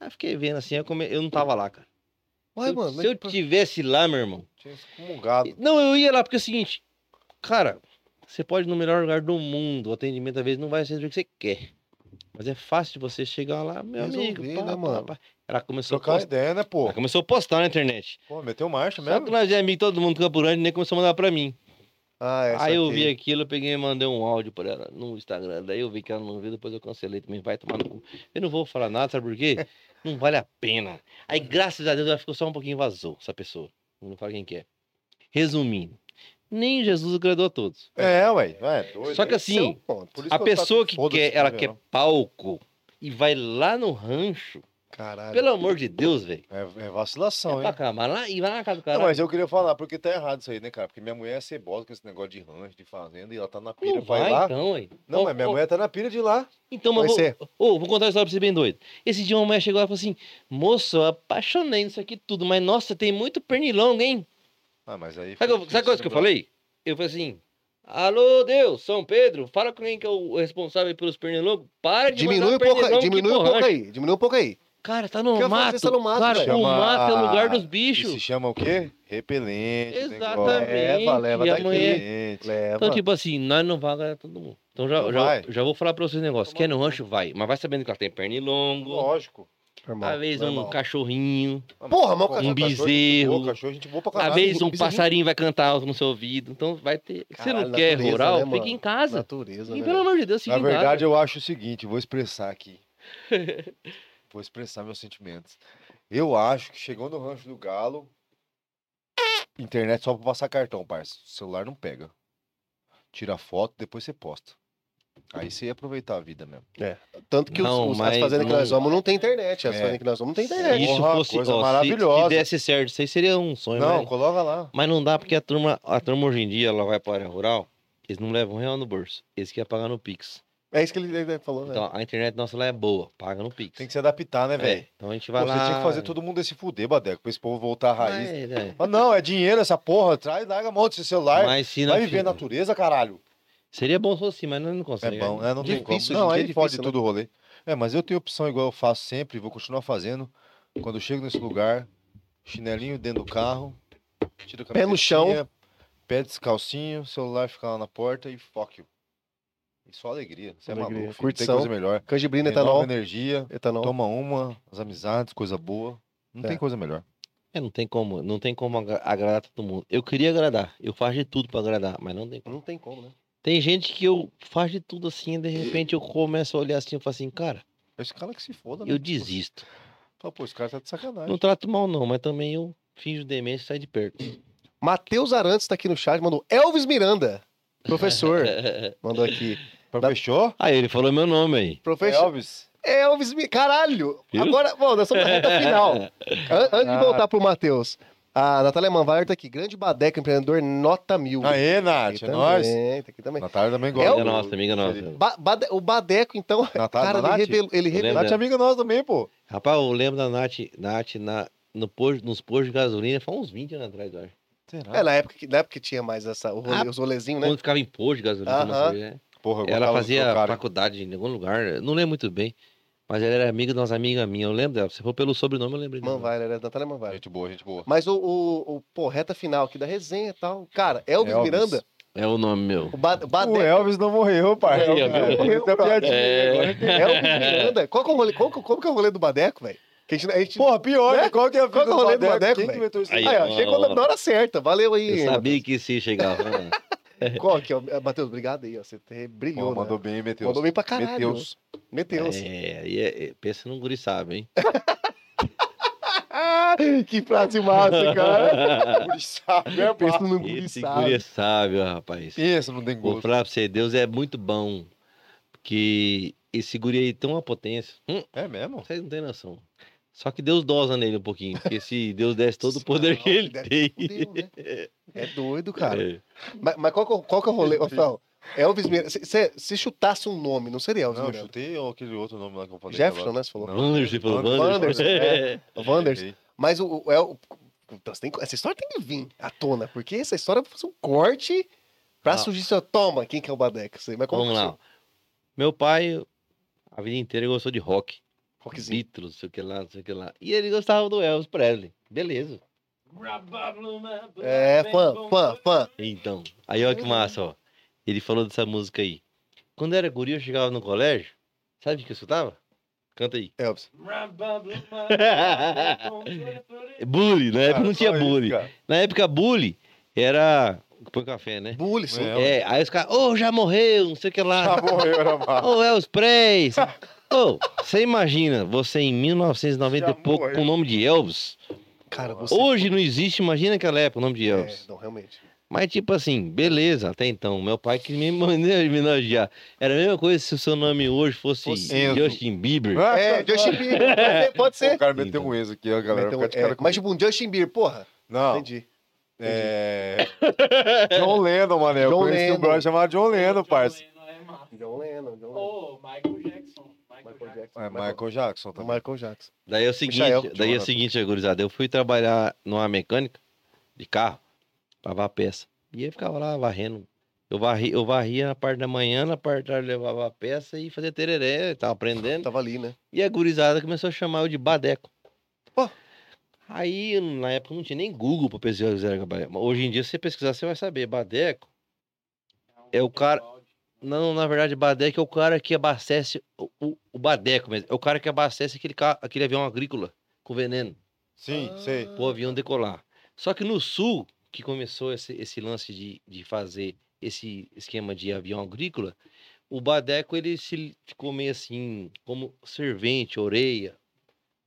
Speaker 3: Aí eu fiquei vendo assim, eu, come- eu não tava lá, cara.
Speaker 2: Ué,
Speaker 3: se eu,
Speaker 2: mano,
Speaker 3: se eu
Speaker 2: mas-
Speaker 3: tivesse lá, meu irmão.
Speaker 1: Tinha excomungado.
Speaker 3: Não, eu ia lá porque é o seguinte, cara, você pode ir no melhor lugar do mundo, o atendimento às vezes não vai ser do jeito que você quer. Mas é fácil de você chegar lá, meu
Speaker 2: Resolver,
Speaker 3: amigo.
Speaker 2: né,
Speaker 3: pá, pá,
Speaker 2: mano?
Speaker 3: pá. Ela começou a
Speaker 1: Trocar
Speaker 3: postar.
Speaker 1: ideia, né, pô?
Speaker 3: Ela começou a postar na internet.
Speaker 1: Pô, meteu marcha
Speaker 3: Só
Speaker 1: mesmo.
Speaker 3: que nós é amigo todo mundo Campo Grande, nem começou a mandar pra mim.
Speaker 2: Ah, é,
Speaker 3: Aí eu
Speaker 2: saquei.
Speaker 3: vi aquilo, eu peguei e mandei um áudio pra ela no Instagram. Daí eu vi que ela não viu, depois eu cancelei também. Vai tomar no cu. Eu não vou falar nada, sabe por quê? (laughs) Não vale a pena. Aí, graças a Deus, ela ficou só um pouquinho vazou, essa pessoa. Eu não falo quem que é. Resumindo, nem Jesus agradou a todos.
Speaker 1: É, ué. É, doido.
Speaker 3: Só que
Speaker 2: é
Speaker 3: assim,
Speaker 1: isso
Speaker 3: a pessoa que quer, ela quer palco e vai lá no rancho,
Speaker 2: Caralho.
Speaker 3: pelo amor de Deus, velho.
Speaker 1: É, é vacilação,
Speaker 3: É
Speaker 1: hein?
Speaker 3: pra acabar lá e vai na casa do cara.
Speaker 1: Não, mas eu queria falar, porque tá errado isso aí, né, cara? Porque minha mulher é cebosa com esse negócio de rancho, de fazenda, e ela tá na pira,
Speaker 3: Não
Speaker 1: vai,
Speaker 3: vai,
Speaker 1: lá.
Speaker 3: então.
Speaker 1: Não,
Speaker 3: Ó,
Speaker 1: mas minha
Speaker 3: ó,
Speaker 1: mulher tá na pira de lá.
Speaker 3: Então, mas vou,
Speaker 2: ser.
Speaker 3: Ô, vou contar uma história pra você bem doido. Esse dia uma mulher chegou lá e falou assim: Moço, eu apaixonei nisso aqui tudo, mas nossa, tem muito pernilongo, hein?
Speaker 1: Ah, mas aí.
Speaker 3: Sabe, sabe a coisa que eu
Speaker 1: né,
Speaker 3: falei? Eu falei assim: Alô, Deus, São Pedro, fala com quem que é o responsável pelos pernilongos. Para de
Speaker 2: Diminui um pouco diminui um pouco aí, diminui um pouco aí.
Speaker 3: Cara, tá no mato.
Speaker 2: isso no mato,
Speaker 3: Cara,
Speaker 2: velho.
Speaker 3: o
Speaker 1: Chama
Speaker 3: mato é o lugar dos
Speaker 1: E
Speaker 3: bichos.
Speaker 1: se chama o quê? Repelente.
Speaker 3: Exatamente.
Speaker 2: Leva, leva
Speaker 3: e
Speaker 2: daqui.
Speaker 3: amanhã...
Speaker 2: Leva.
Speaker 3: Então, tipo assim, nós não vamos agradar todo mundo. Então já,
Speaker 1: Não
Speaker 3: já,
Speaker 1: vai.
Speaker 3: já vou falar pra vocês um negócio. Quer no rancho, vai. Mas vai sabendo que ela tem pernilongo.
Speaker 1: Lógico.
Speaker 2: Normal,
Speaker 3: Às vezes um cachorrinho.
Speaker 2: Porra, mas cachorro-
Speaker 3: um
Speaker 1: cachorro é
Speaker 3: bezerro.
Speaker 1: Cachorro, é gente boa pra
Speaker 3: Às
Speaker 1: caralho.
Speaker 3: vezes um passarinho vai cantar alto no seu ouvido. Então vai ter. Se você não quer
Speaker 2: natureza,
Speaker 3: rural,
Speaker 2: né,
Speaker 3: fica em casa.
Speaker 2: Natureza,
Speaker 3: E
Speaker 2: né?
Speaker 3: pelo amor de Deus, fica
Speaker 1: Na
Speaker 3: em
Speaker 1: verdade,
Speaker 3: casa.
Speaker 1: eu acho o seguinte, vou expressar aqui. (laughs) vou expressar meus sentimentos. Eu acho que chegou no rancho do galo, internet só pra passar cartão, parça. O celular não pega. Tira foto, depois você posta. Aí você ia aproveitar a vida mesmo.
Speaker 2: Tanto que os-
Speaker 3: Não,
Speaker 2: os, as
Speaker 3: mas
Speaker 2: fazendas que nós vamos não tem internet. As
Speaker 1: É.
Speaker 2: fazendas que nós vamos não tem
Speaker 3: Se
Speaker 2: internet.
Speaker 3: isso
Speaker 1: Porra,
Speaker 3: fosse
Speaker 1: coisa
Speaker 3: ó, se-
Speaker 1: maravilhosa.
Speaker 3: Se, desse certo, isso aí seria um sonho.
Speaker 1: não,
Speaker 3: mas,
Speaker 1: coloca lá.
Speaker 3: mas não dá porque a turma, a turma hoje em dia ela vai para a área rural, eles não levam um real no bolso. Eles querem pagar no Pix.
Speaker 2: É isso que ele, ele falou, né?
Speaker 3: Então a internet nossa lá é boa, paga no Pix.
Speaker 1: Tem que se adaptar, né, velho?
Speaker 3: É, então a gente
Speaker 1: Pô,
Speaker 3: vai
Speaker 1: Você
Speaker 3: lá.
Speaker 1: tinha que fazer todo mundo esse fuder, Badeco, pra esse povo voltar à raiz.
Speaker 3: Mas, é,
Speaker 1: Ah, não, é dinheiro essa porra. Traz, larga a mão desse celular.
Speaker 3: mas se
Speaker 1: Vai
Speaker 3: não
Speaker 1: viver a natureza, caralho.
Speaker 3: Seria bom se fosse assim, mas nós não
Speaker 1: É
Speaker 3: conseguimos.
Speaker 1: bom, né? Não tem como.
Speaker 2: Difícil,
Speaker 1: Não, aí
Speaker 2: é
Speaker 1: pode
Speaker 2: difícil, né?
Speaker 1: tudo o rolê. É, mas eu tenho opção igual eu faço sempre, vou continuar fazendo. Quando eu chego nesse lugar, chinelinho dentro do carro, tira a
Speaker 2: Pé no chão.
Speaker 1: Pé descalcinho, celular fica lá na porta e fuck you. E só alegria. Você é
Speaker 2: Alegria.
Speaker 1: maluco, filho, não tem
Speaker 2: Curtição.
Speaker 1: coisa melhor.
Speaker 2: Canjibrina, etanol.
Speaker 1: energia,
Speaker 2: Etanol.
Speaker 1: toma uma, as amizades, coisa boa. Não
Speaker 2: É.
Speaker 1: tem coisa melhor.
Speaker 3: É, não tem como, não tem como agra- agradar todo mundo. Eu queria agradar, eu faço de tudo pra agradar, mas não tem como.
Speaker 2: Não tem como, né?
Speaker 3: Tem gente que eu faço de tudo assim, e de repente eu começo a olhar assim e falo assim, cara,
Speaker 1: Esse cara que se foda, né?
Speaker 3: eu desisto.
Speaker 1: Fala, pô, esse cara tá de sacanagem.
Speaker 3: Não trato mal não, mas também eu finjo demência e saio de perto.
Speaker 2: Matheus Arantes tá aqui no chat, mandou Elvis Miranda. Professor, (laughs) mandou aqui.
Speaker 1: Pra fechou?
Speaker 3: Aí ele falou meu nome aí.
Speaker 2: Professor
Speaker 1: Elvis.
Speaker 2: Elvis Miranda. Caralho!
Speaker 3: Viu?
Speaker 2: Agora, bom, nós estamos na reta (laughs) final. An- Antes de voltar pro Matheus. A Natália Manvaler tá aqui. Grande Badeco, empreendedor nota mil.
Speaker 1: Aê, Nath,
Speaker 2: aqui
Speaker 1: é nóis.
Speaker 2: também, Tá aqui também.
Speaker 1: Natália também
Speaker 2: É
Speaker 1: gosta.
Speaker 2: o-
Speaker 3: Amiga nossa, amiga nossa.
Speaker 2: Ba- Bade- o Badeco, então, (laughs)
Speaker 1: Natália,
Speaker 2: cara, ele revelou. Ele revelou.
Speaker 1: Nath é amiga nossa também, pô.
Speaker 3: Rapaz, eu lembro da Nath, Nath na, no posto, nos postos de gasolina, foi uns 20 anos atrás, eu acho.
Speaker 1: Será?
Speaker 2: É, na época, que, na época que tinha mais essa, o rolê- os rolezinhos, né?
Speaker 3: Quando ficava em posto de gasolina, tomando cerveja, né?
Speaker 1: Porra,
Speaker 3: ela fazia faculdade em algum lugar, não lembro muito bem. Mas ela era amiga de umas amigas minhas, eu lembro dela. Se for pelo sobrenome, eu lembrei dela.
Speaker 2: Manvaler, era Natália Manvaler.
Speaker 1: Gente boa, gente boa.
Speaker 2: Mas o, o, o, pô, reta final aqui da resenha e tal. Cara, Elvis,
Speaker 1: Elvis.
Speaker 2: Miranda,
Speaker 3: É o nome meu.
Speaker 2: o, ba, o Badeco.
Speaker 1: O Elvis não morreu, pai.
Speaker 3: O Elvis
Speaker 1: É,
Speaker 2: morreu,
Speaker 1: essa é.
Speaker 3: É.
Speaker 2: Elvis Miranda. Qual que é o rolê? Qual, como que é o rolê do Badeco, velho? Que a gente, a gente...
Speaker 1: Porra, pior,
Speaker 2: Né?
Speaker 1: né? Qual que é a
Speaker 2: Qual que é o rolê do Badeco,
Speaker 1: Quem que
Speaker 2: velho?
Speaker 1: inventou isso
Speaker 3: Aí,
Speaker 2: Aí, ó,
Speaker 3: ó,
Speaker 2: chegou
Speaker 3: ó.
Speaker 2: na- hora certa. Valeu aí.
Speaker 3: Eu sabia que se chegava. né? (laughs)
Speaker 2: Qual que é? o- Matheus, obrigado aí, ó. Você brilhou,
Speaker 1: Pô,
Speaker 2: né?
Speaker 1: mandou bem, meteu.
Speaker 2: Mandou bem pra caralho.
Speaker 1: Meteus.
Speaker 2: Meteus.
Speaker 3: É, aí é, é, pensa num guri sábio, hein? (laughs)
Speaker 2: Que frase massa, cara. (laughs)
Speaker 1: Guri sabe, é
Speaker 2: Pensa no guri
Speaker 3: Esse
Speaker 2: sábio.
Speaker 3: guri é sábio, rapaz.
Speaker 1: Pensa, não tem
Speaker 3: Vou falar pra você, Deus é muito bom. Porque esse guri aí tem uma potência. Hum,
Speaker 1: É mesmo?
Speaker 3: vocês não têm noção. Só que Deus dosa nele um pouquinho. Porque se Deus desse todo o (laughs) poder que ele tem.
Speaker 2: fudeu, né? É doido, (laughs) cara.
Speaker 3: É.
Speaker 2: Mas, mas qual, que é- qual que é o rolê? Ô, Fel, Elvis Miranda. Se, se, se chutasse um nome, não seria Elvis
Speaker 1: Não, eu
Speaker 2: Miranda?
Speaker 1: chutei ou aquele outro nome lá que eu falei.
Speaker 2: Jefferson,
Speaker 1: agora?
Speaker 2: né? Você falou.
Speaker 1: Não.
Speaker 3: Wanderson, falou
Speaker 1: Wanderson.
Speaker 3: Wanderson. (laughs)
Speaker 2: é. O Wanderson.
Speaker 1: Errei.
Speaker 2: Mas o, o, El- Então, você tem essa história tem que vir à tona, porque essa história fazer um corte pra
Speaker 1: Ah.
Speaker 2: surgir seu. Toma, quem que é o Mas como
Speaker 3: Vamos lá. Meu pai, a vida inteira, gostou de rock.
Speaker 2: Rockzinho.
Speaker 3: Beatles, não sei o que lá, não sei o que lá. E ele gostava do Elvis Presley. Beleza.
Speaker 2: É, fã, fã, fã.
Speaker 3: Então, aí olha que massa, ó. Ele falou dessa música aí. Quando era guri, eu chegava no colégio, sabe o que eu escutava? Canta aí.
Speaker 2: Elvis. (laughs)
Speaker 3: bully, na época
Speaker 1: Cara,
Speaker 3: não tinha
Speaker 1: isso,
Speaker 3: bully.
Speaker 1: cara.
Speaker 3: Na época, bully era. Põe café, né?
Speaker 2: Bully, sim.
Speaker 1: É.
Speaker 3: É, aí os caras, ô, já morreu, não sei o que lá.
Speaker 1: Já morreu, era (laughs) massa.
Speaker 3: Ô, Elvis Presley. Ô, você imagina, você em 1990 e pouco
Speaker 1: morreu.
Speaker 3: com o nome de Elvis.
Speaker 2: Cara, você.
Speaker 3: Hoje não existe, imagina aquela época o nome de
Speaker 2: É,
Speaker 3: Elvis.
Speaker 2: não, realmente.
Speaker 3: Mas, tipo assim, beleza, até então. Meu pai que me (laughs) homenagear. Era a mesma coisa se o seu nome hoje fosse. Justin Bieber.
Speaker 2: É, Justin Bieber. Pode ser, Pode
Speaker 1: O cara meteu um ex aqui, a galera fica de
Speaker 2: é,
Speaker 1: com
Speaker 2: mas tipo um Justin Bieber, porra.
Speaker 1: Não,
Speaker 2: Entendi.
Speaker 1: é... John Lennon, mano. Eu
Speaker 2: John
Speaker 1: conheci
Speaker 2: Lennon.
Speaker 1: um brother chamado John Lennon, parça.
Speaker 2: John Lennon, John Lennon.
Speaker 4: Ô, Michael Jackson. Michael Jackson.
Speaker 1: É Michael Jackson também.
Speaker 2: Michael Jackson.
Speaker 3: Daí é o seguinte,
Speaker 2: Michael,
Speaker 3: daí é o seguinte, gurizada. Eu fui trabalhar numa mecânica de carro, lavar peça. E eu ficava lá varrendo. Eu, varri, eu varria na parte da manhã, na parte da tarde levava a peça e fazia tereré, tava aprendendo.
Speaker 2: Tava ali, né?
Speaker 3: E a gurizada começou a chamar eu de Badeco.
Speaker 2: Pô.
Speaker 3: Aí, na época, não tinha nem Google pra pesquisar Hoje em dia, se você pesquisar, você vai saber. Badeco É o cara- Não, na verdade, Badeco é o cara que abastece o, o, o Badeco mesmo. É o cara que abastece aquele, ca- aquele avião agrícola com veneno
Speaker 1: Sim, sei.
Speaker 3: pro avião decolar. Só que no sul, que começou esse, esse lance de, de fazer esse esquema de avião agrícola, o Badeco ele se ficou meio assim, como servente, orelha.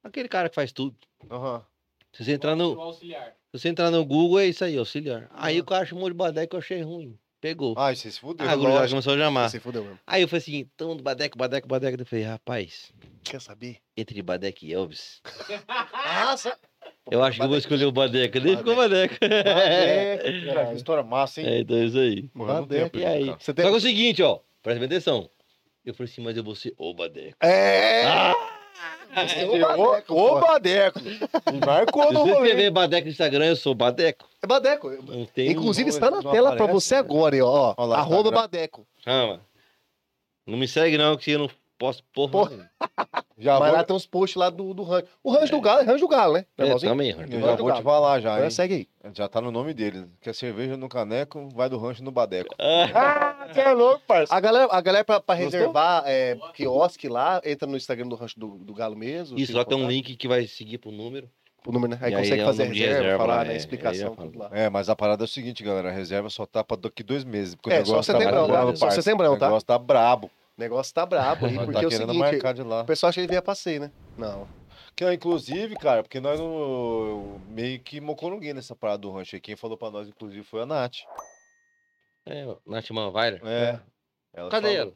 Speaker 3: Aquele cara que faz tudo.
Speaker 1: Aham.
Speaker 3: Se você entrar no,
Speaker 4: O
Speaker 3: se você entrar no Google, é isso aí, auxiliar. Aí o cara chamou de Badeco, eu achei ruim. Pegou.
Speaker 1: Ai, você se fudeu.
Speaker 3: Ah, a gurizada começou a chamar.
Speaker 2: Você fudeu mesmo.
Speaker 3: Aí eu falei assim, então, Badeco, Badeco, Badeco. Eu falei, rapaz,
Speaker 2: Quer saber?
Speaker 3: entre Badeco e Elvis, (laughs)
Speaker 2: Nossa!
Speaker 3: eu acho que eu vou escolher o Badeco. Daí ficou Badeco.
Speaker 2: Badeco, (laughs)
Speaker 1: Cara, história massa, hein?
Speaker 3: É, então é isso aí.
Speaker 2: Badeco.
Speaker 3: E aí?
Speaker 2: Você
Speaker 3: Só
Speaker 2: tem...
Speaker 3: que é o seguinte, ó, presta atenção. Eu falei assim, mas eu vou ser o Badeco.
Speaker 2: É!
Speaker 3: Ah!
Speaker 2: Você é
Speaker 1: Ô,
Speaker 2: o Badeco, pô.
Speaker 1: Badeco. Marcou
Speaker 3: Se
Speaker 1: no
Speaker 3: você
Speaker 1: rolê.
Speaker 3: escrever Badeco no Instagram, eu sou Badeco.
Speaker 2: É Badeco. Inclusive, está na
Speaker 1: não
Speaker 2: tela pra
Speaker 1: aparece,
Speaker 2: você
Speaker 1: né?
Speaker 2: agora, ó.
Speaker 1: Olha lá,
Speaker 2: Arroba
Speaker 1: Instagram.
Speaker 2: Badeco.
Speaker 3: Chama. Não me segue não, que eu não posso porra.
Speaker 2: Porra.
Speaker 1: Já
Speaker 2: Mas
Speaker 1: vou,
Speaker 2: lá tem uns posts lá do, do rancho. O rancho do galo é rancho do galo, né?
Speaker 3: É, também,
Speaker 1: eu
Speaker 3: Arthur.
Speaker 1: já vou te falar já,
Speaker 2: Agora
Speaker 1: hein?
Speaker 2: segue aí.
Speaker 1: Já tá no nome dele. Quer cerveja no caneco, vai do rancho no badeco. (laughs)
Speaker 3: Ah,
Speaker 1: Você é louco, parceiro.
Speaker 2: A galera, a galera pra, pra reservar é, quiosque lá, entra no Instagram do rancho do, do galo mesmo.
Speaker 3: Isso, lá tem um link que vai seguir pro número.
Speaker 2: O número, né? Aí
Speaker 3: E aí
Speaker 2: consegue
Speaker 3: é o
Speaker 2: fazer a reserva,
Speaker 3: reserva
Speaker 2: falar na
Speaker 3: é, aí
Speaker 2: explicação,
Speaker 3: fala.
Speaker 2: tudo lá.
Speaker 1: É, mas a parada é o seguinte, galera. A reserva só tá pra daqui dois meses. Porque
Speaker 2: É,
Speaker 1: o
Speaker 2: só
Speaker 1: negócio tá
Speaker 2: setembrão,
Speaker 1: brabo,
Speaker 2: tá? Só tá?
Speaker 1: O negócio tá brabo.
Speaker 2: O negócio tá brabo aí,
Speaker 1: Nós (laughs)
Speaker 2: porque
Speaker 1: tá
Speaker 2: é o
Speaker 1: querendo
Speaker 2: seguinte,
Speaker 1: marcar de lá.
Speaker 2: o pessoal acha que ele vinha passeio, né? Não.
Speaker 1: Que, inclusive, cara, porque nós não, meio que mocou ninguém nessa parada do rancho aí. Quem falou pra nós, inclusive, foi a Nath.
Speaker 3: É, Nath Manweiler.
Speaker 1: É. Ela
Speaker 3: Cadê
Speaker 1: falou.
Speaker 3: ela?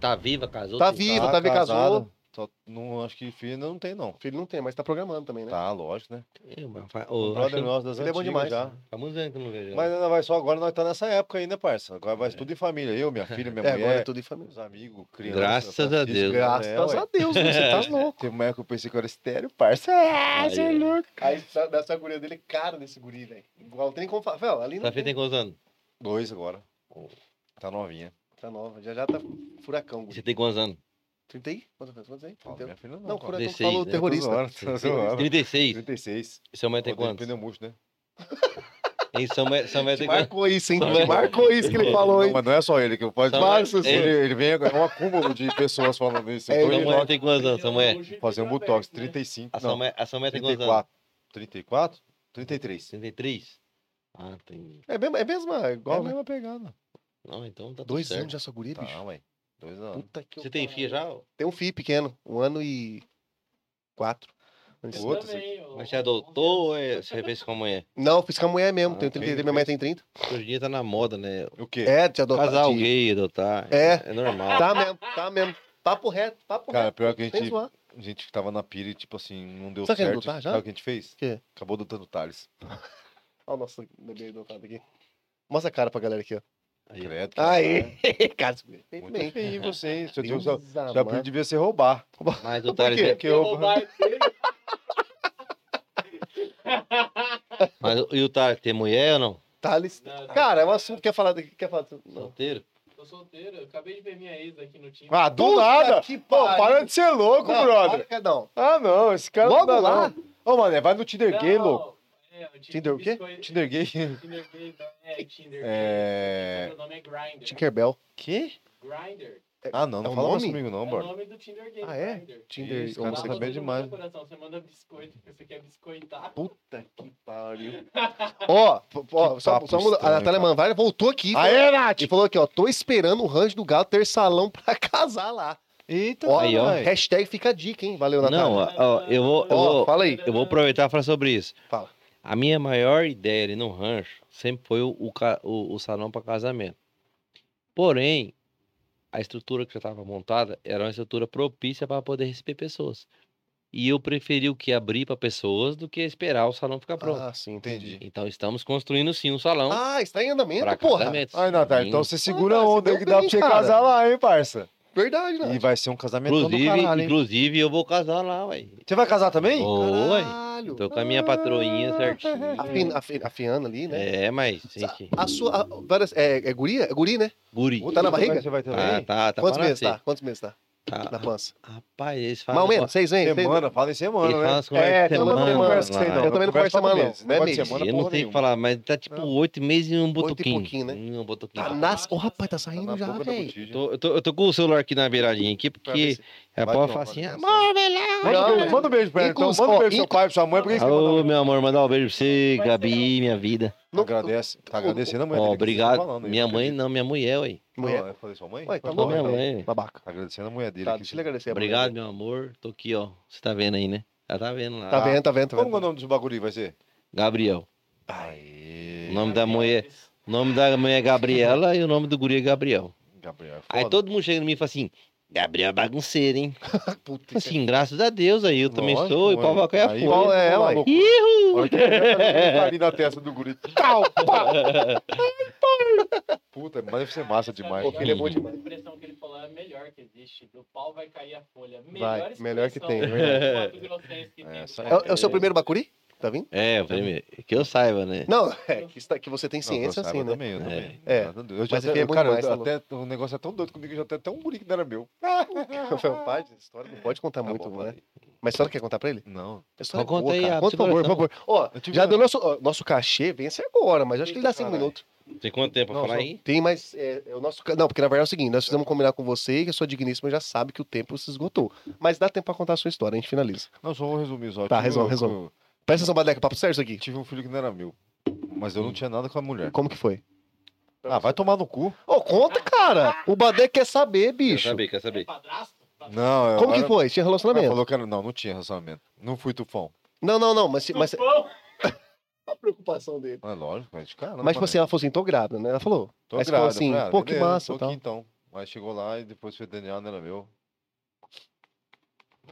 Speaker 3: Tá viva, casou?
Speaker 2: Tá viva, tá viva,
Speaker 1: casada.
Speaker 2: casou.
Speaker 1: Só não, acho que filho ainda não tem, não.
Speaker 2: Filho não tem, mas tá programando também, né?
Speaker 1: Tá, lógico, né?
Speaker 3: Mas
Speaker 1: O
Speaker 3: ô,
Speaker 1: brother
Speaker 3: acho
Speaker 1: nosso das
Speaker 2: ele é bom
Speaker 1: antigas
Speaker 2: demais.
Speaker 1: já.
Speaker 3: Há muitos anos que eu não vejo.
Speaker 1: Mas ainda vai só agora, nós tá nessa época aí, né, parça? Agora vai tudo em família. Eu, minha filha, (laughs) minha
Speaker 2: É, agora é
Speaker 1: mulher,
Speaker 2: tudo em família.
Speaker 1: os amigos, criança.
Speaker 3: Graças
Speaker 1: tá
Speaker 3: a Deus.
Speaker 1: né?
Speaker 2: Graças
Speaker 1: É,
Speaker 2: a. Deus, você tá (laughs) louco.
Speaker 1: Teve uma época que eu pensei que eu era estéreo, parça. Ah, você é louco.
Speaker 2: Aí sa- dessa guria dele, cara desse guri, velho. Igual não tem como falar. Velho, ali não
Speaker 3: Tá feito
Speaker 2: tem.
Speaker 3: tem quantos anos?
Speaker 1: Dois agora. Tá novinha.
Speaker 2: Tá nova, já já tá furacão, guri.
Speaker 3: Você tem quantos anos?
Speaker 2: 30 aí? Quantos anos? Quantos aí?
Speaker 1: Fala,
Speaker 2: 30.
Speaker 1: minha filha não.
Speaker 2: Não,
Speaker 3: 16,
Speaker 2: falou
Speaker 3: né?
Speaker 2: terrorista.
Speaker 1: Zoando.
Speaker 3: 36.
Speaker 1: 36.
Speaker 3: E seu mãe tem quantos?
Speaker 1: pneu murcho, né?
Speaker 3: Em São Mãe, (laughs) São Mãe
Speaker 2: Te
Speaker 3: tem quantos?
Speaker 2: marcou isso, hein?
Speaker 3: Só vai-
Speaker 2: marcou isso que ele falou,
Speaker 1: Não,
Speaker 2: hein?
Speaker 1: mas não é só ele que pode
Speaker 3: Só
Speaker 1: Mas,
Speaker 3: vai-
Speaker 1: ele, ele vem, é um acúmulo de pessoas falando isso.
Speaker 2: É,
Speaker 3: Mãe tem quantos anos? Mãe?
Speaker 1: fazer um botox, 35.
Speaker 3: A São
Speaker 1: Não,
Speaker 3: Mãe, a Mãe tem quantos anos?
Speaker 1: 34. 34? 33.
Speaker 3: 33? Ah, tem.
Speaker 2: É mesmo, é mesmo, é
Speaker 1: Igual
Speaker 2: igual,
Speaker 1: a
Speaker 2: né?
Speaker 1: mesma pegada.
Speaker 3: Não, então tá tudo
Speaker 2: Dois
Speaker 3: certo.
Speaker 2: anos já sua guria, bicho.
Speaker 1: Tá, ué. Dois anos.
Speaker 2: Puta que
Speaker 3: Você tem filha já?
Speaker 2: Tem um filho pequeno, um ano e quatro.
Speaker 1: O outro,
Speaker 3: Mas você adotou ou é... você fez com a mulher?
Speaker 2: Não, fiz com a mulher mesmo.
Speaker 3: Ah,
Speaker 2: Tenho 33, minha mãe tem 30.
Speaker 3: Hoje em dia tá na moda, né?
Speaker 1: O quê?
Speaker 2: É, de adotar. De-
Speaker 3: gay, adotar.
Speaker 2: É.
Speaker 3: É normal.
Speaker 2: Tá mesmo, tá mesmo. Papo reto, papo
Speaker 1: Cara,
Speaker 2: reto.
Speaker 1: pior que a gente,
Speaker 2: zoar.
Speaker 1: a gente tava na pira e, tipo assim, não deu
Speaker 2: Sabe
Speaker 1: certo.
Speaker 2: adotar já?
Speaker 1: Sabe o que a gente fez?
Speaker 2: Quê?
Speaker 1: Acabou adotando o Thales. (laughs)
Speaker 2: Olha o nosso bebê adotado aqui. Mostra a cara pra galera aqui, ó.
Speaker 3: Aí,
Speaker 1: Credo. que
Speaker 2: Aí, (laughs) cara, feito
Speaker 1: Muito
Speaker 2: bem.
Speaker 1: feio em você, hein? Seu,
Speaker 2: Deus
Speaker 1: seu, seu
Speaker 2: amado.
Speaker 1: apelido devia ser roubar.
Speaker 3: Mas (laughs) o Thales é...
Speaker 1: Porque eu... (laughs)
Speaker 3: Mas o- e o Thales tem mulher ou não?
Speaker 2: Thales.
Speaker 4: Não, não.
Speaker 2: Cara, é um assunto que quer falar daqui. Quer falar. Não.
Speaker 3: Solteiro?
Speaker 4: Tô solteiro, eu acabei de ver minha ex aqui no time.
Speaker 1: Ah, do
Speaker 2: Puta
Speaker 1: nada!
Speaker 2: que
Speaker 1: Pô, para de ser louco,
Speaker 2: Não,
Speaker 1: brother.
Speaker 2: Não.
Speaker 1: Ah, não, esse cara
Speaker 2: Logo
Speaker 1: não dá,
Speaker 2: lá?
Speaker 1: não. Ô, mano, vai no Tinder gay,
Speaker 4: Não,
Speaker 1: louco.
Speaker 4: É, o
Speaker 2: Tinder o quê?
Speaker 4: biscoito-
Speaker 1: Tinder gay. (laughs)
Speaker 4: Tinder gay, não é Tinder
Speaker 1: É-
Speaker 4: gay. O nome é Grindr.
Speaker 2: Tinkerbell.
Speaker 1: Que?
Speaker 4: Grindr.
Speaker 1: Ah, não,
Speaker 2: É
Speaker 1: não
Speaker 2: um
Speaker 1: fala mais
Speaker 2: nome?
Speaker 1: comigo, não,
Speaker 4: É o
Speaker 1: Bora.
Speaker 4: nome do Tinder gay,
Speaker 2: Ah, é?
Speaker 4: Grindr.
Speaker 2: Tinder
Speaker 1: Isso, cara, você tá bem demais.
Speaker 4: coração, Você manda biscoito porque você quer biscoitar.
Speaker 2: Puta que pariu. (laughs) Ó, ó, só, só muda- a Natália
Speaker 1: cara.
Speaker 2: Manvalha voltou aqui.
Speaker 1: Aê, Nath!
Speaker 2: E falou aqui, ó. Tô esperando o Rancho do Galo ter salão pra (laughs) casar lá.
Speaker 1: Eita,
Speaker 2: Ó,
Speaker 3: Aí, ó.
Speaker 2: hashtag fica a dica, hein? Valeu, Natália.
Speaker 3: Não, ó, ó, eu vou... Eu
Speaker 2: Ó,
Speaker 3: vou...
Speaker 2: fala aí.
Speaker 3: Eu vou aproveitar e falar sobre isso.
Speaker 2: Fala.
Speaker 3: A minha maior ideia ali no rancho sempre foi o, o, o- o salão para casamento. Porém, a estrutura que já estava montada era uma estrutura propícia para poder receber pessoas. E eu preferi o que abrir para pessoas do que esperar o salão ficar pronto.
Speaker 2: Ah, sim, entendi.
Speaker 3: Então estamos construindo sim um salão
Speaker 2: Ah, está em andamento,
Speaker 3: para
Speaker 2: porra.
Speaker 3: casamentos.
Speaker 1: Ai, Natália, então você segura
Speaker 2: Ah,
Speaker 1: a onda que dá pra você casar lá, hein, parça?
Speaker 2: Verdade, né?
Speaker 1: E vai ser um casamento do
Speaker 3: Inclusive,
Speaker 1: caralho, hein?
Speaker 3: inclusive, eu vou casar lá, ué.
Speaker 1: Você vai casar também?
Speaker 3: Vou, ué.
Speaker 2: Caralho.
Speaker 3: Tô com a minha patroinha certinho.
Speaker 2: A, fin, a, fi- a Fiana ali, né?
Speaker 3: É, mas, gente,
Speaker 2: A sua. a- várias, é, é guria? É guri, né?
Speaker 3: guri.
Speaker 2: Tá na barriga?
Speaker 1: Você vai também?
Speaker 3: Ah, tá, tá
Speaker 2: Quantos meses tá? Quantos meses tá?
Speaker 3: Tá.
Speaker 2: Na pança?
Speaker 3: Rapaz, eles
Speaker 2: Mais
Speaker 3: falam...
Speaker 2: ou menos, seis meses?
Speaker 1: Semana, fala em semana, né?
Speaker 2: É,
Speaker 3: conversas
Speaker 2: eu também não
Speaker 3: semana,
Speaker 2: converso com você, não. Eu também não converso semana, não. Não é mês.
Speaker 1: semana,
Speaker 3: Eu não sei
Speaker 1: nenhuma.
Speaker 3: falar, mas tá tipo oito meses e um
Speaker 2: e
Speaker 3: botoquinho.
Speaker 2: pouquinho, né?
Speaker 3: Um botoquinho.
Speaker 2: Tá nas... Ô, rapaz, tá
Speaker 1: Tá
Speaker 2: saindo
Speaker 1: na
Speaker 2: já, velho.
Speaker 3: eu, tô, eu tô com o celular aqui na beiradinha aqui, porque
Speaker 2: se-
Speaker 3: a
Speaker 1: Vai
Speaker 3: Paula
Speaker 1: que
Speaker 3: fala
Speaker 1: uma
Speaker 3: assim, amor, velho.
Speaker 1: Manda um beijo, manda um beijo pra ela. Então, manda um beijo pro seu pai, pra sua mãe, por que você quer
Speaker 3: Alô,
Speaker 1: mandar
Speaker 3: meu amor, mandar um beijo pra você,
Speaker 4: Vai
Speaker 3: Gabi,
Speaker 4: ser-
Speaker 3: minha vida.
Speaker 2: Não-
Speaker 1: Agradece. Tá agradecendo a mãe
Speaker 3: Ó,
Speaker 1: tá
Speaker 3: obrigado.
Speaker 1: falando
Speaker 3: minha mãe não, minha mulher, ué.
Speaker 2: Mulher.
Speaker 1: Eu falei sua mãe?
Speaker 2: Ué, tá
Speaker 1: falar.
Speaker 3: minha mãe.
Speaker 2: Babaca.
Speaker 1: Tá agradecendo a mulher dele.
Speaker 2: Tá, deixa ele agradecer. a mulher
Speaker 3: Obrigado, meu amor. Tô aqui, ó. Você tá vendo aí, né? Já tá vendo lá.
Speaker 2: Tá vendo, tá vendo, tá
Speaker 1: Como é o nome do bagulho vai ser?
Speaker 3: Gabriel.
Speaker 1: Aê.
Speaker 3: O nome da mulher, o nome da mulher é Gabriela e o nome do guri é Gabriel.
Speaker 1: Gabriel, é
Speaker 3: Aí todo mundo chega em mim e fala assim, Gabriel é bagunceiro, hein? (laughs)
Speaker 2: Puta, é-
Speaker 3: Assim, graças a Deus aí, eu também sou, e
Speaker 1: ué.
Speaker 3: pau vai cair a folha.
Speaker 2: Qual é!
Speaker 1: Olha que tá ali na testa do guri. Tal, pá. Puta, mas deve ser massa demais.
Speaker 2: Pô, ele é bom
Speaker 4: A
Speaker 2: demais.
Speaker 4: expressão que ele falou é a melhor que existe. Do pau vai cair a folha.
Speaker 2: Vai,
Speaker 4: Melhor
Speaker 2: melhor que tem, É, o- é o seu primeiro bacuri? Tá vindo?
Speaker 3: É, eu falei, que eu saiba, né?
Speaker 2: Não, é que, está- que você tem
Speaker 1: Não,
Speaker 2: ciência
Speaker 1: eu
Speaker 2: assim, né?
Speaker 1: Também, eu também.
Speaker 2: É.
Speaker 1: Graças a Deus. Eu já
Speaker 2: Mas
Speaker 1: até,
Speaker 2: é bom
Speaker 1: cara,
Speaker 2: demais,
Speaker 1: eu
Speaker 2: tá
Speaker 1: até, o negócio é tão doido comigo que eu já até até (laughs) um que não era meu.
Speaker 2: Meu pai, essa história não pode contar
Speaker 1: Tá
Speaker 2: muito,
Speaker 1: bom,
Speaker 2: né? Mas a história quer contar pra ele?
Speaker 1: Não.
Speaker 3: Então
Speaker 2: é
Speaker 3: conta
Speaker 2: boa,
Speaker 3: aí,
Speaker 2: cara. Conta, por favor, por favor. Ó, já deu nosso, ó, nosso cachê, vence agora, mas acho que ele dá cinco
Speaker 1: caralho.
Speaker 2: minutos.
Speaker 3: Tem quanto tempo pra
Speaker 1: Não,
Speaker 3: falar
Speaker 1: só-
Speaker 3: aí?
Speaker 2: Tem, mas é, é o nosso. Não, porque na verdade é o seguinte: nós fizemos combinar com você que a sua digníssima já sabe que o tempo se esgotou. Mas dá tempo pra contar a sua história, a gente finaliza.
Speaker 1: Não, só vou resumir só.
Speaker 2: Tá, resolve, resolve. Presta atenção, Badeca, papo sério isso aqui.
Speaker 1: Tive um filho que não era meu. Mas eu não tinha nada com a mulher.
Speaker 2: Como que foi?
Speaker 1: Ah, vai tomar no cu.
Speaker 2: Ô, conta, cara! O Badeca quer saber,
Speaker 3: Quer
Speaker 2: bicho.
Speaker 3: saber, quer saber.
Speaker 1: Não, eu
Speaker 2: Como que
Speaker 1: era-
Speaker 2: foi? Tinha
Speaker 1: Ah,
Speaker 2: relacionamento?
Speaker 1: falou que era... Não, não tinha relacionamento. Não fui tufão.
Speaker 2: Não, não, não, mas. mas...
Speaker 4: Tufão? (laughs)
Speaker 2: A preocupação dele.
Speaker 1: É lógico, mas caramba.
Speaker 2: Mas, tipo assim, ela falou assim: tô grávida, né? Ela falou.
Speaker 1: tô
Speaker 2: aí você falou
Speaker 1: grávida.
Speaker 2: assim,
Speaker 1: Falei, ah,
Speaker 2: pô, que
Speaker 1: beleza,
Speaker 2: massa
Speaker 1: tô
Speaker 2: tal.
Speaker 1: aqui então. Mas chegou lá e depois foi DNA, não era meu.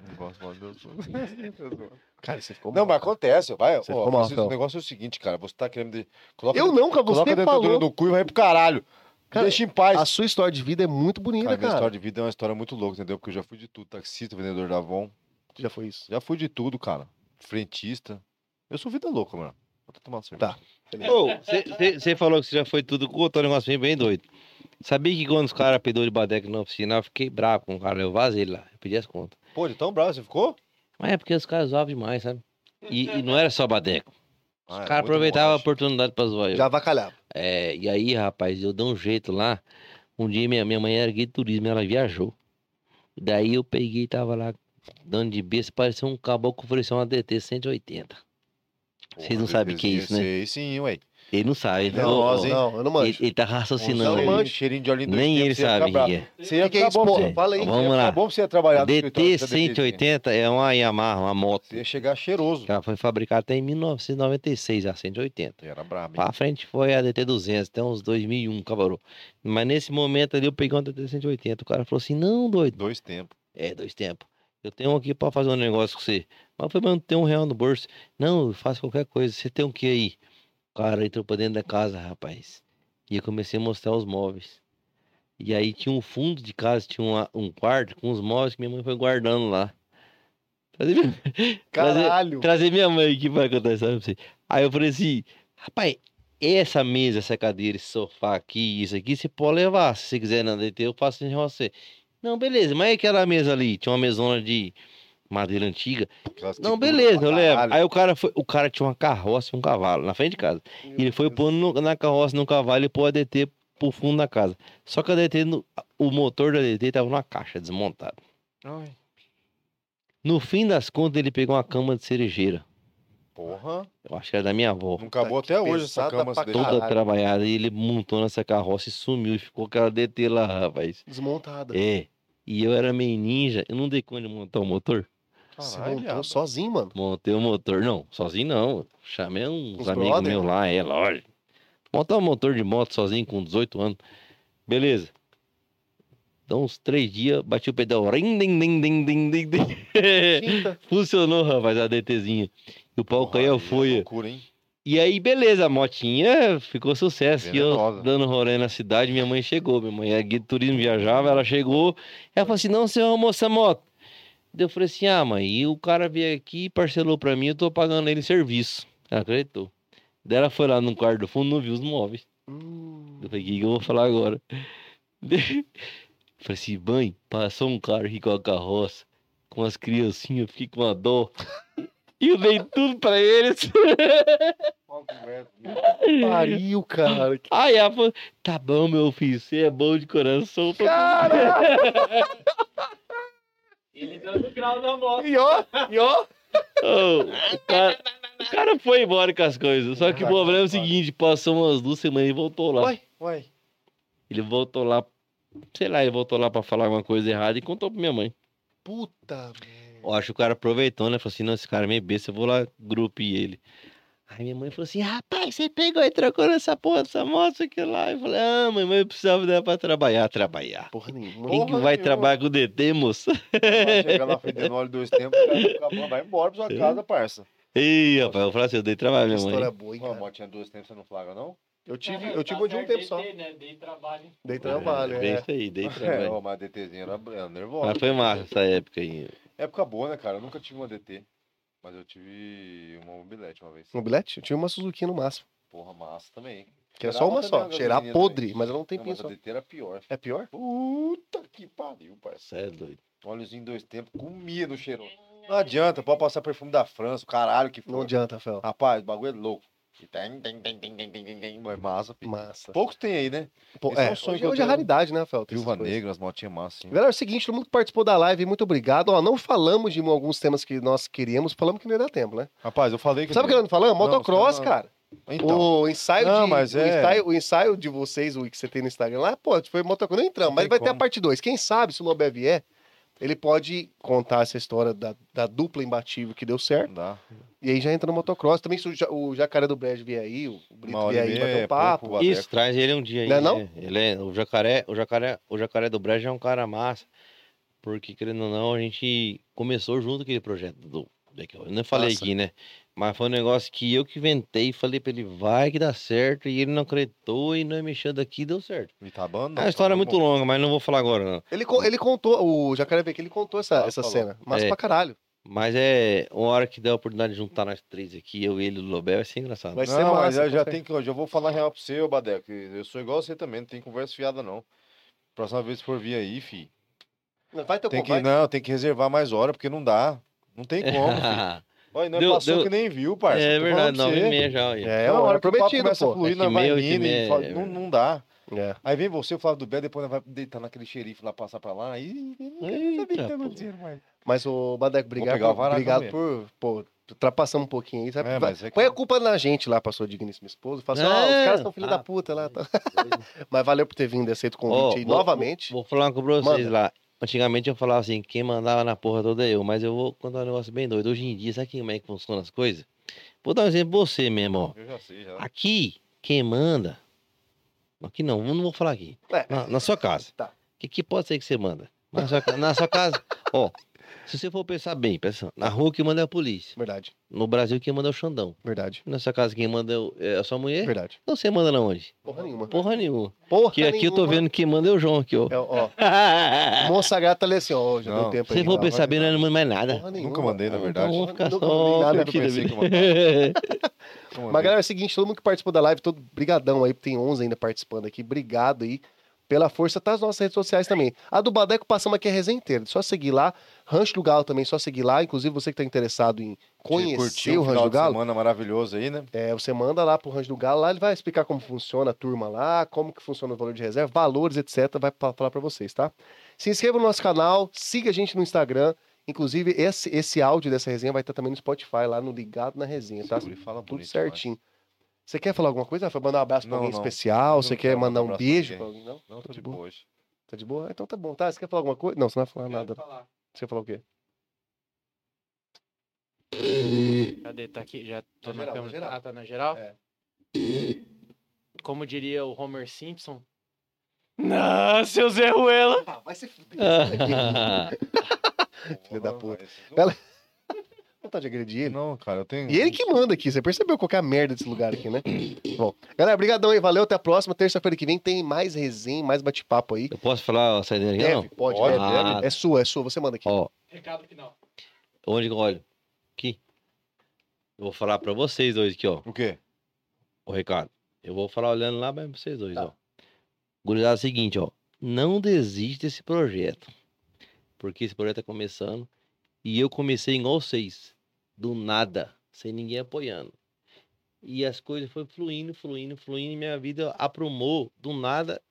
Speaker 1: Não gosto. (laughs)
Speaker 2: Cara, você ficou
Speaker 1: Não,
Speaker 2: mal.
Speaker 1: mas acontece. Vai,
Speaker 2: Você
Speaker 1: ó,
Speaker 2: ficou mal,
Speaker 1: o negócio é o seguinte, cara. Você tá querendo. De... Coloca,
Speaker 2: Eu não, cara, você
Speaker 1: coloca a
Speaker 2: falou.
Speaker 1: do cu e vai pro caralho.
Speaker 2: Cara,
Speaker 1: Deixa em paz.
Speaker 2: A sua história de vida é muito bonita,
Speaker 1: Cara, minha
Speaker 2: cara.
Speaker 1: história de vida é uma história muito louca, entendeu? Porque eu já fui de tudo. Taxista, vendedor da Avon.
Speaker 2: Já foi isso.
Speaker 1: Já fui de tudo, cara. Frentista. Eu sou vida louca, mano. Vou tomar uma cerveja.
Speaker 2: Tá.
Speaker 3: Você falou que você já foi tudo com o negócio bem, bem doido. Sabia que quando os caras pedou de badeca na oficina, eu fiquei bravo com o cara. Eu vazei lá, eu pedi as contas.
Speaker 1: Pô, de tão bravo você ficou?
Speaker 3: Mas é porque os caras zoavam demais, sabe? E, e não era só badeco. Os
Speaker 1: Ah,
Speaker 3: caras aproveitavam a oportunidade pra zoar eu.
Speaker 2: Já avacalhava.
Speaker 3: É, e aí, rapaz, eu dei um jeito lá. Um dia minha, minha mãe era guia de turismo, ela viajou. Daí eu peguei e tava lá dando de besta, parecia um caboclo que ofereceu uma DT 180. Vocês não sabem o que é isso, né?
Speaker 1: Sei sim, ué.
Speaker 3: Ele não sabe. Ele,
Speaker 1: Não,
Speaker 3: ô,
Speaker 1: nós?
Speaker 2: Não, eu não
Speaker 3: ele,
Speaker 2: manjo.
Speaker 3: ele tá
Speaker 1: Um
Speaker 3: raciocinando.
Speaker 2: não
Speaker 1: cheirinho-
Speaker 2: manjo.
Speaker 1: cheirinho de olhinho
Speaker 3: Nem ele sabe é.
Speaker 1: Você ia
Speaker 2: Que é
Speaker 1: bom você-
Speaker 2: Fala aí.
Speaker 1: ia
Speaker 3: Vamos
Speaker 1: ficar
Speaker 3: lá.
Speaker 1: bom você trabalhar no escritório
Speaker 3: DT
Speaker 1: da DT,
Speaker 3: 180 é uma Yamaha, uma moto.
Speaker 1: Você ia chegar cheiroso.
Speaker 3: Ela foi fabricada até em 1996, a 180.
Speaker 1: Era brabo, hein?
Speaker 3: Pra frente foi a DT 200, até uns 2001, cabarou. Mas nesse momento ali eu peguei uma DT 180. O cara falou assim: não, doido.
Speaker 1: Dois tempos.
Speaker 3: É, dois tempos. Eu tenho um aqui pra fazer um negócio com você. Mas eu falei, mas não tem um real no bolso. Não, eu faço qualquer coisa. Você tem o que aí? O cara entrou pra dentro da casa, rapaz. E eu comecei a mostrar os móveis. E aí tinha um fundo de casa, tinha uma- um quarto com os móveis que minha mãe foi guardando lá. Trazer minha, (laughs) trazer-
Speaker 2: Caralho.
Speaker 3: trazer minha mãe aqui pra contar isso pra você. Aí eu falei assim, rapaz, essa mesa, essa cadeira, esse sofá aqui, isso aqui, você pode levar. Se você quiser na DT, eu faço em você. Não, beleza, mas e aquela mesa ali? Tinha uma mesona de madeira antiga. Não, beleza, eu levo. Aí o cara foi, o cara tinha uma carroça e um cavalo na frente de casa. E ele foi pondo na carroça, no cavalo e pôs a DT pro fundo da casa. Só que a DT, no- o motor da DT tava numa caixa desmontado.
Speaker 1: Ai,
Speaker 3: No fim das contas, ele pegou uma cama de cerejeira.
Speaker 1: porra.
Speaker 3: Eu acho que era da minha avó.
Speaker 1: Não acabou
Speaker 2: que
Speaker 1: até hoje essa cama.
Speaker 3: Toda.
Speaker 2: Caralho.
Speaker 3: trabalhada. E ele montou nessa carroça e sumiu. E ficou aquela DT lá, rapaz.
Speaker 2: Desmontada.
Speaker 3: É. E eu era meio ninja. Eu não dei conta de montar o motor.
Speaker 2: Você
Speaker 1: Caralho,
Speaker 2: montou
Speaker 1: viado.
Speaker 2: sozinho, mano.
Speaker 3: Montei o motor. Não, sozinho não. Chamei uns
Speaker 2: Uns
Speaker 3: amigos
Speaker 2: brother?
Speaker 3: meus lá, é lógico. Montar um motor de moto sozinho com 18 anos. Beleza. Então, uns três dias, bati o pedal. Rim. (laughs) Funcionou, rapaz, a DTzinha. E o pau
Speaker 1: Porra,
Speaker 3: caiu
Speaker 1: é
Speaker 3: folha.
Speaker 1: loucura, hein?
Speaker 3: E aí, beleza, a motinha ficou sucesso. E eu dando rolê na cidade, minha mãe chegou. Minha mãe é guia de turismo, viajava, ela chegou. Ela falou assim: não, você arrumou essa moto. Daí eu falei assim: ah, mãe, e o cara veio aqui e parcelou pra mim, eu tô pagando ele serviço. Ela acreditou. Daí ela foi lá no quarto do fundo, não viu os móveis.
Speaker 2: Hum.
Speaker 3: Eu falei: o que, que eu vou falar agora? (laughs) Falei assim: mãe, passou um cara aqui com a carroça, com as criancinhas, eu fiquei com uma dó. (laughs) E eu dei tudo pra eles.
Speaker 2: Pariu, cara. Que (laughs)
Speaker 3: Aí ela falou, tá bom, meu filho, você é bom de coração. tô-
Speaker 4: Ele dando grau na moto.
Speaker 2: E ó, e ó.
Speaker 3: Ô, o, cara, o cara foi embora com as coisas. Só que o problema é o seguinte, passou umas duas semanas e voltou lá.
Speaker 2: Uai, uai.
Speaker 3: Ele voltou lá, sei lá, ele voltou lá pra falar alguma coisa errada e contou pra minha mãe.
Speaker 2: Puta, velho.
Speaker 3: Eu acho que o cara aproveitou, né? Falou assim, não, esse cara é meio besta, eu vou lá grupir ele. Aí minha mãe falou assim, rapaz, você pegou e trocou nessa porra dessa moto, isso aqui lá. Eu falei, ah, mãe, mas eu precisava dela pra trabalhar, trabalhar.
Speaker 2: Porra nenhuma.
Speaker 3: Quem que vai
Speaker 1: nenhuma.
Speaker 3: trabalhar com o DT, moço?
Speaker 1: Vai chegar lá fedendo óleo dois tempos, vai embora pra sua (laughs) casa, parça.
Speaker 3: Ei, rapaz, eu falei assim, eu dei trabalho, minha
Speaker 2: História
Speaker 3: mãe.
Speaker 2: boa, hein,
Speaker 1: Uma
Speaker 2: cara.
Speaker 1: motinha dois tempos, você não flagra, não?
Speaker 2: Eu tive,
Speaker 4: Tá
Speaker 2: eu tive uma de um tempo só.
Speaker 4: Né? Dei trabalho.
Speaker 2: Dei trabalho,
Speaker 3: Bem
Speaker 2: é.
Speaker 3: isso aí, dei (laughs)
Speaker 1: É,
Speaker 3: trabalho.
Speaker 1: ó, mas a DTzinha era, era nervosa.
Speaker 3: Mas foi massa essa época aí.
Speaker 1: Época boa, né, cara? Eu nunca tive uma DT. Mas eu tive uma mobilete uma vez.
Speaker 2: Mobilete? Eu tinha uma Suzuki no máximo.
Speaker 1: Porra, massa também.
Speaker 2: Que é só uma só. Cheirar podre,
Speaker 1: também.
Speaker 2: mas ela não tem
Speaker 1: Não, mas
Speaker 2: só.
Speaker 1: a DT era pior.
Speaker 2: É pior?
Speaker 1: Puta que pariu, parça.
Speaker 3: Você é doido.
Speaker 1: Óleozinho dois tempos, comia no cheirão. Não adianta, pode passar perfume da França, o caralho que
Speaker 2: Não
Speaker 1: for.
Speaker 2: adianta, Fel.
Speaker 1: Rapaz, o bagulho é louco. Tem, tem, tem, tem, tem, tem, tem, tem. Massa, filho.
Speaker 2: Massa.
Speaker 1: Poucos tem aí, né?
Speaker 2: Pô,
Speaker 1: esse é
Speaker 2: é,
Speaker 1: um sonho
Speaker 2: hoje,
Speaker 1: que eu
Speaker 2: hoje é raridade, né, Fel?
Speaker 1: Viúva. Negra, as motinhas massas.
Speaker 2: Galera, é o seguinte, todo mundo que participou da live, muito obrigado. Ó, não falamos de alguns temas que nós queríamos, falamos que não ia dar tempo, né?
Speaker 1: Rapaz, eu falei que.
Speaker 2: Sabe o que nós não falamos? Motocross,
Speaker 1: não-
Speaker 2: cara.
Speaker 1: Então,
Speaker 2: O ensaio,
Speaker 1: Não,
Speaker 2: de,
Speaker 1: mas
Speaker 2: o,
Speaker 1: é-
Speaker 2: ensaio, o ensaio de vocês, o que você tem no Instagram lá, pô, foi motocross. Não entramos, mas vai ter a
Speaker 1: como.
Speaker 2: parte 2. Quem sabe, se o Lobé vier, ele pode contar essa história da, da dupla imbatível que deu certo.
Speaker 1: dá.
Speaker 2: E aí já entra no motocross. Também se o, Ja- o Jacaré do Brejo vier aí, o Brito vier aí, bater um
Speaker 1: é
Speaker 2: papo.
Speaker 1: pouco,
Speaker 3: Isso, traz ele um dia aí.
Speaker 2: Não é não?
Speaker 3: né? Ele é, o jacaré, o jacaré, o jacaré do Brejo é um cara massa. Porque, querendo ou não, a gente começou junto aquele projeto do. Eu não falei
Speaker 2: Massa.
Speaker 3: aqui, né? Mas foi um negócio que eu que inventei e falei pra ele, vai que dá certo. E ele não acreditou e não mexeu daqui deu certo.
Speaker 1: E tá bom? não,
Speaker 3: a história é
Speaker 1: tá
Speaker 3: muito
Speaker 1: bom.
Speaker 3: longa, mas não vou falar agora, não.
Speaker 2: Ele, co- ele contou, o Jacaré que ele contou essa,
Speaker 1: Ah,
Speaker 2: essa
Speaker 1: falou.
Speaker 2: cena. Mas
Speaker 3: É.
Speaker 2: pra caralho.
Speaker 3: Mas é uma hora que der a oportunidade de juntar nós três aqui, eu, ele e o Lobel, vai ser engraçado.
Speaker 2: Vai ser
Speaker 1: Não, mas
Speaker 2: massa,
Speaker 1: eu já tenho que. Eu já vou falar real pra você, ô Badeco. Eu sou igual você também, não tem conversa fiada, não. Próxima vez que for vir aí, fi.
Speaker 2: Vai ter
Speaker 1: Tem que, não, tem que reservar mais hora, porque não dá. Não tem como, (laughs) fi. Olha, não é
Speaker 3: Deu-
Speaker 1: passou
Speaker 3: deu-
Speaker 1: que nem viu, parça.
Speaker 3: é verdade, nove e meia já. olha.
Speaker 2: É,
Speaker 1: Não,
Speaker 2: uma hora
Speaker 1: o
Speaker 2: prometido,
Speaker 1: começa
Speaker 2: pô.
Speaker 1: a fluir,
Speaker 3: É
Speaker 1: vai
Speaker 3: e
Speaker 1: indo e
Speaker 3: meia,
Speaker 1: fala,
Speaker 3: é
Speaker 1: não, não dá.
Speaker 2: É.
Speaker 1: Aí vem você, eu falo do Bé, depois vai deitar naquele xerife lá, passar pra lá, não o que tá
Speaker 3: pô.
Speaker 1: acontecendo mais.
Speaker 2: Mas o Badeco, obrigado,
Speaker 1: o
Speaker 2: obrigado por, pô, ultrapassamos um pouquinho aí. sabe?
Speaker 1: É, mas é que-
Speaker 2: Põe a culpa na gente lá, pra sua digníssima esposa. Fala assim, ó, os
Speaker 3: É.
Speaker 2: caras são filho da
Speaker 3: Ah,
Speaker 2: puta lá. Tá. (laughs) Mas valeu por ter vindo e aceito o convite
Speaker 3: Ó,
Speaker 2: aí
Speaker 3: vou-
Speaker 2: novamente.
Speaker 3: Vou falar uma coisa pra vocês
Speaker 2: Manda.
Speaker 3: lá. Antigamente eu falava assim, quem mandava na porra toda é eu, mas eu vou contar um negócio bem doido. Hoje em dia, sabe como é que funcionam as coisas? Vou dar um exemplo pra você mesmo, ó.
Speaker 1: Eu já sei, já.
Speaker 3: Aqui, quem manda. Aqui não, não vou falar aqui.
Speaker 2: É.
Speaker 3: Na, na sua casa.
Speaker 2: Tá.
Speaker 3: O que, que pode ser que você manda? Na sua, na sua casa, ó. Se você for pensar bem, pensa, na rua quem manda é a polícia.
Speaker 2: Verdade,
Speaker 3: No Brasil quem manda é o Xandão.
Speaker 2: verdade,
Speaker 3: Na sua casa quem manda é é a sua mulher.
Speaker 2: verdade.
Speaker 3: Então você manda na onde?
Speaker 2: Porra nenhuma.
Speaker 3: Porra nenhuma.
Speaker 2: Porra
Speaker 3: Que aqui eu tô
Speaker 2: nenhuma.
Speaker 3: vendo quem manda é o João aqui, ó.
Speaker 2: É, ó, o Monsagrado tá ali assim, ó, já deu
Speaker 1: Não,
Speaker 2: tempo
Speaker 3: Se
Speaker 2: aí.
Speaker 3: for
Speaker 2: não,
Speaker 3: pensar bem, não manda mais nada.
Speaker 2: Porra nenhuma.
Speaker 1: Nunca mandei, na
Speaker 3: Então
Speaker 1: verdade.
Speaker 3: ficar
Speaker 2: Nunca
Speaker 3: só
Speaker 2: mandei nada
Speaker 1: que eu que. (laughs)
Speaker 2: Mas galera, é o seguinte, todo mundo que participou da live, todo brigadão aí, tem 11 ainda participando aqui, obrigado aí pela força, tá nas nossas redes sociais também. A do Badeco passamos aqui a resenha inteira, só seguir lá, Rancho do Galo também, só seguir lá, inclusive você que tá interessado em conhecer o
Speaker 1: o
Speaker 2: Rancho do Galo,
Speaker 1: semana maravilhoso aí, né?
Speaker 2: é, você manda lá pro Rancho do Galo, lá ele vai explicar como funciona a turma lá, como que funciona o valor de reserva, valores, etc, vai falar pra vocês, tá? Se inscreva no nosso canal, siga a gente no Instagram, inclusive esse, esse áudio dessa resenha vai estar também no Spotify, lá no Ligado na Resenha, tá? Tudo
Speaker 1: bonito
Speaker 2: certinho. Você quer falar alguma coisa? Foi mandar um abraço pra
Speaker 1: Não,
Speaker 2: alguém
Speaker 1: não.
Speaker 2: especial? Você quer mandar um beijo pra alguém? Não?
Speaker 1: Não, tô
Speaker 2: Tá
Speaker 1: de
Speaker 2: boa.
Speaker 1: boa hoje.
Speaker 2: Tá de boa? Então tá bom. Tá, você quer falar alguma coisa? Não, você não vai falar nada.
Speaker 4: Falar.
Speaker 2: Você quer falar o quê?
Speaker 5: Cadê? Tá aqui? Já tô
Speaker 2: Na
Speaker 5: na,
Speaker 2: geral,
Speaker 5: câmera.
Speaker 2: geral.
Speaker 5: Ah, tá na geral?
Speaker 2: É.
Speaker 5: Como diria o Homer Simpson. Não, seu Zé Ruela!
Speaker 2: Ah, vai se fuder. (laughs) (laughs)
Speaker 1: Filho
Speaker 2: da puta.
Speaker 1: Não,
Speaker 2: Ela- Vontade de agredir ele.
Speaker 1: Não, cara, eu tenho.
Speaker 2: E ele que manda aqui, você percebeu qual que é a merda desse lugar aqui, né? (coughs) Bom, galera, brigadão aí, valeu, até a próxima. Terça-feira que vem tem mais resenha, mais bate-papo aí.
Speaker 3: Eu posso falar a saída aqui, não?
Speaker 2: Deve, pode,
Speaker 1: Pode,
Speaker 2: deve,
Speaker 3: deve.
Speaker 2: É sua, é sua, você manda aqui.
Speaker 3: Ó,
Speaker 5: Recado final.
Speaker 3: onde que eu olho? Aqui. Eu vou falar pra vocês dois aqui, ó.
Speaker 1: O quê?
Speaker 3: O recado. Eu vou falar olhando lá pra vocês dois,
Speaker 2: Tá.
Speaker 3: ó. Gurizada, é o seguinte, ó. Não desiste desse projeto. Porque esse projeto tá começando. E eu comecei igual vocês. Do nada. Sem ninguém apoiando. E as coisas foram fluindo, fluindo, fluindo. E minha vida aprumou do nada.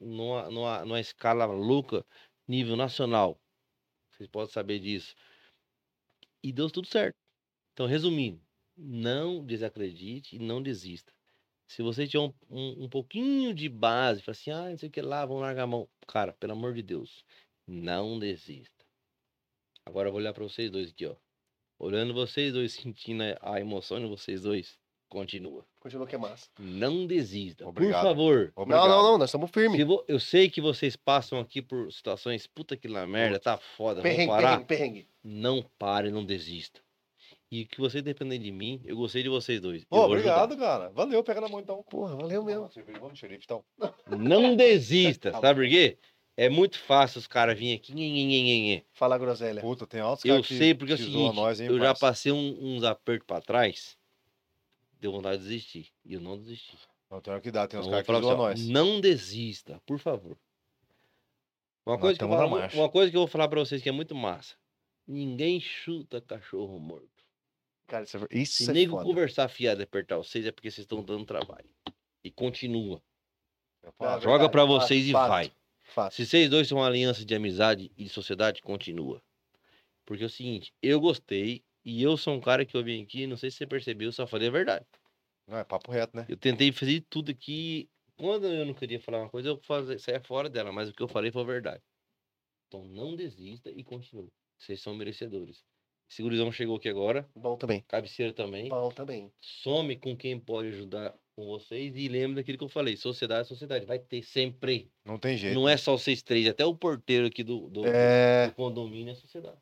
Speaker 3: Numa, numa, numa escala louca. Nível nacional. Vocês podem saber disso. E deu tudo certo. Então, resumindo. Não desacredite e não desista. Se você tiver um, um, um pouquinho de base, fala assim, ah, não sei o que lá, vamos largar a mão. Cara, pelo amor de Deus, não desista. Agora eu vou olhar para vocês dois aqui, ó. Olhando vocês dois, sentindo a- emoção de vocês dois, continua.
Speaker 2: Continua que é massa.
Speaker 3: Não desista.
Speaker 1: Obrigado.
Speaker 3: Por favor.
Speaker 1: Obrigado.
Speaker 2: Não, não, não, nós estamos firmes.
Speaker 3: Se vo- Eu sei que vocês passam aqui por situações, puta que lá merda, tá foda, vamos
Speaker 2: Perrengue,
Speaker 3: parar.
Speaker 2: perrengue, perrengue.
Speaker 3: Não pare, não desista. E que você depender de mim, eu gostei de vocês dois. eu
Speaker 1: Ô,
Speaker 3: vou ajudar.
Speaker 1: obrigado, cara. Valeu, pega na mão então.
Speaker 2: Porra, valeu mesmo.
Speaker 1: Vamos, xerife, então.
Speaker 3: Não desista, (laughs) sabe por quê? É muito fácil os caras virem aqui. nhe, nhe, nhe.
Speaker 2: Fala groselha.
Speaker 1: Puta, tem altos
Speaker 3: Eu sei porque é o seguinte,
Speaker 1: nós, hein,
Speaker 3: eu já
Speaker 1: parça?
Speaker 3: passei um- uns apertos pra trás, deu vontade de desistir. E eu não desisti.
Speaker 1: Não, tem hora que dá, tem uns
Speaker 3: Então, eu
Speaker 1: caras que zoam
Speaker 3: assim,
Speaker 1: nós.
Speaker 3: Não desista, por favor. Uma
Speaker 1: Nós
Speaker 3: coisa, que eu falo- uma coisa que eu vou falar pra vocês que é muito massa. Ninguém chuta cachorro morto.
Speaker 2: Cara, isso é, isso
Speaker 3: Se
Speaker 2: é
Speaker 3: nego
Speaker 2: foda.
Speaker 3: conversar fiado e apertar vocês é porque vocês estão dando trabalho. E continua.
Speaker 2: Ah,
Speaker 3: Joga
Speaker 2: verdade,
Speaker 3: pra
Speaker 2: fato,
Speaker 3: vocês e
Speaker 2: fato.
Speaker 3: vai.
Speaker 2: Fato.
Speaker 3: Se vocês dois são uma aliança de amizade e de sociedade, continua. Porque é o seguinte, eu gostei e eu sou um cara que eu vim aqui, não sei se você percebeu, eu só falei a verdade.
Speaker 1: Não, é papo reto, né?
Speaker 3: Eu tentei fazer tudo aqui. Quando eu não queria falar uma coisa, eu fazia, saia fora dela, mas o que eu falei foi a verdade. Então não desista e continue. Vocês são merecedores. Segurizão chegou aqui agora,
Speaker 2: Bom também.
Speaker 3: cabeceira também.
Speaker 2: Bom também.
Speaker 3: Some com quem pode ajudar com vocês e lembro daquilo que eu falei. Sociedade é sociedade. Vai ter sempre.
Speaker 1: Não tem jeito.
Speaker 3: Não é só vocês três, até o porteiro aqui do, do,
Speaker 2: É.
Speaker 3: do condomínio é sociedade.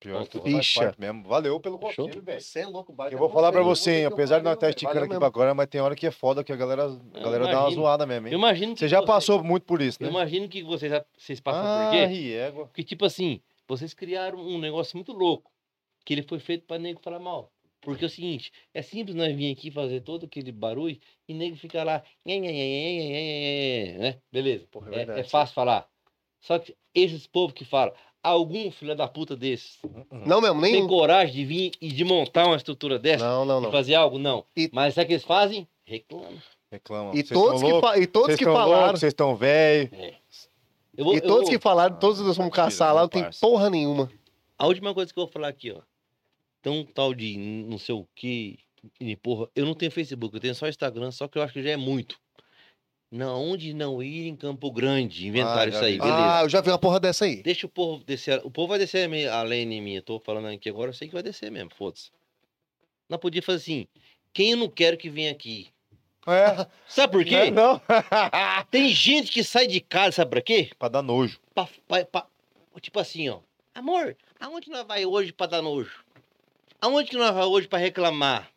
Speaker 1: Pior que parte mesmo. Valeu pelo conselho, velho.
Speaker 2: Você é louco,
Speaker 1: Eu vou falar pra você, hein, apesar de nós estar esticando aqui pra agora, mas tem hora que é foda que a galera, a galera dá uma zoada mesmo,
Speaker 3: Eu
Speaker 1: hein?
Speaker 3: imagino que
Speaker 1: Você já
Speaker 3: vocês-
Speaker 1: passou muito por isso,
Speaker 3: Eu
Speaker 1: né?
Speaker 3: imagino que vocês, já- vocês passam
Speaker 1: Ah,
Speaker 3: por quê?
Speaker 1: riégua.
Speaker 3: Porque, tipo assim, vocês criaram um negócio muito louco. Que ele foi feito pra nego falar mal. Porque é o seguinte, é simples nós vir aqui fazer todo aquele barulho e nego ficar lá. "Nhe, nhe, nhe, nhe, nhe, nhe, nhe", Né? Beleza.
Speaker 2: Porra, é
Speaker 3: É,
Speaker 2: verdade.
Speaker 3: é fácil falar. Só que esses povos que falam, algum filho da puta desses
Speaker 2: Não mesmo, nem.
Speaker 3: tem coragem de vir e de montar uma estrutura dessa?
Speaker 2: Não, não,
Speaker 3: De
Speaker 2: não.
Speaker 3: fazer algo? Não.
Speaker 2: E-
Speaker 3: Mas sabe o que eles fazem? Reclamam.
Speaker 1: Reclama.
Speaker 2: E todos, que fa- e todos
Speaker 1: Vocês
Speaker 2: que falaram.
Speaker 1: Vocês estão velho.
Speaker 3: Eu vou-
Speaker 2: E todos
Speaker 3: vou-
Speaker 2: que falaram, todos nós vamos caçar lá, não tem porra nenhuma.
Speaker 3: A última coisa que eu vou falar aqui, ó. Tem um tal de não sei o que, e porra. Eu não tenho Facebook, eu tenho só Instagram, só que eu acho que já é muito. Não, onde não ir em Campo Grande, inventaram
Speaker 1: já
Speaker 3: isso aí,
Speaker 1: vi.
Speaker 3: beleza.
Speaker 2: Ah, eu já vi uma porra dessa aí.
Speaker 3: Deixa o povo descer. O povo vai descer de mim. Eu tô falando aqui agora, eu sei que vai descer mesmo, foda-se. Não podia fazer assim. Quem eu não quero que venha aqui?
Speaker 1: É,
Speaker 3: Sabe por (laughs) quê?
Speaker 1: não. (laughs)
Speaker 3: Tem gente que sai de casa, sabe pra quê?
Speaker 1: pra dar nojo.
Speaker 3: Pra- pra- pra- tipo assim, ó. Amor, aonde nós vai hoje pra dar nojo? Aonde que nós vai hoje pra reclamar?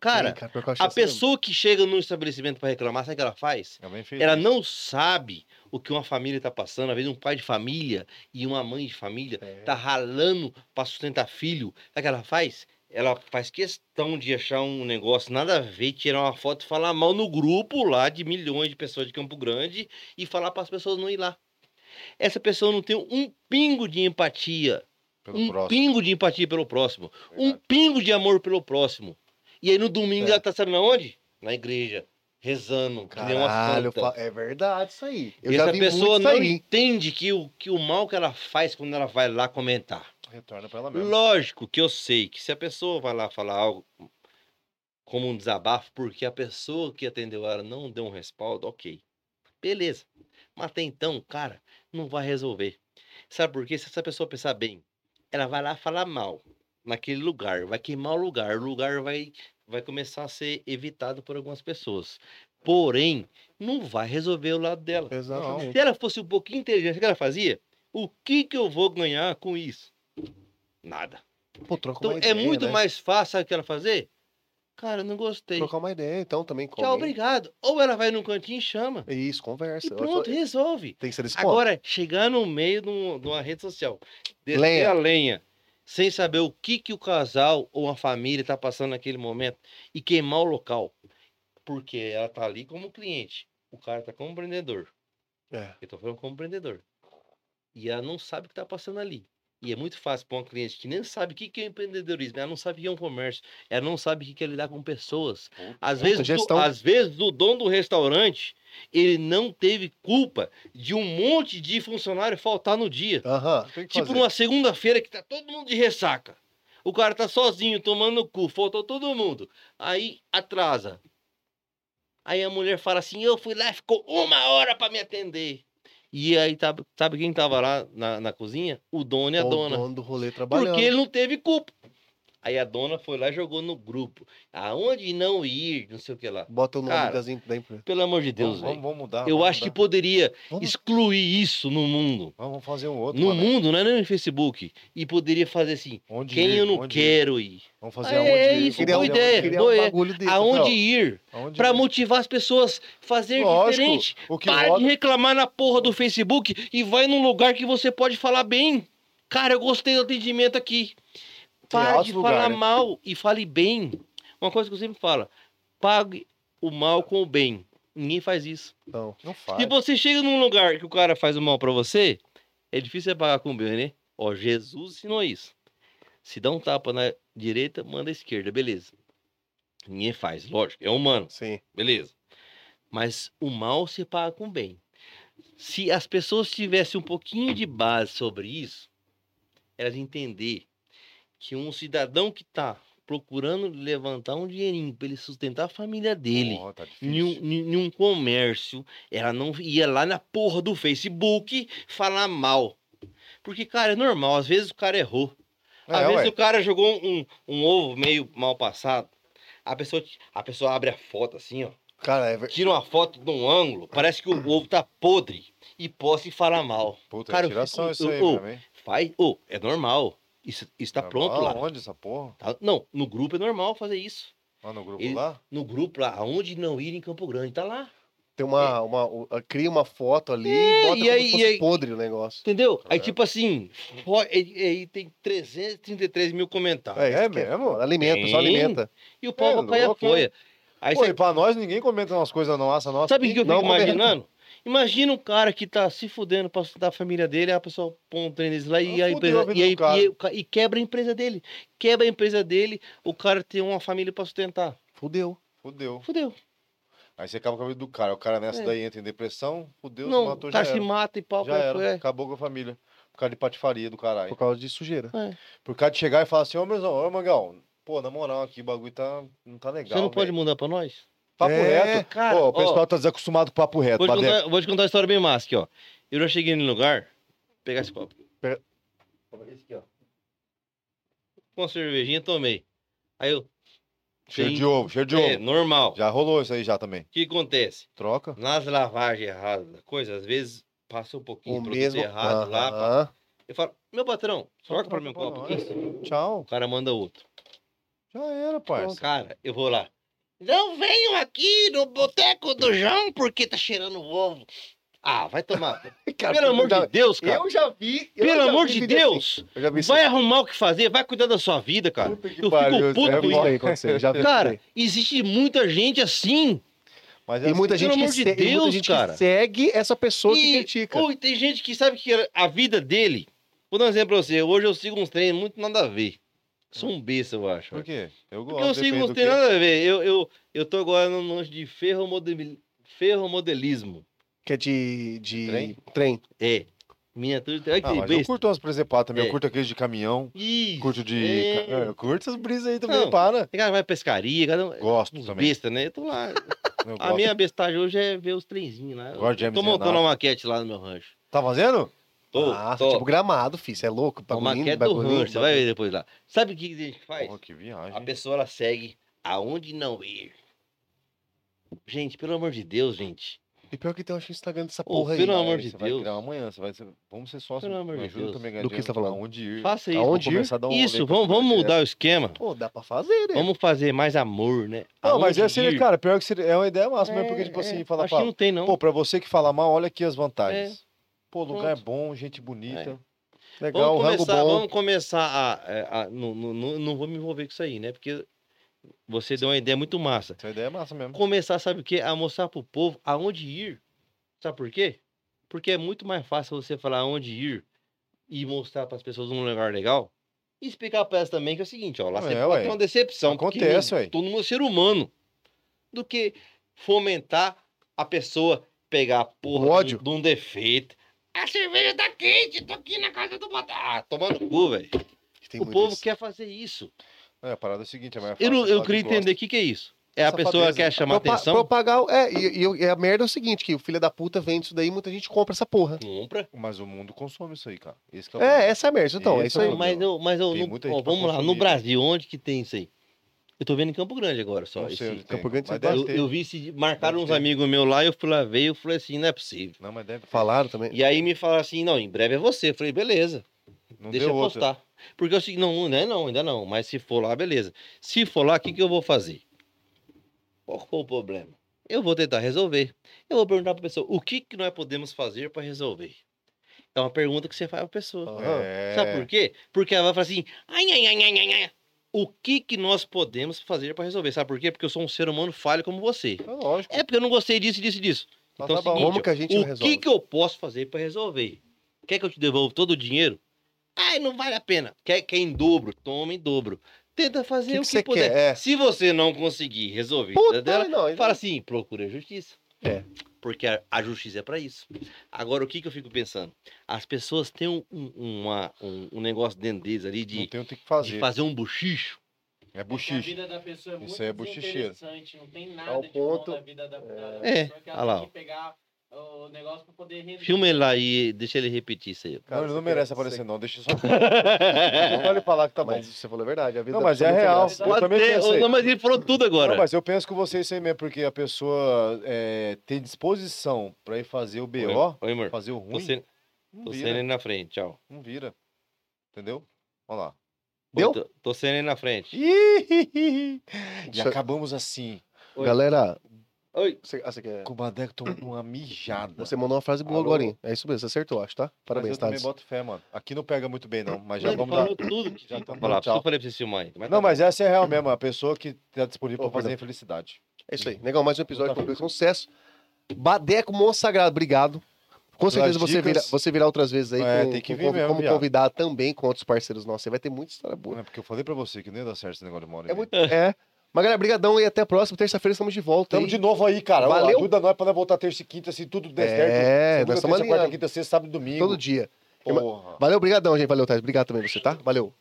Speaker 3: Cara,
Speaker 2: Sim, cara,
Speaker 3: a
Speaker 2: essa mesmo.
Speaker 3: pessoa que chega no estabelecimento pra reclamar, sabe o que ela faz?
Speaker 1: É.
Speaker 3: Ela não sabe o que uma família tá passando. Às vezes um pai de família e uma mãe de família
Speaker 2: É.
Speaker 3: tá ralando pra sustentar filho. Sabe o que ela faz? Ela faz questão de achar um negócio nada a ver, tirar uma foto e falar mal no grupo lá de milhões de pessoas de Campo Grande e falar para as pessoas não ir lá. Essa pessoa não tem um pingo de empatia,
Speaker 1: Pelo
Speaker 3: um
Speaker 1: próximo.
Speaker 3: pingo de empatia pelo próximo, um
Speaker 1: Verdade.
Speaker 3: pingo de amor pelo próximo. E aí no domingo
Speaker 2: É.
Speaker 3: ela tá sabendo aonde? Na igreja, rezando, que nem uma
Speaker 2: Caralho,
Speaker 3: santa.
Speaker 2: é verdade isso aí. Eu
Speaker 3: e
Speaker 2: já
Speaker 3: essa pessoa não entende que o, que o mal que ela faz quando ela vai lá comentar.
Speaker 1: Retorna pra ela mesmo.
Speaker 3: Lógico que eu sei que se a pessoa vai lá falar algo como um desabafo, porque a pessoa que atendeu ela não deu um respaldo, ok. Beleza. Mas até então, cara, não vai resolver. Sabe por quê? Se essa pessoa pensar bem, ela vai lá falar mal naquele lugar, vai queimar o lugar, o lugar vai, vai começar a ser evitado por algumas pessoas. Porém, não vai resolver o lado dela.
Speaker 2: Exatamente.
Speaker 3: Se ela fosse um pouquinho inteligente, o que ela fazia? O que, que eu vou ganhar com isso? Nada.
Speaker 2: Pô,
Speaker 3: Então é
Speaker 2: ideia,
Speaker 3: muito
Speaker 2: né?
Speaker 3: mais fácil, sabe o que ela fazer? Cara, não gostei.
Speaker 2: Trocar uma ideia, então, também.
Speaker 3: Tchau, obrigado. Ou ela vai num cantinho e chama.
Speaker 2: Isso, conversa.
Speaker 3: E pronto, resolve.
Speaker 2: Tem que ser desse ponto.
Speaker 3: Agora, chegar no meio de, um- de uma rede social, descer
Speaker 2: Lenha.
Speaker 3: a lenha, sem saber o que, que o casal ou a família está passando naquele momento e queimar o local. Porque ela tá ali como cliente. O cara tá como empreendedor.
Speaker 2: É.
Speaker 3: Eu tô falando como empreendedor. E ela não sabe o que tá passando ali. E é muito fácil para uma cliente que nem sabe o que é empreendedorismo, ela não sabe o que é um comércio, ela não sabe o que é lidar com pessoas. Às vezes,
Speaker 2: gestão.
Speaker 3: do, às vezes, o dono do restaurante, ele não teve culpa de um monte de funcionário faltar no dia.
Speaker 1: Que
Speaker 3: Tipo
Speaker 1: fazer.
Speaker 3: numa segunda-feira que tá todo mundo de ressaca. O cara tá sozinho, tomando cu, faltou todo mundo. Aí atrasa. Aí a mulher fala assim: Eu fui lá, ficou uma hora pra me atender. E aí, tá- sabe quem tava lá na, na cozinha? O dono e a
Speaker 2: O
Speaker 3: dona.
Speaker 2: dono do rolê trabalhando.
Speaker 3: Porque ele não teve culpa. Aí a dona foi lá e jogou no grupo. Aonde não ir, não sei o que lá.
Speaker 2: Bota o nome
Speaker 3: Cara,
Speaker 2: das da empresa.
Speaker 3: Pelo amor de Deus,
Speaker 1: Vamos, vamos,
Speaker 3: velho.
Speaker 1: vamos mudar.
Speaker 3: Eu
Speaker 1: vamos
Speaker 3: acho que
Speaker 1: mudar.
Speaker 3: poderia
Speaker 2: Vamos-
Speaker 3: excluir isso no mundo.
Speaker 1: Vamos fazer um outro.
Speaker 3: No mundo, não é nem no Facebook. E poderia fazer assim.
Speaker 1: Onde
Speaker 3: Quem
Speaker 1: ir,
Speaker 3: eu não
Speaker 1: onde ir.
Speaker 3: quero ir?
Speaker 1: Vamos fazer
Speaker 3: É,
Speaker 1: aonde
Speaker 3: é
Speaker 1: ir,
Speaker 3: isso, boa
Speaker 2: um,
Speaker 3: ideia.
Speaker 2: criar
Speaker 3: boa
Speaker 2: um
Speaker 3: ideia.
Speaker 2: bagulho desse.
Speaker 3: Aonde
Speaker 2: Não,
Speaker 3: ir?
Speaker 1: Ir.
Speaker 3: motivar as pessoas a fazer
Speaker 1: Lógico,
Speaker 3: diferente.
Speaker 1: O que
Speaker 3: Para
Speaker 1: roda...
Speaker 3: de reclamar na porra do Facebook e vai num lugar que você pode falar bem. Cara, eu gostei do atendimento aqui. Para
Speaker 1: altos
Speaker 3: de falar
Speaker 1: né?
Speaker 3: mal e fale bem. Uma coisa que eu sempre falo: pague o mal com o bem. Ninguém faz isso.
Speaker 2: Não.
Speaker 1: Não faz.
Speaker 3: Se você chega num lugar que o cara faz o mal pra você, é difícil você pagar com o bem, né? Ó, Jesus ensinou isso. Se dá um tapa na direita, manda à esquerda, beleza. Ninguém faz, lógico, é humano.
Speaker 2: Sim.
Speaker 3: Beleza. Mas o mal se paga com o bem. Se as pessoas tivessem um pouquinho de base sobre isso, elas entender que um cidadão que está procurando levantar um dinheirinho para ele sustentar a família dele,
Speaker 1: Porra, tá
Speaker 3: em um, em um comércio, ela não ia lá na porra do Facebook falar mal. Porque, cara, é normal, às vezes o cara errou. Às
Speaker 1: É,
Speaker 3: vezes
Speaker 1: ué.
Speaker 3: o cara jogou um, um ovo meio mal passado. A pessoa, a pessoa abre a foto assim, ó.
Speaker 2: Cara, é
Speaker 3: Tira uma foto de um ângulo, parece que o ovo tá podre. E posta e fala mal.
Speaker 1: Puta,
Speaker 3: Cara,
Speaker 1: é tiração
Speaker 3: fico-
Speaker 1: isso aí pra mim.
Speaker 3: Faz. Ô, é normal. Isso, isso tá
Speaker 1: Ah,
Speaker 3: pronto lá.
Speaker 1: Onde essa porra?
Speaker 3: Tá- Não, no grupo é normal fazer isso.
Speaker 1: Lá no grupo
Speaker 3: Ele-
Speaker 1: lá?
Speaker 3: No grupo lá, aonde não ir em Campo Grande, tá lá.
Speaker 2: tem uma, uma, o- cria uma foto ali
Speaker 3: É,
Speaker 2: e bota
Speaker 3: e aí- e aí-
Speaker 2: podre o negócio.
Speaker 3: Entendeu? Aí,
Speaker 1: É.
Speaker 3: tipo assim, aí, aí tem 333 mil comentários.
Speaker 2: É,
Speaker 1: É
Speaker 2: é,
Speaker 1: mesmo?
Speaker 2: Alimenta, só
Speaker 3: Tem.
Speaker 2: alimenta.
Speaker 3: E o povo
Speaker 1: É
Speaker 3: cai a
Speaker 1: louco,
Speaker 3: folha. Aí
Speaker 1: Pô,
Speaker 3: você
Speaker 1: e pra nós ninguém comenta umas coisas nossas, nossa.
Speaker 3: Sabe o que eu
Speaker 2: comenta.
Speaker 3: imaginando? Imagina um cara que tá se fudendo pra estudar a família dele, aí a pessoa põe um trem desse lá e a empresa.
Speaker 1: a
Speaker 3: E, aí, e, e quebra a empresa dele. Quebra a empresa dele, o cara tem uma família pra sustentar.
Speaker 2: Fudeu.
Speaker 1: Fudeu.
Speaker 3: Fudeu.
Speaker 1: Aí você acaba com a vida do cara. O cara nessa
Speaker 3: É.
Speaker 1: daí entra em depressão, fudeu,
Speaker 3: não,
Speaker 1: matou,
Speaker 3: o
Speaker 1: já
Speaker 3: cara se
Speaker 1: era.
Speaker 3: mata e pau
Speaker 1: Já era.
Speaker 3: é.
Speaker 1: Acabou com a família. Por causa de patifaria do caralho.
Speaker 2: Por causa de sujeira.
Speaker 3: É.
Speaker 1: Por causa de chegar e falar assim, ô mezão, ô Mangão, pô, na moral aqui, o bagulho tá, não tá legal.
Speaker 3: Você não pode
Speaker 1: velho.
Speaker 3: mudar pra nós?
Speaker 1: Papo
Speaker 2: É,
Speaker 1: reto.
Speaker 3: cara,
Speaker 1: Pô,
Speaker 3: ó,
Speaker 1: o pessoal tá desacostumado com papo reto.
Speaker 3: Vou te, contar, vou te contar uma história bem massa aqui, ó. Eu já cheguei no lugar. Vou pegar esse copo.
Speaker 2: Pega-
Speaker 3: Esse aqui, ó. Com a cervejinha, tomei. Aí eu.
Speaker 1: Cheiro
Speaker 3: tem-
Speaker 1: de ovo, cheiro de
Speaker 3: É,
Speaker 1: ovo.
Speaker 3: normal.
Speaker 1: Já rolou isso aí já também.
Speaker 3: O que acontece?
Speaker 1: Troca.
Speaker 3: Nas lavagens erradas da coisa, às vezes passa um pouquinho
Speaker 2: O
Speaker 3: produto
Speaker 2: mesmo.
Speaker 3: errado lá.
Speaker 2: Aham.
Speaker 3: Eu falo, meu patrão, troca pra mim um copo
Speaker 1: pra
Speaker 3: aqui.
Speaker 1: Tchau.
Speaker 3: O cara manda outro.
Speaker 1: Já era, parça.
Speaker 3: Cara, eu vou lá. Não venham aqui no boteco do João porque tá cheirando ovo. Ah, vai tomar. (laughs)
Speaker 2: Cara,
Speaker 3: Pelo amor
Speaker 2: eu
Speaker 3: de Deus, cara.
Speaker 2: Eu já vi. eu
Speaker 3: Pelo
Speaker 2: já
Speaker 3: amor
Speaker 2: vi
Speaker 3: de
Speaker 2: assim.
Speaker 3: Deus.
Speaker 2: Já isso.
Speaker 3: Vai arrumar o que fazer, vai cuidar da sua vida, cara.
Speaker 1: Puta que
Speaker 3: eu
Speaker 1: pariu,
Speaker 3: fico puto
Speaker 1: é
Speaker 2: isso Já vi (laughs)
Speaker 3: Cara, existe muita gente assim.
Speaker 1: Mas é
Speaker 2: E muita
Speaker 1: assim,
Speaker 2: gente, que,
Speaker 3: de
Speaker 2: e muita
Speaker 3: Deus,
Speaker 2: gente
Speaker 3: cara.
Speaker 2: que segue essa pessoa que
Speaker 3: E,
Speaker 2: critica.
Speaker 3: ui, tem gente que sabe que a vida dele. Vou dar um exemplo pra você. Hoje eu sigo uns treinos muito nada a ver. Sou um besta, eu acho.
Speaker 1: Por quê? Eu gosto.
Speaker 3: Porque eu uns
Speaker 1: do
Speaker 3: treinos
Speaker 1: quê.
Speaker 3: nada a ver. Eu, eu, eu tô agora no lance de ferromodel... ferromodelismo.
Speaker 2: Que é de, de
Speaker 1: Trem?
Speaker 2: trem.
Speaker 3: É. Miniatura. Olha
Speaker 1: Ah,
Speaker 3: que
Speaker 1: mas eu curto umas presepadas também.
Speaker 3: É.
Speaker 1: Eu curto aqueles de caminhão.
Speaker 3: Ih,
Speaker 1: Curto de.
Speaker 3: É.
Speaker 1: ca- Eu curto essas brisas aí também,
Speaker 3: Não.
Speaker 1: para.
Speaker 3: Tem cara que vai pescaria, cada um.
Speaker 1: Gosto
Speaker 3: Uns
Speaker 1: também.
Speaker 3: besta, né? Eu tô lá. (laughs)
Speaker 1: Eu
Speaker 3: A
Speaker 1: gosto.
Speaker 3: minha bestagem hoje é ver os trenzinhos lá. Eu
Speaker 1: Gosto de
Speaker 3: tô montando uma maquete lá no meu rancho.
Speaker 1: Tá fazendo?
Speaker 3: Tô,
Speaker 2: Nossa,
Speaker 3: tô.
Speaker 2: tipo gramado, filho. Você é louco?
Speaker 3: uma
Speaker 2: Bagulhinho,
Speaker 3: maquete do rancho, você vai ver depois lá. Sabe o que a gente faz?
Speaker 1: Porra, que viagem.
Speaker 3: A pessoa ela segue aonde não ir. Gente, pelo amor de Deus, gente.
Speaker 2: E pior que tem um Instagram dessa
Speaker 3: Ô,
Speaker 2: porra aí.
Speaker 3: pelo
Speaker 2: né?
Speaker 3: amor
Speaker 1: Aí
Speaker 3: de
Speaker 1: você vai
Speaker 3: Deus.
Speaker 1: criar amanhã, você vai ser... Vamos ser sócios.
Speaker 3: Pelo amor de Deus.
Speaker 1: também
Speaker 2: Do que você tá falando?
Speaker 1: Aonde ir.
Speaker 3: Faça isso.
Speaker 2: Aonde ir?
Speaker 1: um
Speaker 3: Isso, vamos, vamos mudar o esquema.
Speaker 2: Pô, dá pra fazer, né?
Speaker 3: Vamos fazer mais amor, né?
Speaker 1: Não, mas
Speaker 3: Aonde
Speaker 1: essa seria,
Speaker 3: ir?
Speaker 1: cara, pior que seria, é uma ideia massa mesmo,
Speaker 3: É,
Speaker 1: porque, tipo
Speaker 3: é,
Speaker 1: assim, fala,
Speaker 3: Acho que não tem, não.
Speaker 1: pô, pra você que fala mal, olha aqui as vantagens. Pô, lugar
Speaker 3: Pronto.
Speaker 1: é bom, gente bonita.
Speaker 2: Legal,
Speaker 3: vamos, começar,
Speaker 2: bom.
Speaker 3: vamos começar a. é, a- não, não, não, não vou me envolver com isso aí, né? Porque você deu uma ideia muito massa.
Speaker 1: Essa ideia é massa mesmo.
Speaker 3: Começar, sabe o quê? A mostrar pro povo aonde ir. Sabe por quê? Porque é muito mais fácil você falar aonde ir e mostrar para as pessoas um lugar legal. E explicar para elas também que é o seguinte, ó, lá
Speaker 1: É,
Speaker 3: você pode
Speaker 1: ué.
Speaker 3: ter uma decepção.
Speaker 1: Acontece, ué.
Speaker 3: Todo mundo é ser humano. Do que fomentar a pessoa pegar a porra de um defeito. A cerveja tá quente, tô aqui na casa do Batata. Ah, tomando cu, velho. O povo
Speaker 2: isso.
Speaker 3: quer fazer isso.
Speaker 1: É, a parada é a seguinte, é mais
Speaker 3: Eu, não- eu
Speaker 1: que
Speaker 3: queria entender o que, que é isso. É a
Speaker 1: Safadeza.
Speaker 3: pessoa que quer chamar
Speaker 2: Propa-
Speaker 3: atenção,
Speaker 2: Propagar. É, e, e- e a merda é o seguinte: que o filho da puta vende isso daí muita gente compra essa porra.
Speaker 3: compra.
Speaker 1: Mas o mundo consome isso aí, cara. Esse que é o
Speaker 2: É, essa é a merda. Então, é
Speaker 1: Esse
Speaker 2: isso
Speaker 1: é
Speaker 2: aí.
Speaker 1: o
Speaker 3: Mas eu, mas eu não- ó, vamos lá, no. Brasil, onde que tem isso aí? Eu tô vendo em Campo Grande agora só.
Speaker 1: Não
Speaker 3: esse-
Speaker 1: sei.
Speaker 2: Campo Grande você
Speaker 1: deve
Speaker 3: eu, eu vi se marcaram uns amigos meus lá, eu fui lá ver, eu falei assim, não é possível.
Speaker 1: Não, mas deve ter.
Speaker 2: Falaram também.
Speaker 3: E aí me falaram assim, não, em breve é você. Eu falei, beleza,
Speaker 1: Não
Speaker 3: deixa
Speaker 1: deu
Speaker 3: eu
Speaker 1: outra.
Speaker 3: postar. Porque eu sei, não, ainda é não, ainda não. Mas se for lá, beleza. Se for lá, o que, que eu vou fazer? Qual é o problema? Eu vou tentar resolver. Eu vou perguntar pra pessoa, o que, que nós podemos fazer pra resolver? É uma pergunta que você faz pra pessoa.
Speaker 1: É...
Speaker 3: Sabe por quê? Porque ela vai falar assim, ai, ai, ai, ai, ai, ai. O que que nós podemos fazer pra resolver? Sabe por quê? Porque eu sou um ser humano falho como você.
Speaker 1: É lógico.
Speaker 3: É porque eu não gostei disso, disso e disso.
Speaker 1: Mas
Speaker 3: Então
Speaker 1: tá
Speaker 3: seguinte,
Speaker 2: Como que a gente
Speaker 3: o
Speaker 2: resolve?
Speaker 3: que que eu posso fazer pra resolver? Quer que eu te devolva todo o dinheiro? Ai, não vale a pena. Quer, quer em dobro? Toma em dobro. Tenta fazer
Speaker 2: Que
Speaker 3: o
Speaker 2: que
Speaker 3: puder.
Speaker 2: quer? É.
Speaker 3: Se você não conseguir resolver
Speaker 2: Puta,
Speaker 3: dela,
Speaker 2: não,
Speaker 3: fala assim, procura a justiça.
Speaker 2: É.
Speaker 3: Porque a, a justiça é pra isso. Agora, o que, que eu fico pensando? As pessoas têm um, um- uma- um- um negócio dentro deles ali
Speaker 1: Não
Speaker 3: de,
Speaker 1: tem o que
Speaker 3: de
Speaker 1: fazer.
Speaker 3: fazer um buchicho.
Speaker 1: É
Speaker 4: A
Speaker 1: buchiche.
Speaker 4: vida da pessoa é
Speaker 1: Isso é buchicheiro.
Speaker 4: Não tem nada de
Speaker 2: ponto-
Speaker 4: bom da vida da, da
Speaker 3: É,
Speaker 4: pessoa que
Speaker 3: olha
Speaker 4: ela
Speaker 3: lá,
Speaker 4: tem que pegar O negócio pra poder render.
Speaker 3: Filma ele lá e deixa ele repetir isso aí.
Speaker 1: Não, ele não
Speaker 2: você
Speaker 1: merece aparecer,
Speaker 2: você-
Speaker 1: não. Deixa só. (laughs) Não vale falar que tá bom.
Speaker 2: Mas você falou a verdade. A vida
Speaker 1: Não,
Speaker 2: da
Speaker 1: mas é real. Eu também
Speaker 3: Pode ter-
Speaker 1: pensei.
Speaker 3: Não, mas ele falou tudo agora.
Speaker 1: Não, mas eu penso com você isso aí mesmo, porque a pessoa é, tem disposição pra ir fazer o BO,
Speaker 3: Oi, amor.
Speaker 1: fazer o ruim,
Speaker 3: sendo,
Speaker 1: não
Speaker 3: tô sendo
Speaker 1: vira.
Speaker 3: ele na frente, tchau.
Speaker 1: Não vira. Entendeu? Olha lá.
Speaker 2: Deu?
Speaker 3: Tô, tô sendo ele na frente.
Speaker 1: Ih, E acabamos assim.
Speaker 3: Oi.
Speaker 2: Galera,
Speaker 3: Oi.
Speaker 2: você, ah, você quer...
Speaker 1: Com o Badeco tomando (coughs) uma mijada.
Speaker 2: Você mandou uma frase boa
Speaker 1: Alô?
Speaker 2: agora, hein? É isso mesmo, você acertou, acho, tá?
Speaker 1: Mas
Speaker 2: Parabéns,
Speaker 1: eu também
Speaker 2: Thales.
Speaker 1: boto fé, mano. Aqui não pega muito bem, não. Mas já vamos dar.
Speaker 3: falou tudo que
Speaker 1: Já
Speaker 3: Por isso
Speaker 1: tchau.
Speaker 3: eu falei pra você filmar aí. Mas
Speaker 1: Não,
Speaker 3: tá
Speaker 1: mas essa é real mesmo. A pessoa que tá disponível
Speaker 2: Oh,
Speaker 1: pra fazer
Speaker 2: perdão.
Speaker 1: infelicidade.
Speaker 2: É isso aí. Negão, mais um episódio
Speaker 1: Tá
Speaker 2: com sucesso. Badeco Monstro Sagrado, obrigado. Com
Speaker 1: Pelas
Speaker 2: certeza você virá, você virá outras vezes aí
Speaker 1: É,
Speaker 2: com-
Speaker 1: tem que
Speaker 2: com-
Speaker 1: vir
Speaker 2: como,
Speaker 1: mesmo,
Speaker 2: como
Speaker 1: viado.
Speaker 2: convidado também com outros parceiros nossos. Você vai ter muita história boa.
Speaker 1: É porque eu falei pra você que não ia dar certo esse negócio de e
Speaker 2: É muito. É. Mas galera, brigadão e até a próxima. Terça-feira estamos de volta.
Speaker 1: Tamo
Speaker 2: aí.
Speaker 1: de novo aí, cara.
Speaker 2: Valeu.
Speaker 1: Ajuda nós pra nós voltar terça e quinta, se tudo der
Speaker 2: É,
Speaker 1: certo.
Speaker 2: nós
Speaker 1: Segunda,
Speaker 2: estamos
Speaker 1: terça, quarta, quinta, sexta, sábado e domingo.
Speaker 2: Todo dia.
Speaker 1: Porra.
Speaker 2: Valeu, brigadão, gente. Valeu, Thais. Obrigado também você, tá? Valeu.